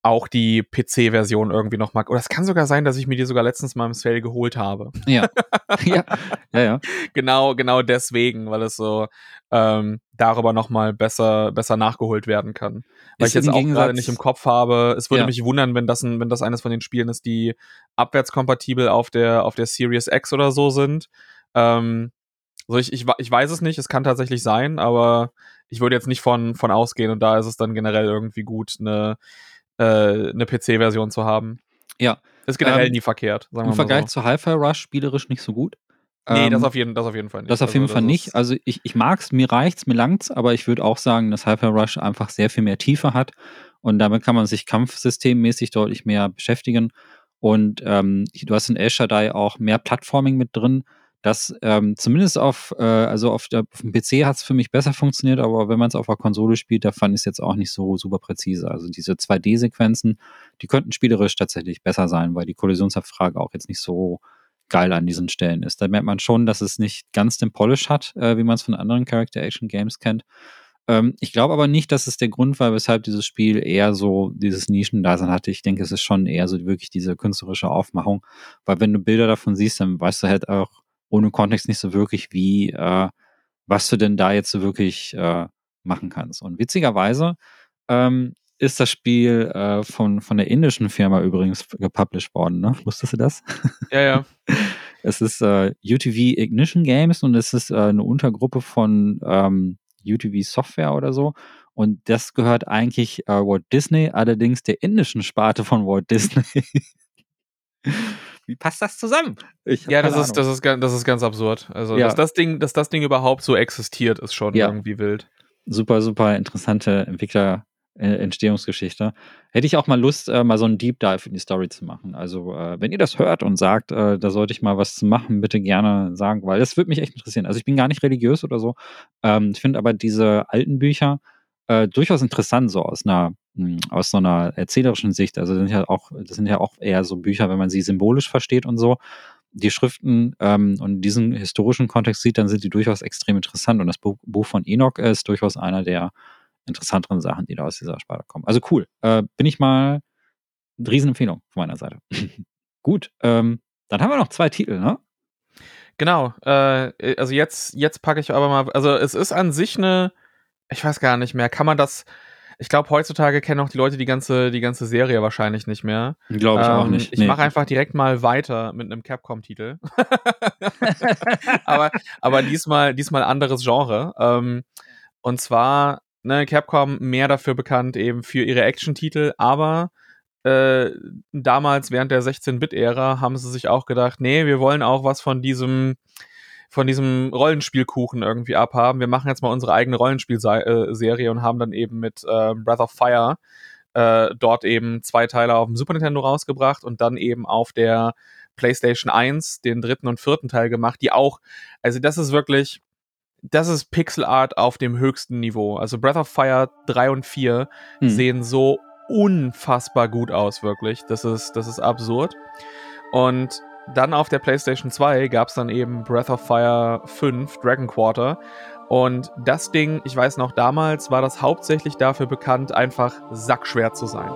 auch die PC-Version irgendwie noch mag. Oder es kann sogar sein, dass ich mir die sogar letztens mal im Sale geholt habe. Ja. (laughs) ja. ja, ja. Genau, genau deswegen, weil es so ähm, darüber noch mal besser, besser nachgeholt werden kann. Weil ist ich jetzt auch gerade nicht im Kopf habe. Es würde ja. mich wundern, wenn das, ein, wenn das eines von den Spielen ist, die abwärtskompatibel auf der, auf der Series X oder so sind. Ähm, also ich, ich, ich weiß es nicht, es kann tatsächlich sein, aber ich würde jetzt nicht von, von ausgehen und da ist es dann generell irgendwie gut, eine äh, eine PC-Version zu haben. Ja. Ist generell ähm, nie verkehrt. Im Vergleich so. zu Hi-Fi Rush spielerisch nicht so gut. Nee, ähm, das, auf jeden, das auf jeden Fall nicht. Das auf jeden also, Fall nicht. Also ich, ich mag's, mir reicht's, mir langt's, aber ich würde auch sagen, dass Hi-Fi Rush einfach sehr viel mehr Tiefe hat und damit kann man sich kampfsystemmäßig deutlich mehr beschäftigen. Und ähm, du hast in El Shaddai auch mehr Plattforming mit drin. Das ähm, zumindest auf, äh, also auf, der, auf dem PC hat es für mich besser funktioniert, aber wenn man es auf der Konsole spielt, da fand ich es jetzt auch nicht so super präzise. Also diese 2D-Sequenzen, die könnten spielerisch tatsächlich besser sein, weil die Kollisionsabfrage auch jetzt nicht so geil an diesen Stellen ist. Da merkt man schon, dass es nicht ganz den Polish hat, äh, wie man es von anderen Character-Action-Games kennt. Ähm, ich glaube aber nicht, dass es der Grund war, weshalb dieses Spiel eher so dieses Nischendasein hatte. Ich denke, es ist schon eher so wirklich diese künstlerische Aufmachung, weil wenn du Bilder davon siehst, dann weißt du halt auch ohne Kontext nicht so wirklich, wie, äh, was du denn da jetzt so wirklich äh, machen kannst. Und witzigerweise ähm, ist das Spiel äh, von, von der indischen Firma übrigens gepublished worden, ne? Wusstest du das? Ja, ja. (laughs) es ist äh, UTV Ignition Games und es ist äh, eine Untergruppe von ähm, UTV Software oder so. Und das gehört eigentlich äh, Walt Disney, allerdings der indischen Sparte von Walt Disney. (laughs) Wie passt das zusammen? ja, das ist, das, ist, das ist ganz absurd. Also, ja. dass, das Ding, dass das Ding überhaupt so existiert, ist schon ja. irgendwie wild. Super, super interessante Entwickler, äh, Entstehungsgeschichte. Hätte ich auch mal Lust, äh, mal so einen Deep Dive in die Story zu machen. Also, äh, wenn ihr das hört und sagt, äh, da sollte ich mal was zu machen, bitte gerne sagen, weil das würde mich echt interessieren. Also, ich bin gar nicht religiös oder so. Ähm, ich finde aber diese alten Bücher äh, durchaus interessant, so aus einer aus so einer erzählerischen Sicht, also sind ja auch, das sind ja auch eher so Bücher, wenn man sie symbolisch versteht und so, die Schriften ähm, und diesen historischen Kontext sieht, dann sind die durchaus extrem interessant. Und das Buch, Buch von Enoch ist durchaus einer der interessanteren Sachen, die da aus dieser Sparte kommen. Also cool. Äh, bin ich mal eine Riesenempfehlung von meiner Seite. (laughs) Gut, ähm, dann haben wir noch zwei Titel, ne? Genau. Äh, also jetzt, jetzt packe ich aber mal, also es ist an sich eine, ich weiß gar nicht mehr, kann man das, ich glaube, heutzutage kennen auch die Leute die ganze, die ganze Serie wahrscheinlich nicht mehr. Glaube ich ähm, auch nicht. Ich nee. mache einfach direkt mal weiter mit einem Capcom-Titel. (laughs) aber, aber diesmal, diesmal anderes Genre. Ähm, und zwar, ne, Capcom mehr dafür bekannt eben für ihre Action-Titel, aber äh, damals während der 16-Bit-Ära haben sie sich auch gedacht, nee, wir wollen auch was von diesem von diesem Rollenspielkuchen irgendwie abhaben. Wir machen jetzt mal unsere eigene Rollenspielserie und haben dann eben mit äh, Breath of Fire äh, dort eben zwei Teile auf dem Super Nintendo rausgebracht und dann eben auf der PlayStation 1 den dritten und vierten Teil gemacht, die auch, also das ist wirklich, das ist Pixel Art auf dem höchsten Niveau. Also Breath of Fire 3 und 4 hm. sehen so unfassbar gut aus, wirklich. Das ist, das ist absurd. Und dann auf der PlayStation 2 gab es dann eben Breath of Fire 5 Dragon Quarter. Und das Ding, ich weiß noch damals, war das hauptsächlich dafür bekannt, einfach sackschwer zu sein.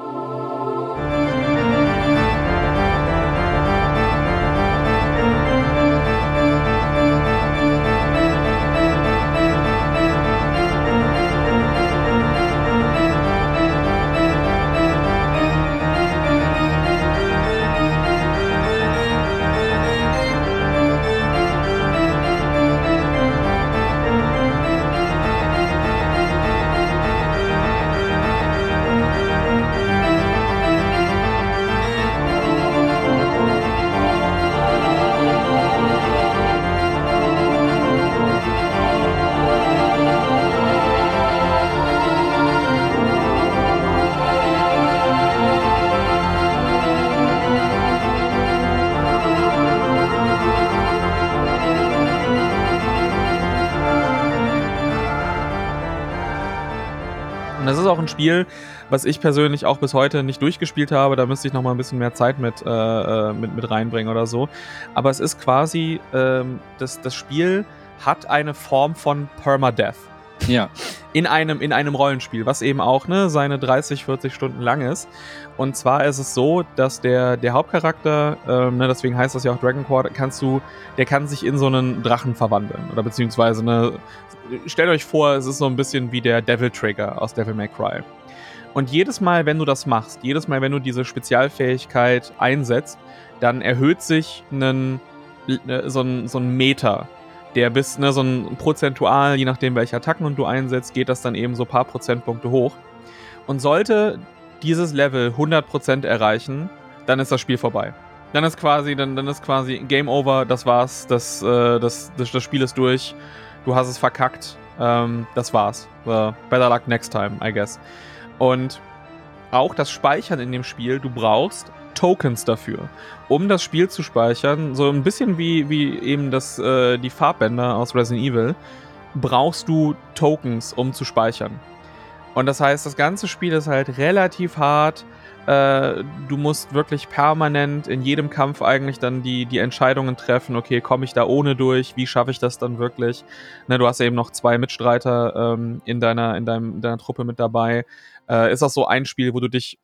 Spiel, was ich persönlich auch bis heute nicht durchgespielt habe. Da müsste ich noch mal ein bisschen mehr Zeit mit, äh, äh, mit, mit reinbringen oder so. Aber es ist quasi, ähm, das, das Spiel hat eine Form von Permadeath. Ja. In einem, in einem Rollenspiel, was eben auch ne, seine 30, 40 Stunden lang ist. Und zwar ist es so, dass der, der Hauptcharakter, ähm, ne, deswegen heißt das ja auch Dragon Quarter, kannst du, der kann sich in so einen Drachen verwandeln. Oder beziehungsweise eine, stellt euch vor, es ist so ein bisschen wie der Devil Trigger aus Devil May Cry. Und jedes Mal, wenn du das machst, jedes Mal, wenn du diese Spezialfähigkeit einsetzt, dann erhöht sich einen, ne, so, ein, so ein Meter der bis, ne, so ein prozentual, je nachdem welche Attacken und du einsetzt, geht das dann eben so ein paar Prozentpunkte hoch. Und sollte dieses Level 100% erreichen, dann ist das Spiel vorbei. Dann ist quasi, dann, dann ist quasi Game Over, das war's, das, äh, das, das, das Spiel ist durch, du hast es verkackt, ähm, das war's. Better luck next time, I guess. Und auch das Speichern in dem Spiel, du brauchst Tokens dafür. Um das Spiel zu speichern, so ein bisschen wie, wie eben das, äh, die Farbbänder aus Resident Evil, brauchst du Tokens, um zu speichern. Und das heißt, das ganze Spiel ist halt relativ hart. Äh, du musst wirklich permanent in jedem Kampf eigentlich dann die, die Entscheidungen treffen, okay, komme ich da ohne durch, wie schaffe ich das dann wirklich? Ne, du hast ja eben noch zwei Mitstreiter ähm, in, deiner, in, deinem, in deiner Truppe mit dabei. Äh, ist auch so ein Spiel, wo du dich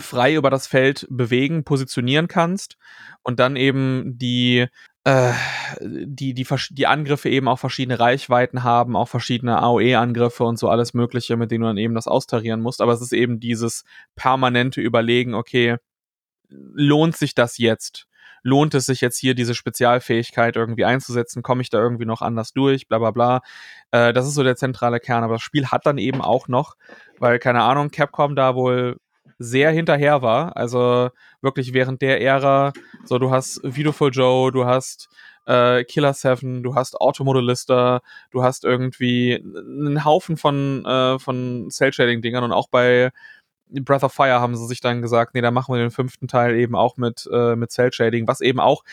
frei über das Feld bewegen, positionieren kannst und dann eben die äh, die, die, die Angriffe eben auch verschiedene Reichweiten haben, auch verschiedene AOE-Angriffe und so alles Mögliche, mit denen du dann eben das austarieren musst. Aber es ist eben dieses permanente Überlegen, okay, lohnt sich das jetzt? Lohnt es sich jetzt hier diese Spezialfähigkeit irgendwie einzusetzen? Komme ich da irgendwie noch anders durch? Bla bla bla. Äh, das ist so der zentrale Kern. Aber das Spiel hat dann eben auch noch, weil, keine Ahnung, Capcom da wohl sehr hinterher war. Also wirklich während der Ära, so du hast Beautiful Joe, du hast äh, Killer 7, du hast Automodellista, du hast irgendwie einen Haufen von, äh, von Cell-Shading-Dingern und auch bei Breath of Fire haben sie sich dann gesagt, nee, da machen wir den fünften Teil eben auch mit, äh, mit Cell-Shading, was eben auch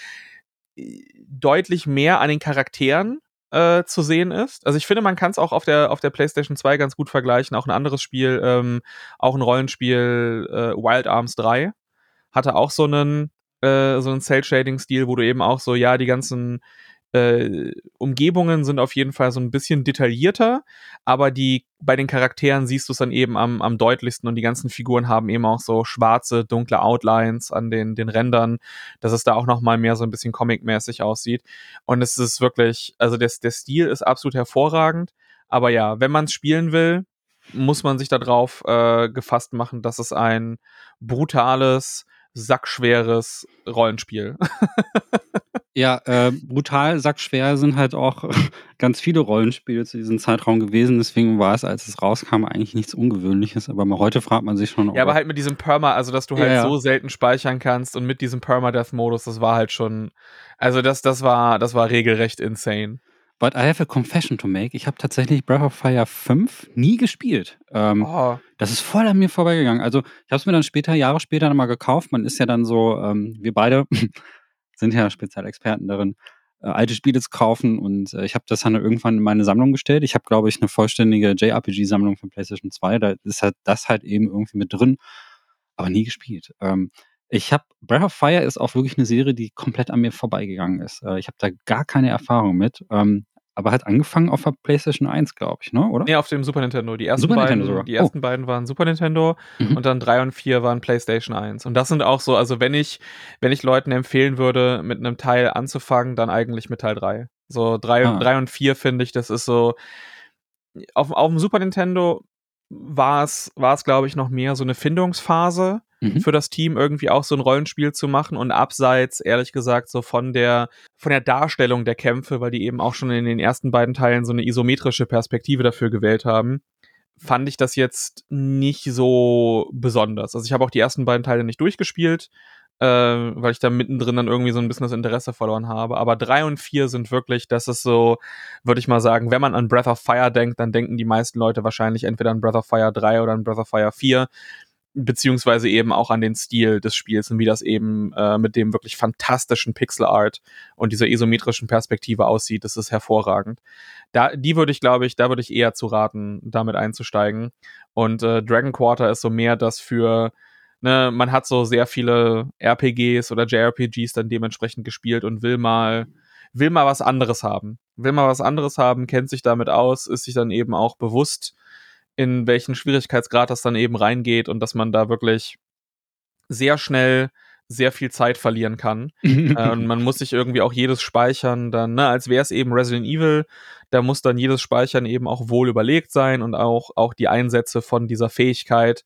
äh, deutlich mehr an den Charakteren äh, zu sehen ist. Also ich finde, man kann es auch auf der, auf der PlayStation 2 ganz gut vergleichen. Auch ein anderes Spiel, ähm, auch ein Rollenspiel, äh, Wild Arms 3, hatte auch so einen, äh, so einen Cell-Shading-Stil, wo du eben auch so, ja, die ganzen äh, Umgebungen sind auf jeden Fall so ein bisschen detaillierter, aber die bei den Charakteren siehst du es dann eben am, am deutlichsten und die ganzen Figuren haben eben auch so schwarze, dunkle Outlines an den, den Rändern, dass es da auch nochmal mehr so ein bisschen comic-mäßig aussieht. Und es ist wirklich, also der, der Stil ist absolut hervorragend, aber ja, wenn man es spielen will, muss man sich darauf äh, gefasst machen, dass es ein brutales, sackschweres Rollenspiel. (laughs) Ja, äh, brutal, sackschwer sind halt auch (laughs) ganz viele Rollenspiele zu diesem Zeitraum gewesen. Deswegen war es, als es rauskam, eigentlich nichts Ungewöhnliches. Aber mal heute fragt man sich schon. Ja, aber halt mit diesem Perma, also dass du halt ja, so selten speichern kannst und mit diesem Permadeath-Modus, das war halt schon. Also das, das war, das war regelrecht insane. But I have a confession to make. Ich habe tatsächlich Breath of Fire 5 nie gespielt. Ähm, oh. Das ist voll an mir vorbeigegangen. Also ich habe es mir dann später, Jahre später nochmal gekauft. Man ist ja dann so, ähm, wir beide (laughs) sind ja Spezialexperten darin, äh, alte Spiele zu kaufen und äh, ich habe das dann irgendwann in meine Sammlung gestellt. Ich habe, glaube ich, eine vollständige JRPG-Sammlung von PlayStation 2. Da ist halt das halt eben irgendwie mit drin, aber nie gespielt. Ähm, ich habe Breath of Fire ist auch wirklich eine Serie, die komplett an mir vorbeigegangen ist. Äh, ich habe da gar keine Erfahrung mit. Ähm, aber hat angefangen auf der PlayStation 1, glaube ich, ne? oder? Nee, auf dem Super Nintendo. Die ersten, Super beiden, Nintendo Die ersten oh. beiden waren Super Nintendo mhm. und dann 3 und 4 waren PlayStation 1. Und das sind auch so, also wenn ich, wenn ich Leuten empfehlen würde, mit einem Teil anzufangen, dann eigentlich mit Teil 3. So 3, ah. 3 und 4 finde ich, das ist so. Auf, auf dem Super Nintendo war es, war es, glaube ich, noch mehr so eine Findungsphase mhm. für das Team, irgendwie auch so ein Rollenspiel zu machen und abseits, ehrlich gesagt, so von der, von der Darstellung der Kämpfe, weil die eben auch schon in den ersten beiden Teilen so eine isometrische Perspektive dafür gewählt haben, fand ich das jetzt nicht so besonders. Also ich habe auch die ersten beiden Teile nicht durchgespielt, äh, weil ich da mittendrin dann irgendwie so ein bisschen das Interesse verloren habe. Aber drei und vier sind wirklich, das ist so, würde ich mal sagen, wenn man an Breath of Fire denkt, dann denken die meisten Leute wahrscheinlich entweder an Breath of Fire 3 oder an Breath of Fire 4 beziehungsweise eben auch an den Stil des Spiels und wie das eben äh, mit dem wirklich fantastischen Pixel Art und dieser isometrischen Perspektive aussieht, das ist hervorragend. Da, die würde ich, glaube ich, da würde ich eher zu raten, damit einzusteigen. Und äh, Dragon Quarter ist so mehr das für, ne, man hat so sehr viele RPGs oder JRPGs dann dementsprechend gespielt und will mal, will mal was anderes haben. Will mal was anderes haben, kennt sich damit aus, ist sich dann eben auch bewusst, in welchen Schwierigkeitsgrad das dann eben reingeht und dass man da wirklich sehr schnell sehr viel Zeit verlieren kann. (laughs) äh, und man muss sich irgendwie auch jedes speichern, dann, ne, als wäre es eben Resident Evil, da muss dann jedes Speichern eben auch wohl überlegt sein und auch, auch die Einsätze von dieser Fähigkeit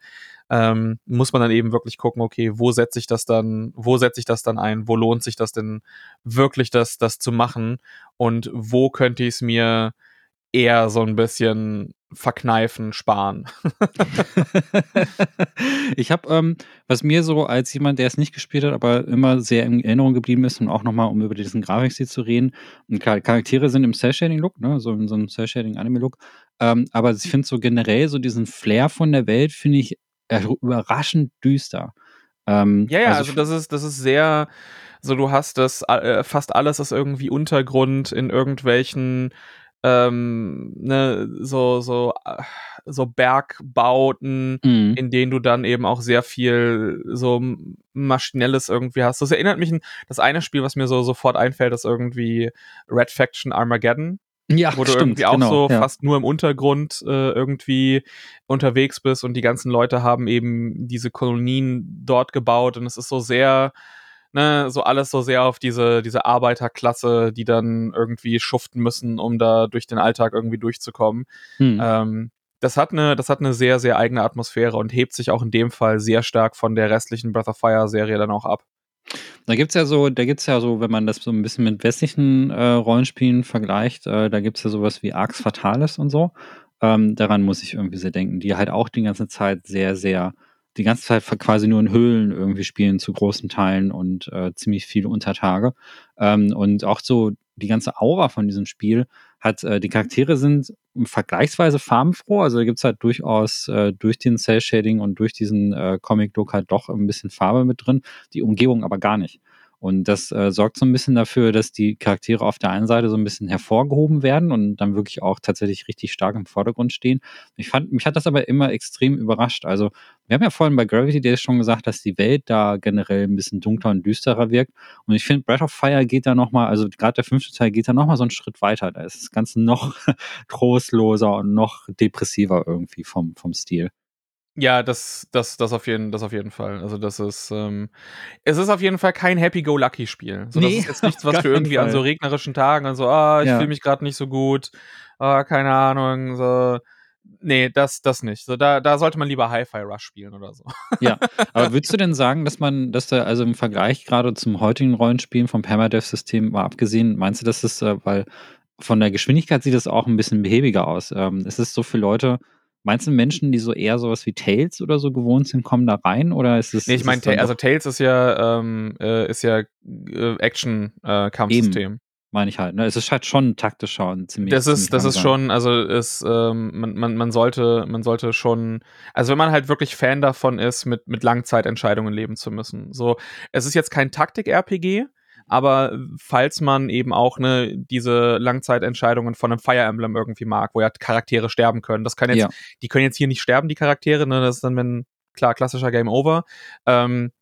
ähm, muss man dann eben wirklich gucken, okay, wo setze ich das dann, wo setze ich das dann ein, wo lohnt sich das denn wirklich, das, das zu machen und wo könnte ich es mir eher so ein bisschen verkneifen, sparen. (laughs) ich habe, ähm, was mir so als jemand, der es nicht gespielt hat, aber immer sehr in Erinnerung geblieben ist und auch nochmal, um über diesen Grafikstil zu reden, und Charaktere sind im Cell-Shading-Look, ne, so in so einem Cell-Shading-Anime-Look, ähm, aber ich finde so generell so diesen Flair von der Welt, finde ich überraschend düster. Ähm, ja, ja, also, also das ist, das ist sehr, so du hast das, äh, fast alles ist irgendwie Untergrund in irgendwelchen ähm, ne, so, so, so Bergbauten, mhm. in denen du dann eben auch sehr viel so maschinelles irgendwie hast. Das erinnert mich an das eine Spiel, was mir so sofort einfällt, ist irgendwie Red Faction Armageddon. Ja, wo du stimmt, irgendwie auch genau, so ja. fast nur im Untergrund äh, irgendwie unterwegs bist und die ganzen Leute haben eben diese Kolonien dort gebaut und es ist so sehr ne, so alles so sehr auf diese, diese Arbeiterklasse, die dann irgendwie schuften müssen, um da durch den Alltag irgendwie durchzukommen. Hm. Ähm, das hat eine, das hat eine sehr, sehr eigene Atmosphäre und hebt sich auch in dem Fall sehr stark von der restlichen Breath of Fire Serie dann auch ab. Da gibt's ja so, da gibt's ja so, wenn man das so ein bisschen mit westlichen äh, Rollenspielen vergleicht, äh, da gibt's ja sowas wie Arx Fatalis und so. Ähm, daran muss ich irgendwie sehr denken, die halt auch die ganze Zeit sehr, sehr die ganze Zeit quasi nur in Höhlen irgendwie spielen zu großen Teilen und äh, ziemlich viele Untertage. Ähm, und auch so die ganze Aura von diesem Spiel hat, äh, die Charaktere sind vergleichsweise farbenfroh. Also da gibt's halt durchaus äh, durch den Cell-Shading und durch diesen äh, Comic-Look halt doch ein bisschen Farbe mit drin, die Umgebung aber gar nicht. Und das äh, sorgt so ein bisschen dafür, dass die Charaktere auf der einen Seite so ein bisschen hervorgehoben werden und dann wirklich auch tatsächlich richtig stark im Vordergrund stehen. Ich fand, mich hat das aber immer extrem überrascht. Also, wir haben ja vorhin bei Gravity Days schon gesagt, dass die Welt da generell ein bisschen dunkler und düsterer wirkt. Und ich finde, Breath of Fire geht da nochmal, also gerade der fünfte Teil geht da nochmal so einen Schritt weiter. Da ist das Ganze noch (laughs) trostloser und noch depressiver irgendwie vom, vom Stil. Ja, das, das, das auf jeden, das auf jeden Fall. Also das ist, ähm, es ist auf jeden Fall kein Happy-Go-Lucky-Spiel. So, das nee, ist jetzt nichts, (laughs) was du irgendwie Fall. an so regnerischen Tagen und so, ah, ich ja. fühle mich gerade nicht so gut, ah, keine Ahnung, so. Nee, das, das nicht. So, da, da sollte man lieber Hi-Fi Rush spielen oder so. Ja, (laughs) aber würdest du denn sagen, dass man, dass da, also im Vergleich gerade zum heutigen Rollenspielen vom Permadev-System mal abgesehen, meinst du, dass das, äh, weil von der Geschwindigkeit sieht das auch ein bisschen behäbiger aus? Ähm, es ist so für Leute, Meinst du Menschen, die so eher sowas wie Tales oder so gewohnt sind, kommen da rein oder ist es? Nee, ich meine, also Tales ist ja ähm, äh, ist ja äh, Action-Kampfsystem. Äh, meine ich halt. Ne? Es ist halt schon taktischer und ziemlich. Das ist, ziemlich das ist schon, also ist, ähm, man, man, man sollte, man sollte schon, also wenn man halt wirklich Fan davon ist, mit, mit Langzeitentscheidungen leben zu müssen. So, es ist jetzt kein Taktik-RPG, aber falls man eben auch ne, diese Langzeitentscheidungen von einem Fire Emblem irgendwie mag, wo ja Charaktere sterben können, das kann jetzt, ja. die können jetzt hier nicht sterben, die Charaktere, ne? Das ist dann, wenn, klar, klassischer Game Over. Ähm,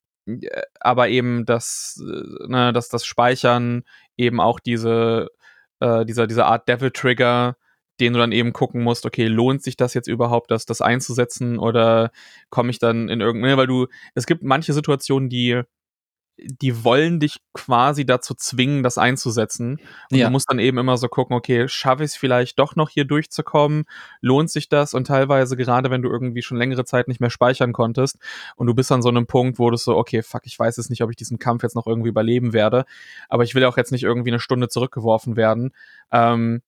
aber eben das, äh, ne, dass das Speichern eben auch diese, äh, dieser, diese Art Devil Trigger, den du dann eben gucken musst, okay, lohnt sich das jetzt überhaupt, das, das einzusetzen oder komme ich dann in irgendeine, weil du, es gibt manche Situationen, die die wollen dich quasi dazu zwingen, das einzusetzen. Und ja. du musst dann eben immer so gucken, okay, schaffe ich es vielleicht doch noch hier durchzukommen? Lohnt sich das? Und teilweise, gerade wenn du irgendwie schon längere Zeit nicht mehr speichern konntest und du bist an so einem Punkt, wo du so, okay, fuck, ich weiß jetzt nicht, ob ich diesen Kampf jetzt noch irgendwie überleben werde, aber ich will auch jetzt nicht irgendwie eine Stunde zurückgeworfen werden. Ähm,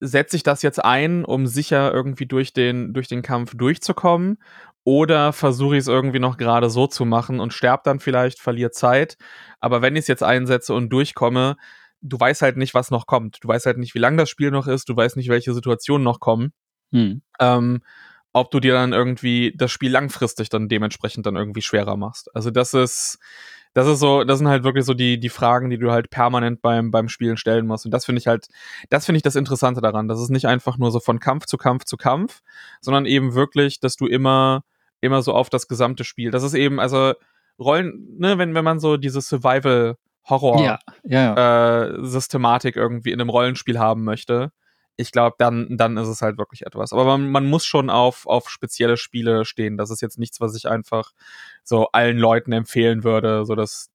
setze ich das jetzt ein, um sicher irgendwie durch den, durch den Kampf durchzukommen? Oder versuche ich es irgendwie noch gerade so zu machen und sterb dann vielleicht, verliere Zeit. Aber wenn ich es jetzt einsetze und durchkomme, du weißt halt nicht, was noch kommt. Du weißt halt nicht, wie lang das Spiel noch ist, du weißt nicht, welche Situationen noch kommen. Hm. Ähm, ob du dir dann irgendwie das Spiel langfristig dann dementsprechend dann irgendwie schwerer machst. Also das ist, das ist so, das sind halt wirklich so die, die Fragen, die du halt permanent beim, beim Spielen stellen musst. Und das finde ich halt, das finde ich das Interessante daran. Das ist nicht einfach nur so von Kampf zu Kampf zu Kampf, sondern eben wirklich, dass du immer, immer so auf das gesamte Spiel. Das ist eben, also Rollen, ne, wenn, wenn man so diese Survival Horror ja, ja, ja. Äh, irgendwie in einem Rollenspiel haben möchte, ich glaube, dann, dann ist es halt wirklich etwas. Aber man, man muss schon auf, auf spezielle Spiele stehen. Das ist jetzt nichts, was ich einfach so allen Leuten empfehlen würde. So dass,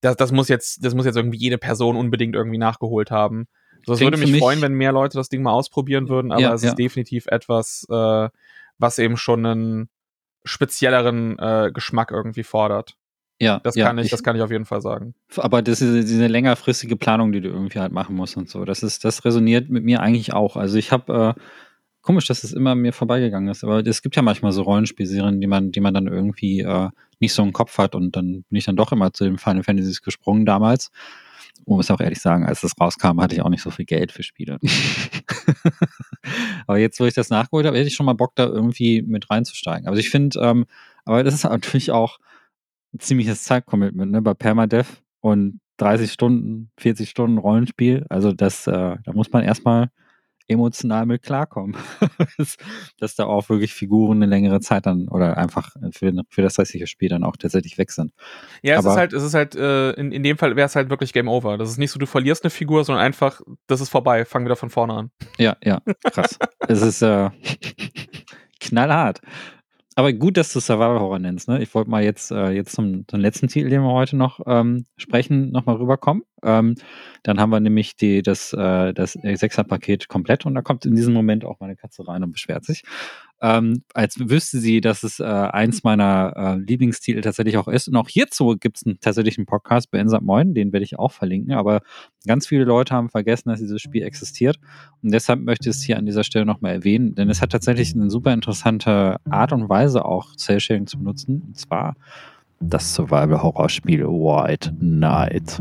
das, das muss jetzt, das muss jetzt irgendwie jede Person unbedingt irgendwie nachgeholt haben. So, es würde mich, mich, freuen, wenn mehr Leute das Ding mal ausprobieren würden, aber ja, es ist ja. definitiv etwas, äh, was eben schon einen spezielleren äh, Geschmack irgendwie fordert. Ja, das ja, kann ich, ich, das kann ich auf jeden Fall sagen. Aber das ist diese längerfristige Planung, die du irgendwie halt machen musst und so. Das ist, das resoniert mit mir eigentlich auch. Also ich habe äh, komisch, dass es immer mir vorbeigegangen ist. Aber es gibt ja manchmal so Rollenspielserien, die man, die man dann irgendwie äh, nicht so im Kopf hat und dann bin ich dann doch immer zu den Final Fantasies gesprungen damals. Und muss auch ehrlich sagen, als das rauskam, hatte ich auch nicht so viel Geld für Spiele. (laughs) aber jetzt, wo ich das nachgeholt habe, hätte ich schon mal Bock, da irgendwie mit reinzusteigen. Also ich finde, ähm, aber das ist (laughs) natürlich auch, ein ziemliches Zeitcommitment, ne? Bei Permadeath und 30 Stunden, 40 Stunden Rollenspiel. Also das, äh, da muss man erstmal emotional mit klarkommen. (laughs) dass da auch wirklich Figuren eine längere Zeit dann oder einfach für, für das restliche Spiel dann auch tatsächlich weg sind. Ja, es Aber ist halt, es ist halt, äh, in, in dem Fall wäre es halt wirklich Game Over. Das ist nicht so, du verlierst eine Figur, sondern einfach, das ist vorbei, fang wieder von vorne an. Ja, ja, krass. es ist äh, (laughs) knallhart. Aber gut, dass du Survival Horror nennst. Ne? Ich wollte mal jetzt, äh, jetzt zum, zum letzten Titel, den wir heute noch ähm, sprechen, nochmal rüberkommen. Ähm, dann haben wir nämlich die, das, äh, das Sechser-Paket komplett und da kommt in diesem Moment auch meine Katze rein und beschwert sich ähm, als wüsste sie, dass es äh, eins meiner äh, Lieblingstitel tatsächlich auch ist. Und auch hierzu gibt es einen, tatsächlich einen Podcast bei Insert Moin, den werde ich auch verlinken. Aber ganz viele Leute haben vergessen, dass dieses Spiel existiert. Und deshalb möchte ich es hier an dieser Stelle nochmal erwähnen, denn es hat tatsächlich eine super interessante Art und Weise auch Cell-Shading zu benutzen. Und zwar das Survival-Horror-Spiel White Knight.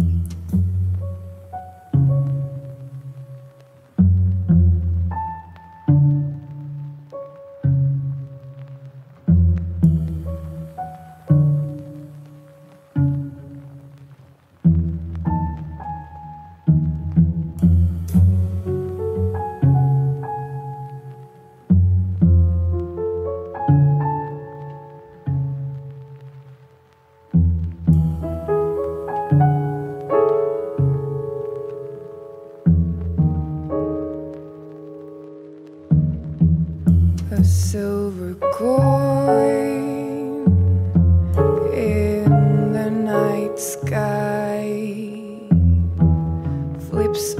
Ist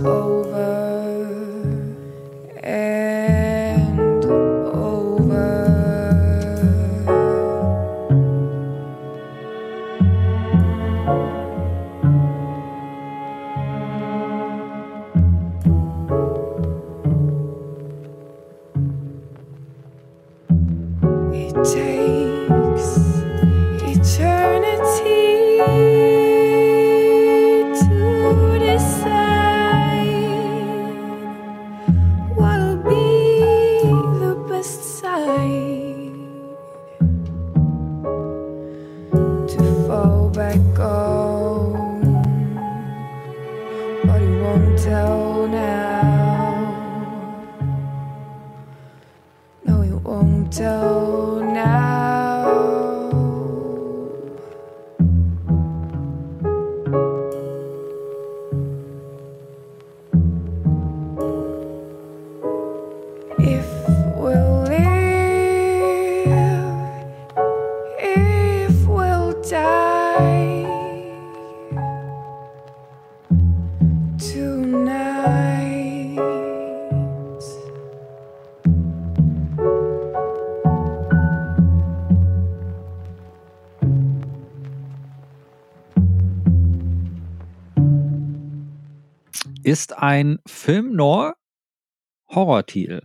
ein Film-Noir-Horror-Titel.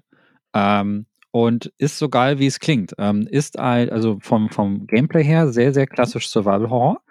Ähm, und ist so geil, wie es klingt. Ähm, ist ein, also vom, vom Gameplay her sehr, sehr klassisch Survival-Horror.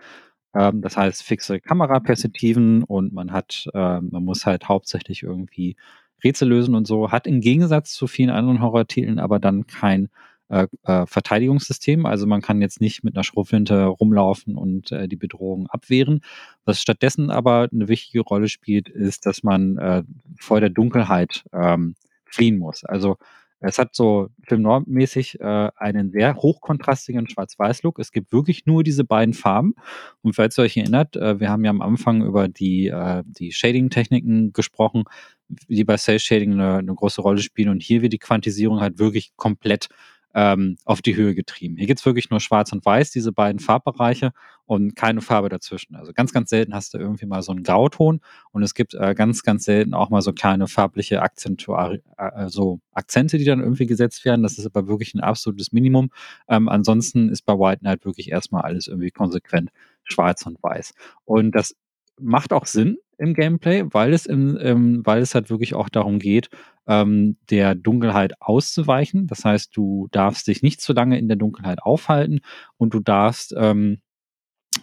Ähm, das heißt, fixe Kameraperspektiven und man hat, äh, man muss halt hauptsächlich irgendwie Rätsel lösen und so. Hat im Gegensatz zu vielen anderen Horror-Titeln aber dann kein äh, äh, Verteidigungssystem. Also man kann jetzt nicht mit einer Schrotflinte rumlaufen und äh, die Bedrohung abwehren. Was stattdessen aber eine wichtige Rolle spielt, ist, dass man äh, vor der Dunkelheit ähm, fliehen muss. Also es hat so filmnormmäßig äh, einen sehr hochkontrastigen Schwarz-Weiß-Look. Es gibt wirklich nur diese beiden Farben. Und falls ihr euch erinnert, äh, wir haben ja am Anfang über die, äh, die Shading-Techniken gesprochen, die bei Cell Shading eine, eine große Rolle spielen. Und hier wird die Quantisierung halt wirklich komplett ähm, auf die Höhe getrieben. Hier gibt's wirklich nur Schwarz und Weiß, diese beiden Farbbereiche und keine Farbe dazwischen. Also ganz, ganz selten hast du irgendwie mal so einen Grauton und es gibt äh, ganz, ganz selten auch mal so kleine farbliche Akzentuari äh, so Akzente, die dann irgendwie gesetzt werden. Das ist aber wirklich ein absolutes Minimum. Ähm, ansonsten ist bei White Knight wirklich erstmal alles irgendwie konsequent schwarz und weiß. Und das macht auch Sinn im Gameplay, weil es, im, ähm, weil es halt wirklich auch darum geht, ähm, der Dunkelheit auszuweichen. Das heißt, du darfst dich nicht zu lange in der Dunkelheit aufhalten und du darfst ähm,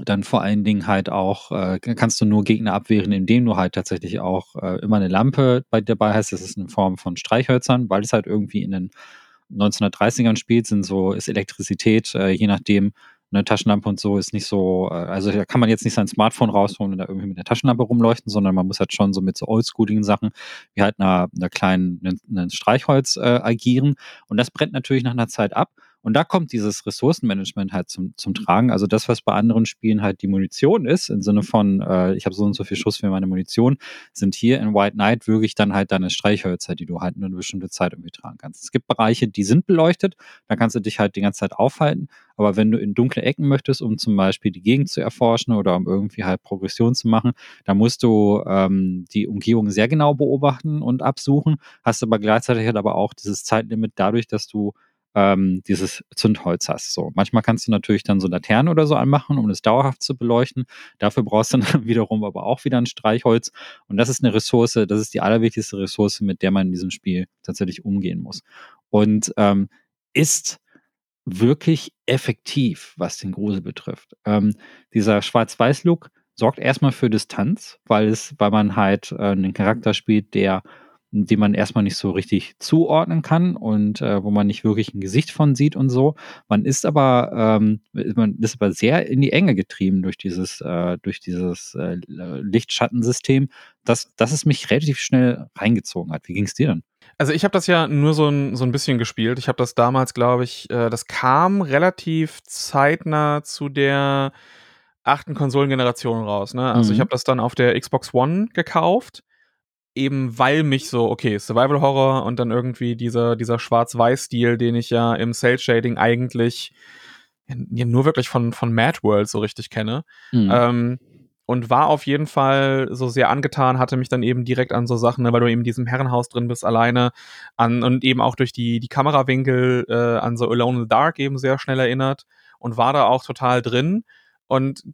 dann vor allen Dingen halt auch, äh, kannst du nur Gegner abwehren, indem du halt tatsächlich auch äh, immer eine Lampe bei dabei hast. Das ist in Form von Streichhölzern, weil es halt irgendwie in den 1930ern spielt, sind so, ist Elektrizität, äh, je nachdem, Eine Taschenlampe und so ist nicht so, äh, also da kann man jetzt nicht sein Smartphone rausholen und da irgendwie mit der Taschenlampe rumleuchten, sondern man muss halt schon so mit so oldschooligen Sachen wie halt einer, einer kleinen, einem Streichholz äh, agieren. Und das brennt natürlich nach einer Zeit ab. Und da kommt dieses Ressourcenmanagement halt zum, zum Tragen. Also das, was bei anderen Spielen halt die Munition ist, im Sinne von, äh, ich habe so und so viel Schuss für meine Munition, sind hier in White Knight wirklich dann halt deine Streichhölzer, die du halt nur eine bestimmte Zeit irgendwie tragen kannst. Es gibt Bereiche, die sind beleuchtet, da kannst du dich halt die ganze Zeit aufhalten. Aber wenn du in dunkle Ecken möchtest, um zum Beispiel die Gegend zu erforschen oder um irgendwie halt Progression zu machen, dann musst du ähm, die Umgebung sehr genau beobachten und absuchen, hast aber gleichzeitig halt aber auch dieses Zeitlimit dadurch, dass du ähm, dieses Zündholz hast. So, manchmal kannst du natürlich dann so Laternen oder so anmachen, um es dauerhaft zu beleuchten. Dafür brauchst du (laughs) dann wiederum aber auch wieder ein Streichholz. Und das ist eine Ressource, das ist die allerwichtigste Ressource, mit der man in diesem Spiel tatsächlich umgehen muss. Und ähm, ist wirklich effektiv, was den Grusel betrifft. Ähm, dieser Schwarz-Weiß-Look sorgt erstmal für Distanz, weil es, weil man halt äh, einen Charakter spielt, der die man erstmal nicht so richtig zuordnen kann und äh, wo man nicht wirklich ein Gesicht von sieht und so. Man ist aber, ähm, man ist aber sehr in die Enge getrieben durch dieses, äh, durch dieses äh, Lichtschattensystem, dass, dass es mich relativ schnell reingezogen hat. Wie ging es dir denn? Also ich habe das ja nur so ein, so ein bisschen gespielt. Ich habe das damals, glaube ich, äh, das kam relativ zeitnah zu der achten Konsolengeneration raus. Ne? Also mhm. ich habe das dann auf der Xbox One gekauft eben weil mich so, okay, Survival Horror und dann irgendwie dieser, dieser Schwarz-Weiß-Stil, den ich ja im Cell Shading eigentlich ja, nur wirklich von, von Mad World so richtig kenne. Mhm. Ähm, und war auf jeden Fall so sehr angetan, hatte mich dann eben direkt an so Sachen, ne, weil du eben in diesem Herrenhaus drin bist, alleine an und eben auch durch die, die Kamerawinkel äh, an so Alone in the Dark eben sehr schnell erinnert und war da auch total drin. Und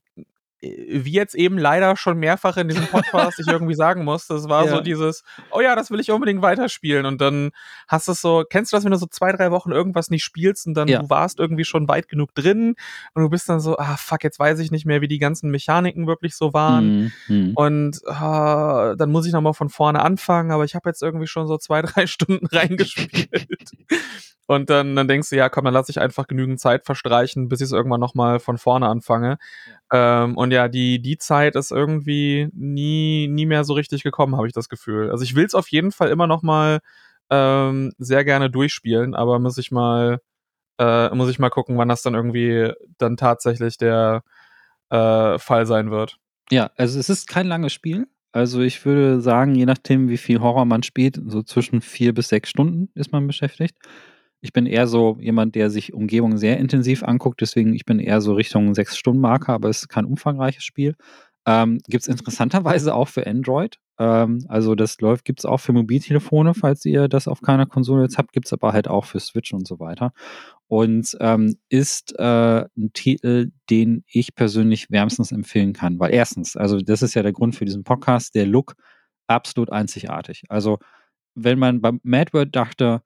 wie jetzt eben leider schon mehrfach in diesem Podcast ich irgendwie sagen muss, das war ja. so dieses, oh ja, das will ich unbedingt weiterspielen und dann hast du es so, kennst du das, wenn du so zwei, drei Wochen irgendwas nicht spielst und dann ja. du warst irgendwie schon weit genug drin und du bist dann so, ah fuck, jetzt weiß ich nicht mehr, wie die ganzen Mechaniken wirklich so waren mhm. und ah, dann muss ich nochmal von vorne anfangen, aber ich habe jetzt irgendwie schon so zwei, (laughs) drei Stunden reingespielt und dann, dann denkst du, ja komm, dann lass ich einfach genügend Zeit verstreichen, bis ich es irgendwann nochmal von vorne anfange. Ja. Ähm, und ja, die, die Zeit ist irgendwie nie, nie mehr so richtig gekommen, habe ich das Gefühl. Also ich will es auf jeden Fall immer noch mal ähm, sehr gerne durchspielen, aber muss ich mal, äh, muss ich mal gucken, wann das dann irgendwie dann tatsächlich der äh, Fall sein wird. Ja, also es ist kein langes Spiel. Also ich würde sagen, je nachdem, wie viel Horror man spielt, so zwischen vier bis sechs Stunden ist man beschäftigt. Ich bin eher so jemand, der sich Umgebungen sehr intensiv anguckt, deswegen ich bin eher so Richtung sechs Stunden Marker, aber es ist kein umfangreiches Spiel. Ähm, gibt es interessanterweise auch für Android. Ähm, also das läuft, gibt es auch für Mobiltelefone, falls ihr das auf keiner Konsole jetzt habt, gibt es aber halt auch für Switch und so weiter. Und ähm, ist äh, ein Titel, den ich persönlich wärmstens empfehlen kann. Weil erstens, also das ist ja der Grund für diesen Podcast, der Look absolut einzigartig. Also wenn man beim MadWorld dachte,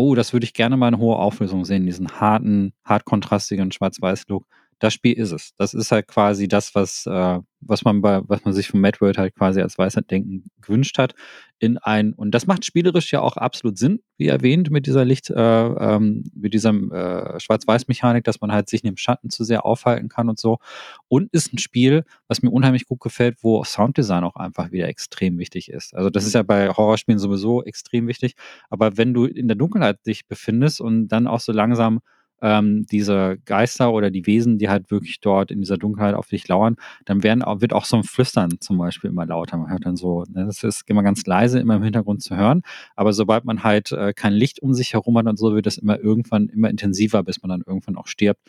oh, das würde ich gerne mal in hoher Auflösung sehen, diesen harten, hart kontrastigen Schwarz-Weiß-Look. Das Spiel ist es. Das ist halt quasi das, was, äh, was man bei, was man sich von Mad World halt quasi als Weisheit-Denken gewünscht hat. In ein, und das macht spielerisch ja auch absolut Sinn, wie erwähnt, mit dieser Licht, äh, ähm, mit dieser äh, Schwarz-Weiß-Mechanik, dass man halt sich in dem Schatten zu sehr aufhalten kann und so. Und ist ein Spiel, was mir unheimlich gut gefällt, wo Sounddesign auch einfach wieder extrem wichtig ist. Also das ist ja bei Horrorspielen sowieso extrem wichtig. Aber wenn du in der Dunkelheit dich befindest und dann auch so langsam ähm, diese Geister oder die Wesen, die halt wirklich dort in dieser Dunkelheit auf dich lauern, dann werden, wird auch so ein Flüstern zum Beispiel immer lauter. Man hört dann so, ne, das ist immer ganz leise, immer im Hintergrund zu hören. Aber sobald man halt äh, kein Licht um sich herum hat und so, wird das immer irgendwann immer intensiver, bis man dann irgendwann auch stirbt.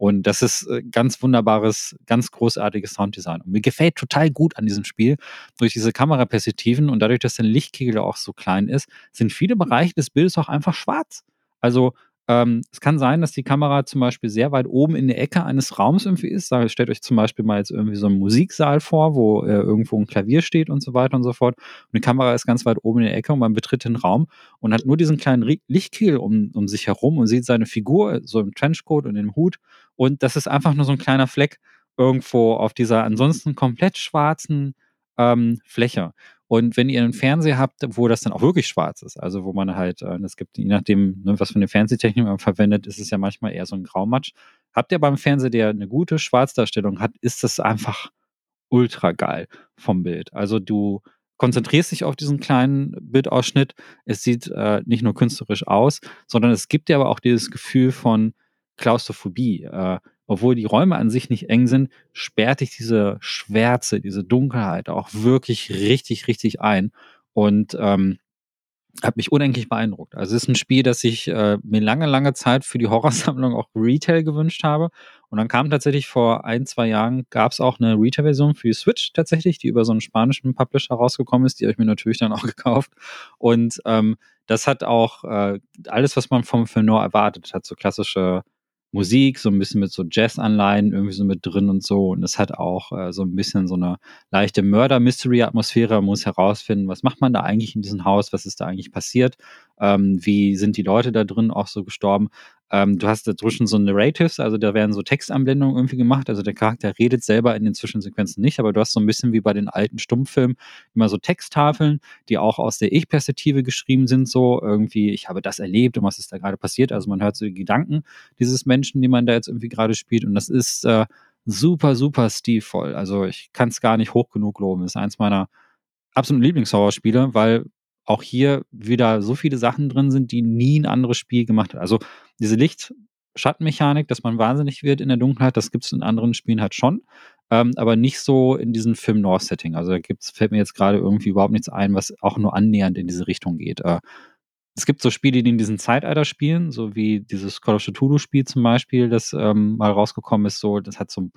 Und das ist äh, ganz wunderbares, ganz großartiges Sounddesign. Und mir gefällt total gut an diesem Spiel, durch diese Kameraperspektiven und dadurch, dass der Lichtkegel auch so klein ist, sind viele Bereiche des Bildes auch einfach schwarz. Also ähm, es kann sein, dass die Kamera zum Beispiel sehr weit oben in der Ecke eines Raums irgendwie ist. Sag, stellt euch zum Beispiel mal jetzt irgendwie so einen Musiksaal vor, wo äh, irgendwo ein Klavier steht und so weiter und so fort. Und die Kamera ist ganz weit oben in der Ecke und man betritt den Raum und hat nur diesen kleinen Lichtkegel um, um sich herum und sieht seine Figur so im Trenchcoat und im Hut. Und das ist einfach nur so ein kleiner Fleck irgendwo auf dieser ansonsten komplett schwarzen ähm, Fläche. Und wenn ihr einen Fernseher habt, wo das dann auch wirklich schwarz ist, also wo man halt, äh, es gibt, je nachdem, ne, was für eine Fernsehtechnik man verwendet, ist es ja manchmal eher so ein Graumatsch. habt ihr beim Fernseher, der eine gute Schwarzdarstellung hat, ist das einfach ultra geil vom Bild. Also du konzentrierst dich auf diesen kleinen Bildausschnitt. Es sieht äh, nicht nur künstlerisch aus, sondern es gibt dir aber auch dieses Gefühl von Klaustrophobie. Äh, obwohl die Räume an sich nicht eng sind, sperrt dich diese Schwärze, diese Dunkelheit auch wirklich richtig, richtig ein. Und ähm, hat mich unendlich beeindruckt. Also es ist ein Spiel, das ich äh, mir lange, lange Zeit für die Horrorsammlung auch Retail gewünscht habe. Und dann kam tatsächlich vor ein, zwei Jahren, gab es auch eine Retail-Version für die Switch tatsächlich, die über so einen spanischen Publisher rausgekommen ist. Die habe ich mir natürlich dann auch (laughs) gekauft. Und ähm, das hat auch äh, alles, was man vom Film erwartet hat, so klassische Musik, so ein bisschen mit so Jazz-Anleihen irgendwie so mit drin und so. Und es hat auch äh, so ein bisschen so eine leichte Mörder-Mystery-Atmosphäre. Man muss herausfinden, was macht man da eigentlich in diesem Haus, was ist da eigentlich passiert, ähm, wie sind die Leute da drin auch so gestorben. Ähm, du hast dazwischen so Narratives, also da werden so Textanblendungen irgendwie gemacht. Also der Charakter redet selber in den Zwischensequenzen nicht, aber du hast so ein bisschen wie bei den alten Stummfilmen immer so Texttafeln, die auch aus der Ich-Perspektive geschrieben sind, so irgendwie, ich habe das erlebt und was ist da gerade passiert. Also man hört so die Gedanken dieses Menschen, die man da jetzt irgendwie gerade spielt. Und das ist äh, super, super stilvoll. Also ich kann es gar nicht hoch genug loben. Das ist eins meiner absoluten Lieblingshorrorspiele, weil auch hier wieder so viele Sachen drin sind, die nie ein anderes Spiel gemacht hat. Also diese Licht-Schattenmechanik, dass man wahnsinnig wird in der Dunkelheit, das gibt es in anderen Spielen halt schon, ähm, aber nicht so in diesem Film-Noir-Setting. Also da gibt's, fällt mir jetzt gerade irgendwie überhaupt nichts ein, was auch nur annähernd in diese Richtung geht. Äh, es gibt so Spiele, die in diesem Zeitalter spielen, so wie dieses Call of Cthulhu-Spiel zum Beispiel, das ähm, mal rausgekommen ist, so, das hat so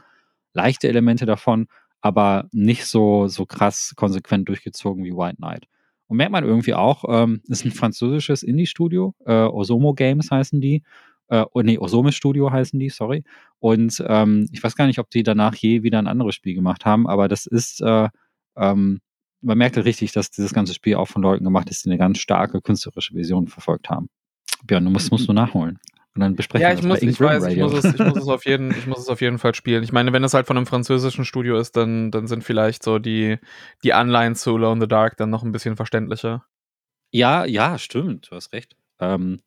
leichte Elemente davon, aber nicht so, so krass konsequent durchgezogen wie White Knight. Und merkt man irgendwie auch, ähm, ist ein französisches Indie-Studio, äh, Osomo Games heißen die. Äh, oh, nee, Osome Studio heißen die, sorry. Und ähm, ich weiß gar nicht, ob die danach je wieder ein anderes Spiel gemacht haben, aber das ist, äh, ähm, man merkt halt richtig, dass dieses ganze Spiel auch von Leuten gemacht ist, die eine ganz starke künstlerische Vision verfolgt haben. Björn, du musst, musst du nachholen. Und dann besprechen ja, ich muss, ich weiß, ich muss, es, ich muss es (laughs) auf jeden, ich muss es auf jeden Fall spielen. Ich meine, wenn es halt von einem französischen Studio ist, dann, dann sind vielleicht so die, die Anleihen zu Alone in the Dark dann noch ein bisschen verständlicher. Ja, ja, stimmt, du hast recht. Ähm,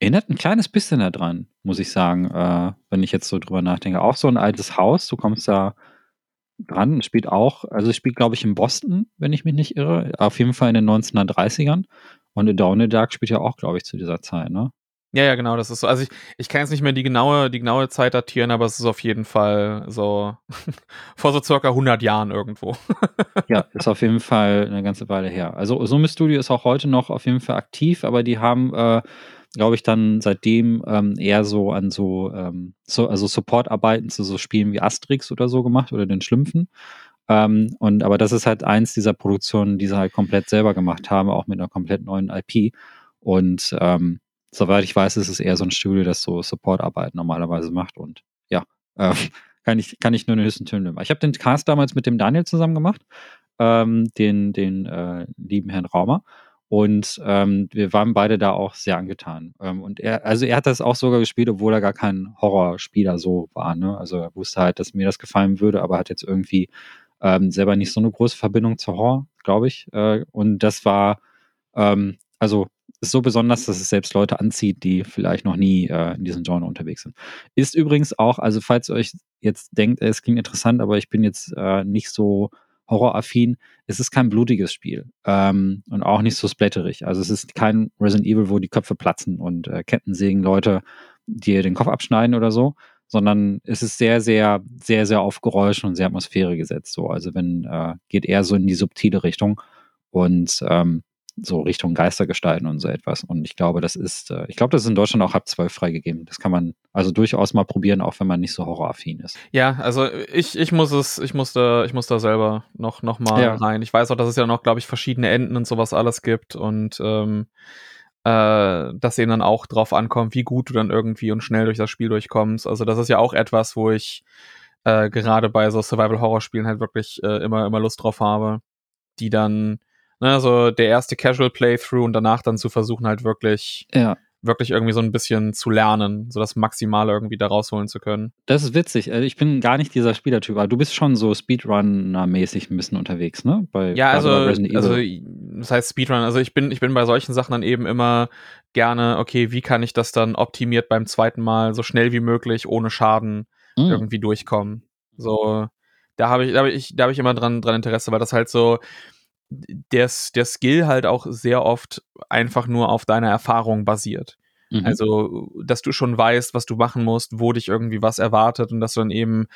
erinnert ein kleines bisschen daran, muss ich sagen, äh, wenn ich jetzt so drüber nachdenke. Auch so ein altes Haus, du kommst da dran, spielt auch, also es spielt, glaube ich, in Boston, wenn ich mich nicht irre, auf jeden Fall in den 1930ern. Und A Dawn in the Dark spielt ja auch, glaube ich, zu dieser Zeit, ne? Ja, ja, genau, das ist so. Also ich, ich kann jetzt nicht mehr die genaue, die genaue Zeit datieren, aber es ist auf jeden Fall so (laughs) vor so circa 100 Jahren irgendwo. (laughs) ja, ist auf jeden Fall eine ganze Weile her. Also Summe Studio ist auch heute noch auf jeden Fall aktiv, aber die haben, äh, glaube ich, dann seitdem ähm, eher so an so, ähm, so also Supportarbeiten zu so Spielen wie Asterix oder so gemacht oder den Schlümpfen. Ähm, und aber das ist halt eins dieser Produktionen, die sie halt komplett selber gemacht haben, auch mit einer komplett neuen IP. Und ähm, soweit ich weiß, ist es eher so ein Studio, das so Supportarbeit normalerweise macht. Und ja, äh, (laughs) kann, ich, kann ich nur den höchsten Tönen nehmen. Ich habe den Cast damals mit dem Daniel zusammen gemacht, ähm, den, den äh, lieben Herrn Raumer. Und ähm, wir waren beide da auch sehr angetan. Ähm, und er, also er hat das auch sogar gespielt, obwohl er gar kein Horrorspieler so war. Ne? Also er wusste halt, dass mir das gefallen würde, aber hat jetzt irgendwie ähm, selber nicht so eine große Verbindung zu Horror, glaube ich. Äh, und das war, ähm, also ist so besonders, dass es selbst Leute anzieht, die vielleicht noch nie äh, in diesem Genre unterwegs sind. Ist übrigens auch, also falls ihr euch jetzt denkt, es klingt interessant, aber ich bin jetzt äh, nicht so horroraffin, es ist kein blutiges Spiel ähm, und auch nicht so splatterig. Also es ist kein Resident Evil, wo die Köpfe platzen und äh, Kettensägen Leute dir den Kopf abschneiden oder so, sondern es ist sehr, sehr, sehr, sehr auf Geräusche und sehr Atmosphäre gesetzt. So, also wenn äh, geht eher so in die subtile Richtung und ähm, so Richtung Geistergestalten und so etwas. Und ich glaube, das ist, äh, ich glaube, das ist in Deutschland auch ab 12 freigegeben. Das kann man also durchaus mal probieren, auch wenn man nicht so horroraffin ist. Ja, also ich, ich muss es, ich muss da, ich muss da selber noch, noch mal ja. rein. Ich weiß auch, dass es ja noch, glaube ich, verschiedene Enden und sowas alles gibt und ähm, äh, dass eben dann auch drauf ankommt, wie gut du dann irgendwie und schnell durch das Spiel durchkommst. Also das ist ja auch etwas, wo ich äh, gerade bei so Survival-Horror-Spielen halt wirklich äh, immer, immer Lust drauf habe, die dann Ne, so der erste Casual Playthrough und danach dann zu versuchen, halt wirklich, ja. wirklich irgendwie so ein bisschen zu lernen, so das Maximale irgendwie da rausholen zu können. Das ist witzig. Also ich bin gar nicht dieser Spielertyp, aber du bist schon so Speedrunner-mäßig ein bisschen unterwegs, ne? Bei, ja, also, also das heißt Speedrun, also ich bin, ich bin bei solchen Sachen dann eben immer gerne, okay, wie kann ich das dann optimiert beim zweiten Mal so schnell wie möglich, ohne Schaden mhm. irgendwie durchkommen. So, da habe ich, da habe ich, da habe ich immer dran, dran Interesse, weil das halt so, der, der Skill halt auch sehr oft einfach nur auf deiner Erfahrung basiert. Mhm. Also, dass du schon weißt, was du machen musst, wo dich irgendwie was erwartet und dass du dann eben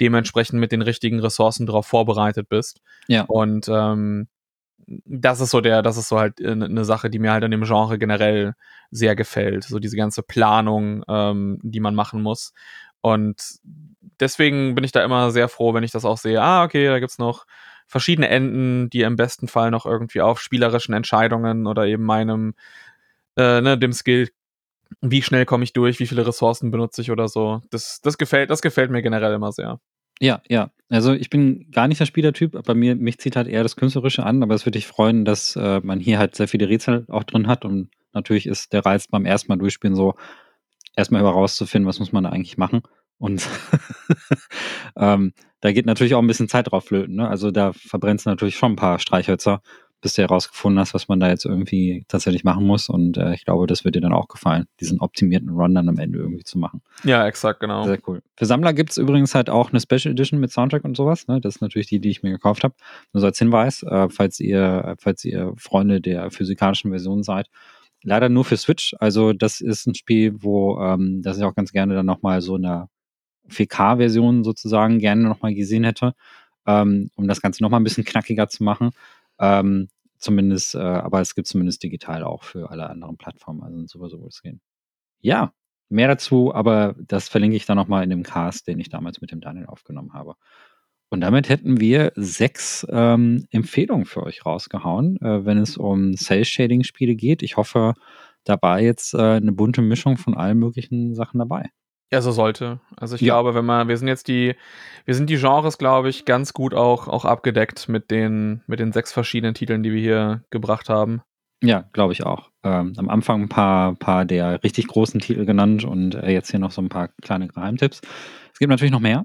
dementsprechend mit den richtigen Ressourcen darauf vorbereitet bist. Ja. Und ähm, das ist so der, das ist so halt eine ne Sache, die mir halt an dem Genre generell sehr gefällt. So diese ganze Planung, ähm, die man machen muss. Und deswegen bin ich da immer sehr froh, wenn ich das auch sehe. Ah, okay, da gibt's noch verschiedene Enden, die im besten Fall noch irgendwie auf spielerischen Entscheidungen oder eben meinem, äh, ne, dem Skill wie schnell komme ich durch, wie viele Ressourcen benutze ich oder so. Das, das, gefällt, das gefällt mir generell immer sehr. Ja, ja. Also ich bin gar nicht der Spielertyp, bei mir, mich zieht halt eher das Künstlerische an, aber es würde dich freuen, dass äh, man hier halt sehr viele Rätsel auch drin hat und natürlich ist der Reiz beim ersten Mal durchspielen so, erstmal herauszufinden, was muss man da eigentlich machen. Und (laughs) ähm, da geht natürlich auch ein bisschen Zeit drauf flöten. Ne? Also da verbrennst du natürlich schon ein paar Streichhölzer bis du herausgefunden hast, was man da jetzt irgendwie tatsächlich machen muss. Und äh, ich glaube, das wird dir dann auch gefallen, diesen optimierten Run dann am Ende irgendwie zu machen. Ja, exakt, genau. Sehr cool. Für Sammler gibt es übrigens halt auch eine Special Edition mit Soundtrack und sowas. Ne? Das ist natürlich die, die ich mir gekauft habe. Nur so als Hinweis, äh, falls ihr, falls ihr Freunde der physikalischen Version seid. Leider nur für Switch. Also das ist ein Spiel, wo ähm, das ich auch ganz gerne dann nochmal so eine 4K-Version sozusagen gerne nochmal gesehen hätte, ähm, um das Ganze nochmal ein bisschen knackiger zu machen. Ähm, zumindest, äh, aber es gibt zumindest digital auch für alle anderen Plattformen. Also sowieso wird es gehen. Ja, mehr dazu, aber das verlinke ich dann nochmal in dem Cast, den ich damals mit dem Daniel aufgenommen habe. Und damit hätten wir sechs ähm, Empfehlungen für euch rausgehauen, äh, wenn es um Sales-Shading-Spiele geht. Ich hoffe, da war jetzt äh, eine bunte Mischung von allen möglichen Sachen dabei. Ja, so sollte. Also ich ja. glaube, wenn man, wir sind jetzt die, wir sind die Genres, glaube ich, ganz gut auch, auch abgedeckt mit den, mit den sechs verschiedenen Titeln, die wir hier gebracht haben. Ja, glaube ich auch. Ähm, am Anfang ein paar, paar der richtig großen Titel genannt und äh, jetzt hier noch so ein paar kleine Geheimtipps. Es gibt natürlich noch mehr.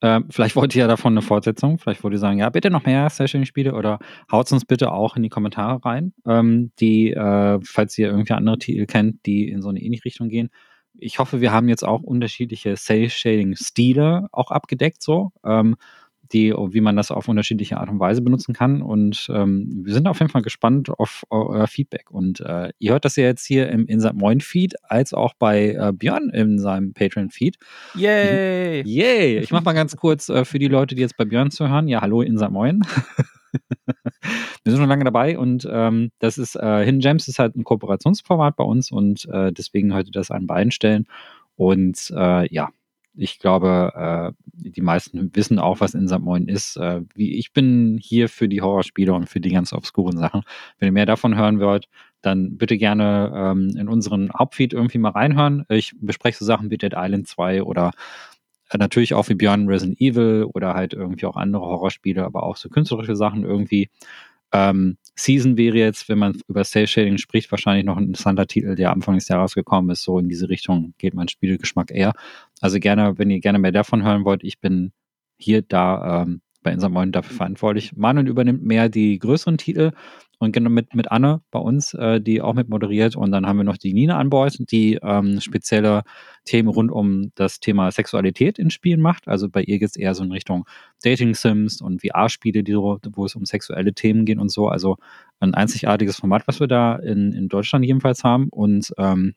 Ähm, vielleicht wollt ihr ja davon eine Fortsetzung. Vielleicht wollt ihr sagen, ja, bitte noch mehr Session-Spiele oder haut uns bitte auch in die Kommentare rein, ähm, die, äh, falls ihr irgendwie andere Titel kennt, die in so eine ähnliche Richtung gehen ich hoffe, wir haben jetzt auch unterschiedliche Sales-Shading-Stile auch abgedeckt, so, ähm, die, wie man das auf unterschiedliche Art und Weise benutzen kann. Und ähm, wir sind auf jeden Fall gespannt auf euer Feedback. Und äh, ihr hört das ja jetzt hier im Inside Moin Feed, als auch bei äh, Björn in seinem Patreon-Feed. Yay! (laughs) Yay! Ich mach mal ganz kurz äh, für die Leute, die jetzt bei Björn zuhören. Ja, hallo Inside Moin. (laughs) wir sind schon lange dabei und ähm, das ist äh, Hidden Gems ist halt ein Kooperationsformat bei uns und äh, deswegen heute das an beiden Stellen. Und äh, ja, ich glaube, äh, die meisten wissen auch, was Insert Moin ist. Äh, wie ich bin hier für die Horrorspiele und für die ganz obskuren Sachen. Wenn ihr mehr davon hören wollt, dann bitte gerne ähm, in unseren Hauptfeed irgendwie mal reinhören. Ich bespreche so Sachen wie Dead Island 2 oder äh, natürlich auch wie Beyond Resident Evil oder halt irgendwie auch andere Horrorspiele, aber auch so künstlerische Sachen irgendwie. Ähm, Season wäre jetzt, wenn man über Sales Shading spricht, wahrscheinlich noch ein interessanter Titel, der Anfang des Jahres gekommen ist. So in diese Richtung geht mein Spielgeschmack eher. Also gerne, wenn ihr gerne mehr davon hören wollt, ich bin hier da ähm, bei Insamoin dafür verantwortlich. Manuel übernimmt mehr die größeren Titel und genau mit, mit Anne bei uns, äh, die auch mit moderiert. Und dann haben wir noch die Nina an Bord, die ähm, spezielle Themen rund um das Thema Sexualität in Spielen macht. Also bei ihr geht es eher so in Richtung Dating-Sims und VR-Spiele, wo es um sexuelle Themen geht und so. Also ein einzigartiges Format, was wir da in, in Deutschland jedenfalls haben. Und ähm,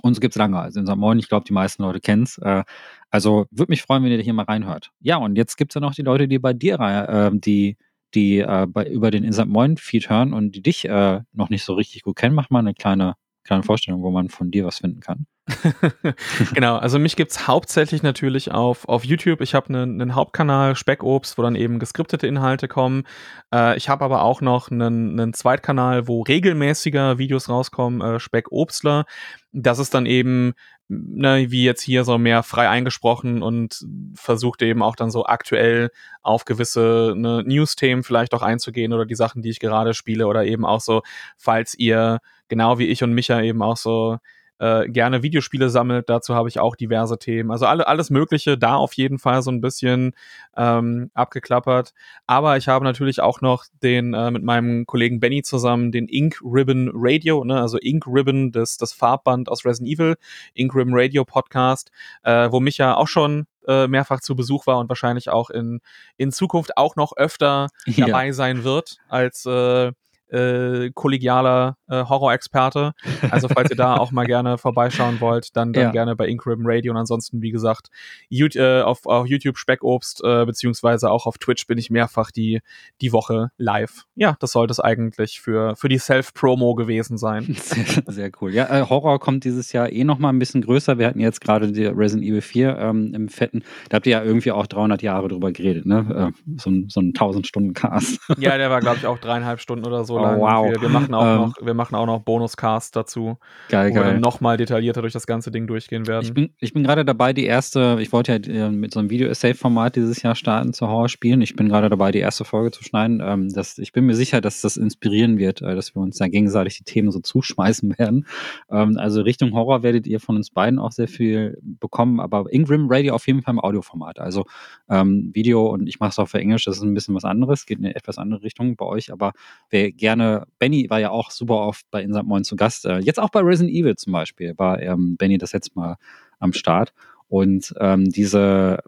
uns gibt's lange, also in St. Moin, ich glaube, die meisten Leute kennen's. Äh, also würde mich freuen, wenn ihr hier mal reinhört. Ja, und jetzt gibt's ja noch die Leute, die bei dir, äh, die die äh, bei, über den Insert Moin Feed hören und die dich äh, noch nicht so richtig gut kennen, mach mal eine kleine, kleine Vorstellung, wo man von dir was finden kann. (laughs) genau, also mich gibt's hauptsächlich natürlich auf, auf YouTube. Ich habe einen, einen Hauptkanal Speckobst, wo dann eben geskriptete Inhalte kommen. Äh, ich habe aber auch noch einen, einen Zweitkanal, wo regelmäßiger Videos rauskommen, äh, Speckobstler. Das ist dann eben ne, wie jetzt hier so mehr frei eingesprochen und versucht eben auch dann so aktuell auf gewisse ne, News-Themen vielleicht auch einzugehen oder die Sachen, die ich gerade spiele oder eben auch so, falls ihr genau wie ich und Micha eben auch so äh, gerne Videospiele sammelt. Dazu habe ich auch diverse Themen. Also alle, alles Mögliche da auf jeden Fall so ein bisschen ähm, abgeklappert. Aber ich habe natürlich auch noch den äh, mit meinem Kollegen Benny zusammen den Ink Ribbon Radio, ne, also Ink Ribbon, das, das Farbband aus Resident Evil, Ink Ribbon Radio Podcast, äh, wo mich ja auch schon äh, mehrfach zu Besuch war und wahrscheinlich auch in, in Zukunft auch noch öfter ja. dabei sein wird als äh, äh, kollegialer äh, Horror-Experte. Also falls ihr da auch mal gerne vorbeischauen wollt, dann, dann ja. gerne bei Incrib Radio und ansonsten, wie gesagt, YouTube, äh, auf, auf YouTube Speckobst, äh, beziehungsweise auch auf Twitch bin ich mehrfach die, die Woche live. Ja, das sollte es eigentlich für, für die Self-Promo gewesen sein. (laughs) Sehr, sehr cool. Ja, äh, Horror kommt dieses Jahr eh noch mal ein bisschen größer. Wir hatten jetzt gerade die Resident Evil 4 ähm, im Fetten. Da habt ihr ja irgendwie auch 300 Jahre drüber geredet, ne? Äh, so, ein, so ein 1000-Stunden-Cast. Ja, der war, glaube ich, auch dreieinhalb Stunden oder so lang. Oh, wow. Wir, wir, machen auch ähm, noch, wir machen auch noch Bonuscast dazu. Geil, wo geil. wir nochmal detaillierter durch das ganze Ding durchgehen werden. Ich bin, ich bin gerade dabei, die erste, ich wollte ja äh, mit so einem Video-Essay-Format dieses Jahr starten zu Horror spielen. Ich bin gerade dabei, die erste Folge zu schneiden. Ähm, das, ich bin mir sicher, dass das inspirieren wird, äh, dass wir uns da gegenseitig die Themen so zuschmeißen (laughs) werden. Ähm, also Richtung Horror werdet ihr von uns beiden auch sehr viel bekommen, aber Ingram Radio auf jeden Fall im Audioformat. Also ähm, Video und ich mache es auch für Englisch, das ist ein bisschen was anderes, geht in eine etwas andere Richtung bei euch, aber wer gerne Benny war ja auch super oft bei Insert Moin zu Gast. Äh, jetzt auch bei Resident Evil zum Beispiel war ähm, Benny das jetzt mal am Start. Und ähm, diese,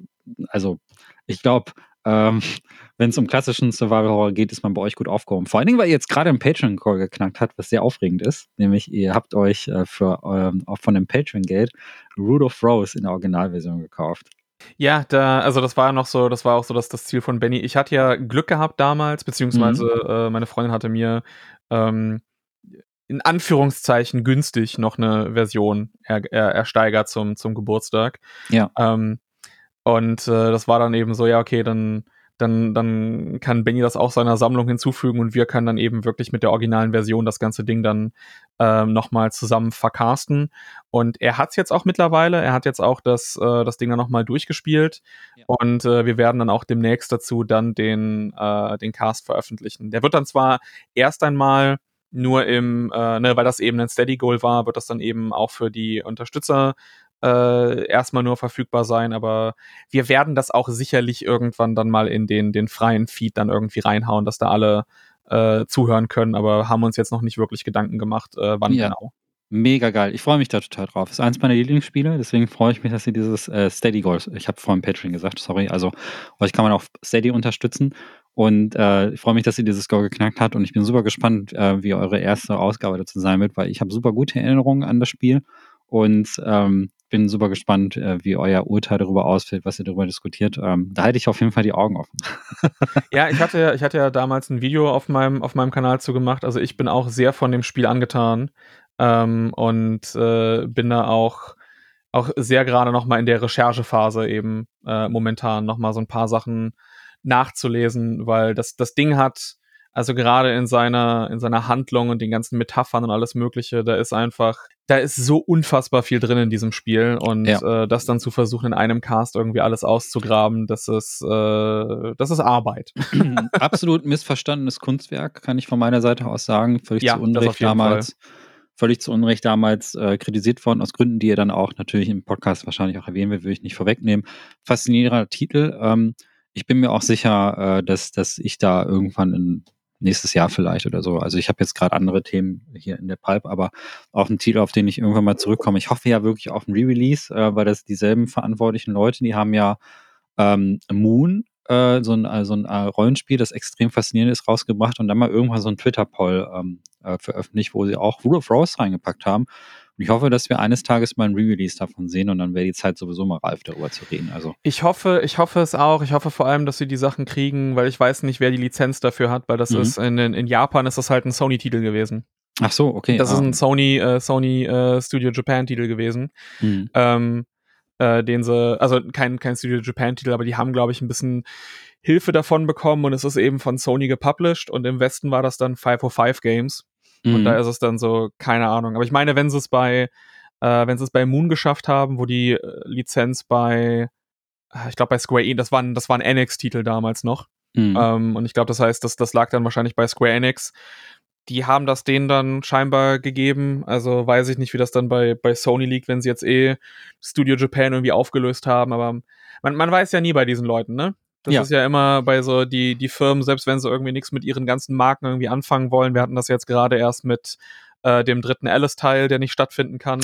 also ich glaube, ähm, (laughs) wenn es um klassischen Survival Horror geht, ist man bei euch gut aufgehoben. Vor allen Dingen, weil ihr jetzt gerade im Patreon-Call geknackt habt, was sehr aufregend ist. Nämlich, ihr habt euch äh, für ähm, auch von dem Patreon-Geld of Rose in der Originalversion gekauft. Ja, da, also das war ja noch so, das war auch so das, das Ziel von Benny. Ich hatte ja Glück gehabt damals, beziehungsweise mhm. äh, meine Freundin hatte mir ähm, in Anführungszeichen günstig noch eine Version er, er, ersteigert zum, zum Geburtstag. Ja. Ähm, und äh, das war dann eben so, ja, okay, dann dann, dann kann Benny das auch seiner Sammlung hinzufügen und wir können dann eben wirklich mit der originalen Version das ganze Ding dann ähm, nochmal zusammen vercasten. Und er hat es jetzt auch mittlerweile, er hat jetzt auch das, äh, das Ding dann nochmal durchgespielt ja. und äh, wir werden dann auch demnächst dazu dann den, äh, den Cast veröffentlichen. Der wird dann zwar erst einmal nur im, äh, ne, weil das eben ein Steady Goal war, wird das dann eben auch für die Unterstützer äh, erstmal nur verfügbar sein, aber wir werden das auch sicherlich irgendwann dann mal in den, den freien Feed dann irgendwie reinhauen, dass da alle äh, zuhören können, aber haben uns jetzt noch nicht wirklich Gedanken gemacht, äh, wann ja. genau. Mega geil. Ich freue mich da total drauf. Ist eins meiner Lieblingsspiele, deswegen freue ich mich, dass ihr dieses äh, Steady Goals, ich habe vorhin Patreon gesagt, sorry, also euch kann man auf Steady unterstützen und äh, ich freue mich, dass ihr dieses Goal geknackt habt und ich bin super gespannt, äh, wie eure erste Ausgabe dazu sein wird, weil ich habe super gute Erinnerungen an das Spiel und ähm, bin super gespannt, äh, wie euer Urteil darüber ausfällt, was ihr darüber diskutiert. Ähm, da halte ich auf jeden Fall die Augen offen. (laughs) ja, ich hatte, ich hatte ja damals ein Video auf meinem, auf meinem Kanal zu gemacht. Also ich bin auch sehr von dem Spiel angetan ähm, und äh, bin da auch, auch sehr gerade noch mal in der Recherchephase eben äh, momentan noch mal so ein paar Sachen nachzulesen, weil das, das Ding hat, also gerade in seiner, in seiner Handlung und den ganzen Metaphern und alles Mögliche, da ist einfach, da ist so unfassbar viel drin in diesem Spiel und ja. äh, das dann zu versuchen, in einem Cast irgendwie alles auszugraben, das ist, äh, das ist Arbeit. (clears throat) Absolut missverstandenes Kunstwerk, kann ich von meiner Seite aus sagen. Völlig ja, zu Unrecht damals. Fall. Völlig zu Unrecht damals äh, kritisiert worden, aus Gründen, die ihr dann auch natürlich im Podcast wahrscheinlich auch erwähnen wird, will ich nicht vorwegnehmen. Faszinierender Titel. Ähm, ich bin mir auch sicher, äh, dass, dass ich da irgendwann in nächstes Jahr vielleicht oder so. Also ich habe jetzt gerade andere Themen hier in der Pipe, aber auch ein Titel, auf den ich irgendwann mal zurückkomme. Ich hoffe ja wirklich auf ein Re-Release, äh, weil das dieselben verantwortlichen Leute, die haben ja ähm, Moon, äh, so ein, also ein äh, Rollenspiel, das extrem faszinierend ist, rausgebracht und dann mal irgendwann so ein Twitter-Poll ähm, äh, veröffentlicht, wo sie auch Rule of Rose reingepackt haben. Und ich hoffe, dass wir eines Tages mal ein Re-Release davon sehen und dann wäre die Zeit sowieso mal reif, darüber zu reden. Also. Ich hoffe, ich hoffe es auch. Ich hoffe vor allem, dass sie die Sachen kriegen, weil ich weiß nicht, wer die Lizenz dafür hat, weil das mhm. ist in, in Japan ist das halt ein Sony-Titel gewesen. Ach so, okay. Das ah. ist ein Sony, äh, Sony äh, Studio Japan-Titel gewesen. Mhm. Ähm, äh, den sie, also kein, kein Studio Japan-Titel, aber die haben, glaube ich, ein bisschen Hilfe davon bekommen und es ist eben von Sony gepublished und im Westen war das dann 505 Games. Mhm. Und da ist es dann so, keine Ahnung. Aber ich meine, wenn sie es bei, äh, wenn sie es bei Moon geschafft haben, wo die äh, Lizenz bei, äh, ich glaube bei Square Enix, das war ein, das war ein NX-Titel damals noch. Mhm. Ähm, und ich glaube, das heißt, das, das lag dann wahrscheinlich bei Square Enix. die haben das denen dann scheinbar gegeben. Also weiß ich nicht, wie das dann bei, bei Sony liegt, wenn sie jetzt eh Studio Japan irgendwie aufgelöst haben. Aber man, man weiß ja nie bei diesen Leuten, ne? Das ja. ist ja immer bei so die, die Firmen, selbst wenn sie irgendwie nichts mit ihren ganzen Marken irgendwie anfangen wollen. Wir hatten das jetzt gerade erst mit äh, dem dritten Alice-Teil, der nicht stattfinden kann.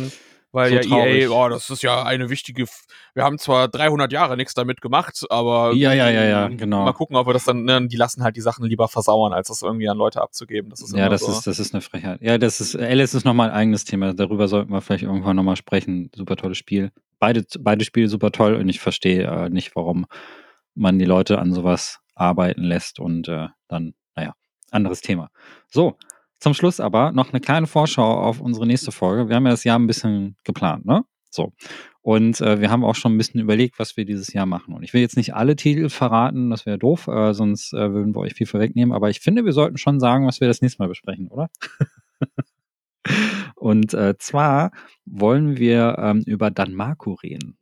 Weil so ja traurig. EA, oh, das ist ja eine wichtige. F wir haben zwar 300 Jahre nichts damit gemacht, aber ja, ja, ja, ja, genau. Mal gucken, ob wir das dann. Ne, die lassen halt die Sachen lieber versauern, als das irgendwie an Leute abzugeben. Das ist ja, das so. ist das ist eine Frechheit. Ja, das ist Alice ist nochmal ein eigenes Thema. Darüber sollten wir vielleicht irgendwann nochmal sprechen. Super tolles Spiel. Beide beide Spiele super toll und ich verstehe äh, nicht, warum man die Leute an sowas arbeiten lässt und äh, dann, naja, anderes Thema. So, zum Schluss aber noch eine kleine Vorschau auf unsere nächste Folge. Wir haben ja das Jahr ein bisschen geplant, ne? So. Und äh, wir haben auch schon ein bisschen überlegt, was wir dieses Jahr machen. Und ich will jetzt nicht alle Titel verraten, das wäre doof, äh, sonst äh, würden wir euch viel vorwegnehmen. Aber ich finde, wir sollten schon sagen, was wir das nächste Mal besprechen, oder? (laughs) Und äh, zwar wollen wir ähm, über Danmarko reden.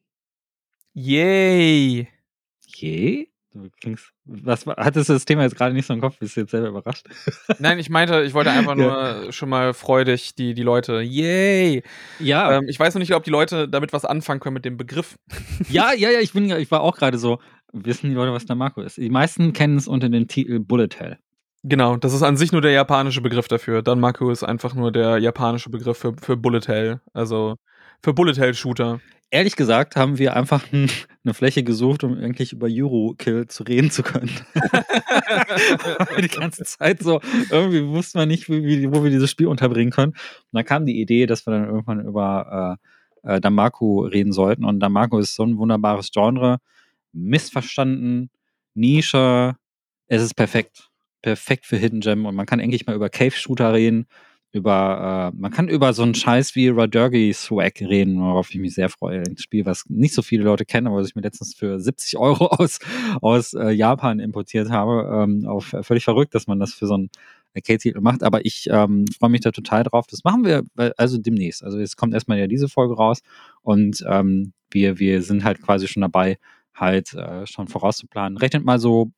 Yay! Yay? Du klingst, was hattest du das Thema jetzt gerade nicht so im Kopf? Bist du jetzt selber überrascht? Nein, ich meinte, ich wollte einfach (laughs) nur ja. schon mal freudig die, die Leute, yay! Ja. Ähm, ich weiß noch nicht, ob die Leute damit was anfangen können mit dem Begriff. (laughs) Ja, ja, ja, ich, bin, ich war auch gerade so, wissen die Leute, was der Marco ist? Die meisten kennen es unter dem Titel Bullet Hell. Genau, das ist an sich nur der japanische Begriff dafür. Dann Marco ist einfach nur der japanische Begriff für, für Bullet Hell. Also für Bullet Hell Shooter ehrlich gesagt haben wir einfach eine Fläche gesucht, um eigentlich über Eurokill zu reden zu können. (laughs) die ganze Zeit so, irgendwie wussten wir nicht, wie, wo wir dieses Spiel unterbringen können. Und dann kam die Idee, dass wir dann irgendwann über äh, äh, Damaku reden sollten. Und Damaku ist so ein wunderbares Genre. Missverstanden, Nische. Es ist perfekt. Perfekt für Hidden Gem. Und man kann eigentlich mal über Cave-Shooter reden über, äh, man kann über so einen Scheiß wie Radurgi Swag reden, worauf ich mich sehr freue. Ein Spiel, was nicht so viele Leute kennen, aber was ich mir letztens für 70 Euro (laughs) aus, aus äh, Japan importiert habe. Ähm, auf, äh, völlig verrückt, dass man das für so einen Arcade-Titel macht, aber ich ähm, freue mich da total drauf. Das machen wir also demnächst. Also jetzt kommt erstmal ja diese Folge raus und ähm, wir, wir sind halt quasi schon dabei, halt äh, schon vorauszuplanen. Rechnet mal so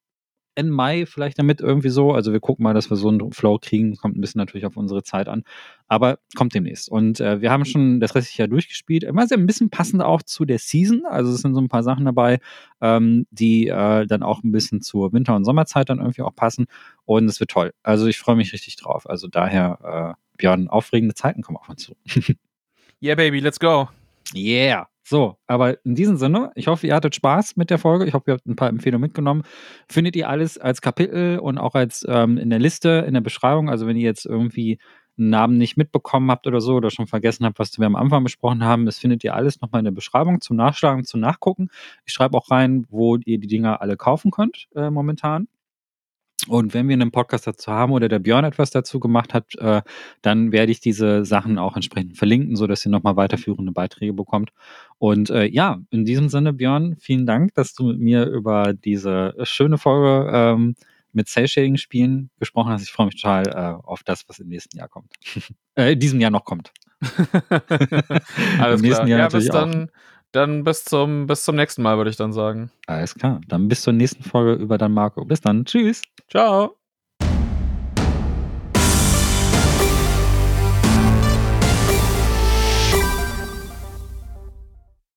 Ende Mai vielleicht damit irgendwie so. Also wir gucken mal, dass wir so einen Flow kriegen. Kommt ein bisschen natürlich auf unsere Zeit an. Aber kommt demnächst. Und äh, wir haben schon das restliche Jahr durchgespielt. Immer sehr ein bisschen passend auch zu der Season. Also es sind so ein paar Sachen dabei, ähm, die äh, dann auch ein bisschen zur Winter- und Sommerzeit dann irgendwie auch passen. Und es wird toll. Also ich freue mich richtig drauf. Also daher, äh, Björn, aufregende Zeiten kommen auf uns zu. (laughs) yeah, baby, let's go. Yeah. So, aber in diesem Sinne, ich hoffe, ihr hattet Spaß mit der Folge. Ich hoffe, ihr habt ein paar Empfehlungen mitgenommen. Findet ihr alles als Kapitel und auch als ähm, in der Liste, in der Beschreibung. Also wenn ihr jetzt irgendwie einen Namen nicht mitbekommen habt oder so oder schon vergessen habt, was wir am Anfang besprochen haben, das findet ihr alles nochmal in der Beschreibung zum Nachschlagen, zum Nachgucken. Ich schreibe auch rein, wo ihr die Dinger alle kaufen könnt äh, momentan. Und wenn wir einen Podcast dazu haben oder der Björn etwas dazu gemacht hat, äh, dann werde ich diese Sachen auch entsprechend verlinken, sodass ihr nochmal weiterführende Beiträge bekommt. Und äh, ja, in diesem Sinne, Björn, vielen Dank, dass du mit mir über diese schöne Folge ähm, mit Cell-Shading-Spielen gesprochen hast. Ich freue mich total äh, auf das, was im nächsten Jahr kommt. (laughs) äh, in diesem Jahr noch kommt. (laughs) (laughs) Alles Im nächsten klar. Jahr ja, bis dann. Auch. Dann bis zum, bis zum nächsten Mal, würde ich dann sagen. Alles klar. Dann bis zur nächsten Folge über dann Marco. Bis dann. Tschüss. Ciao.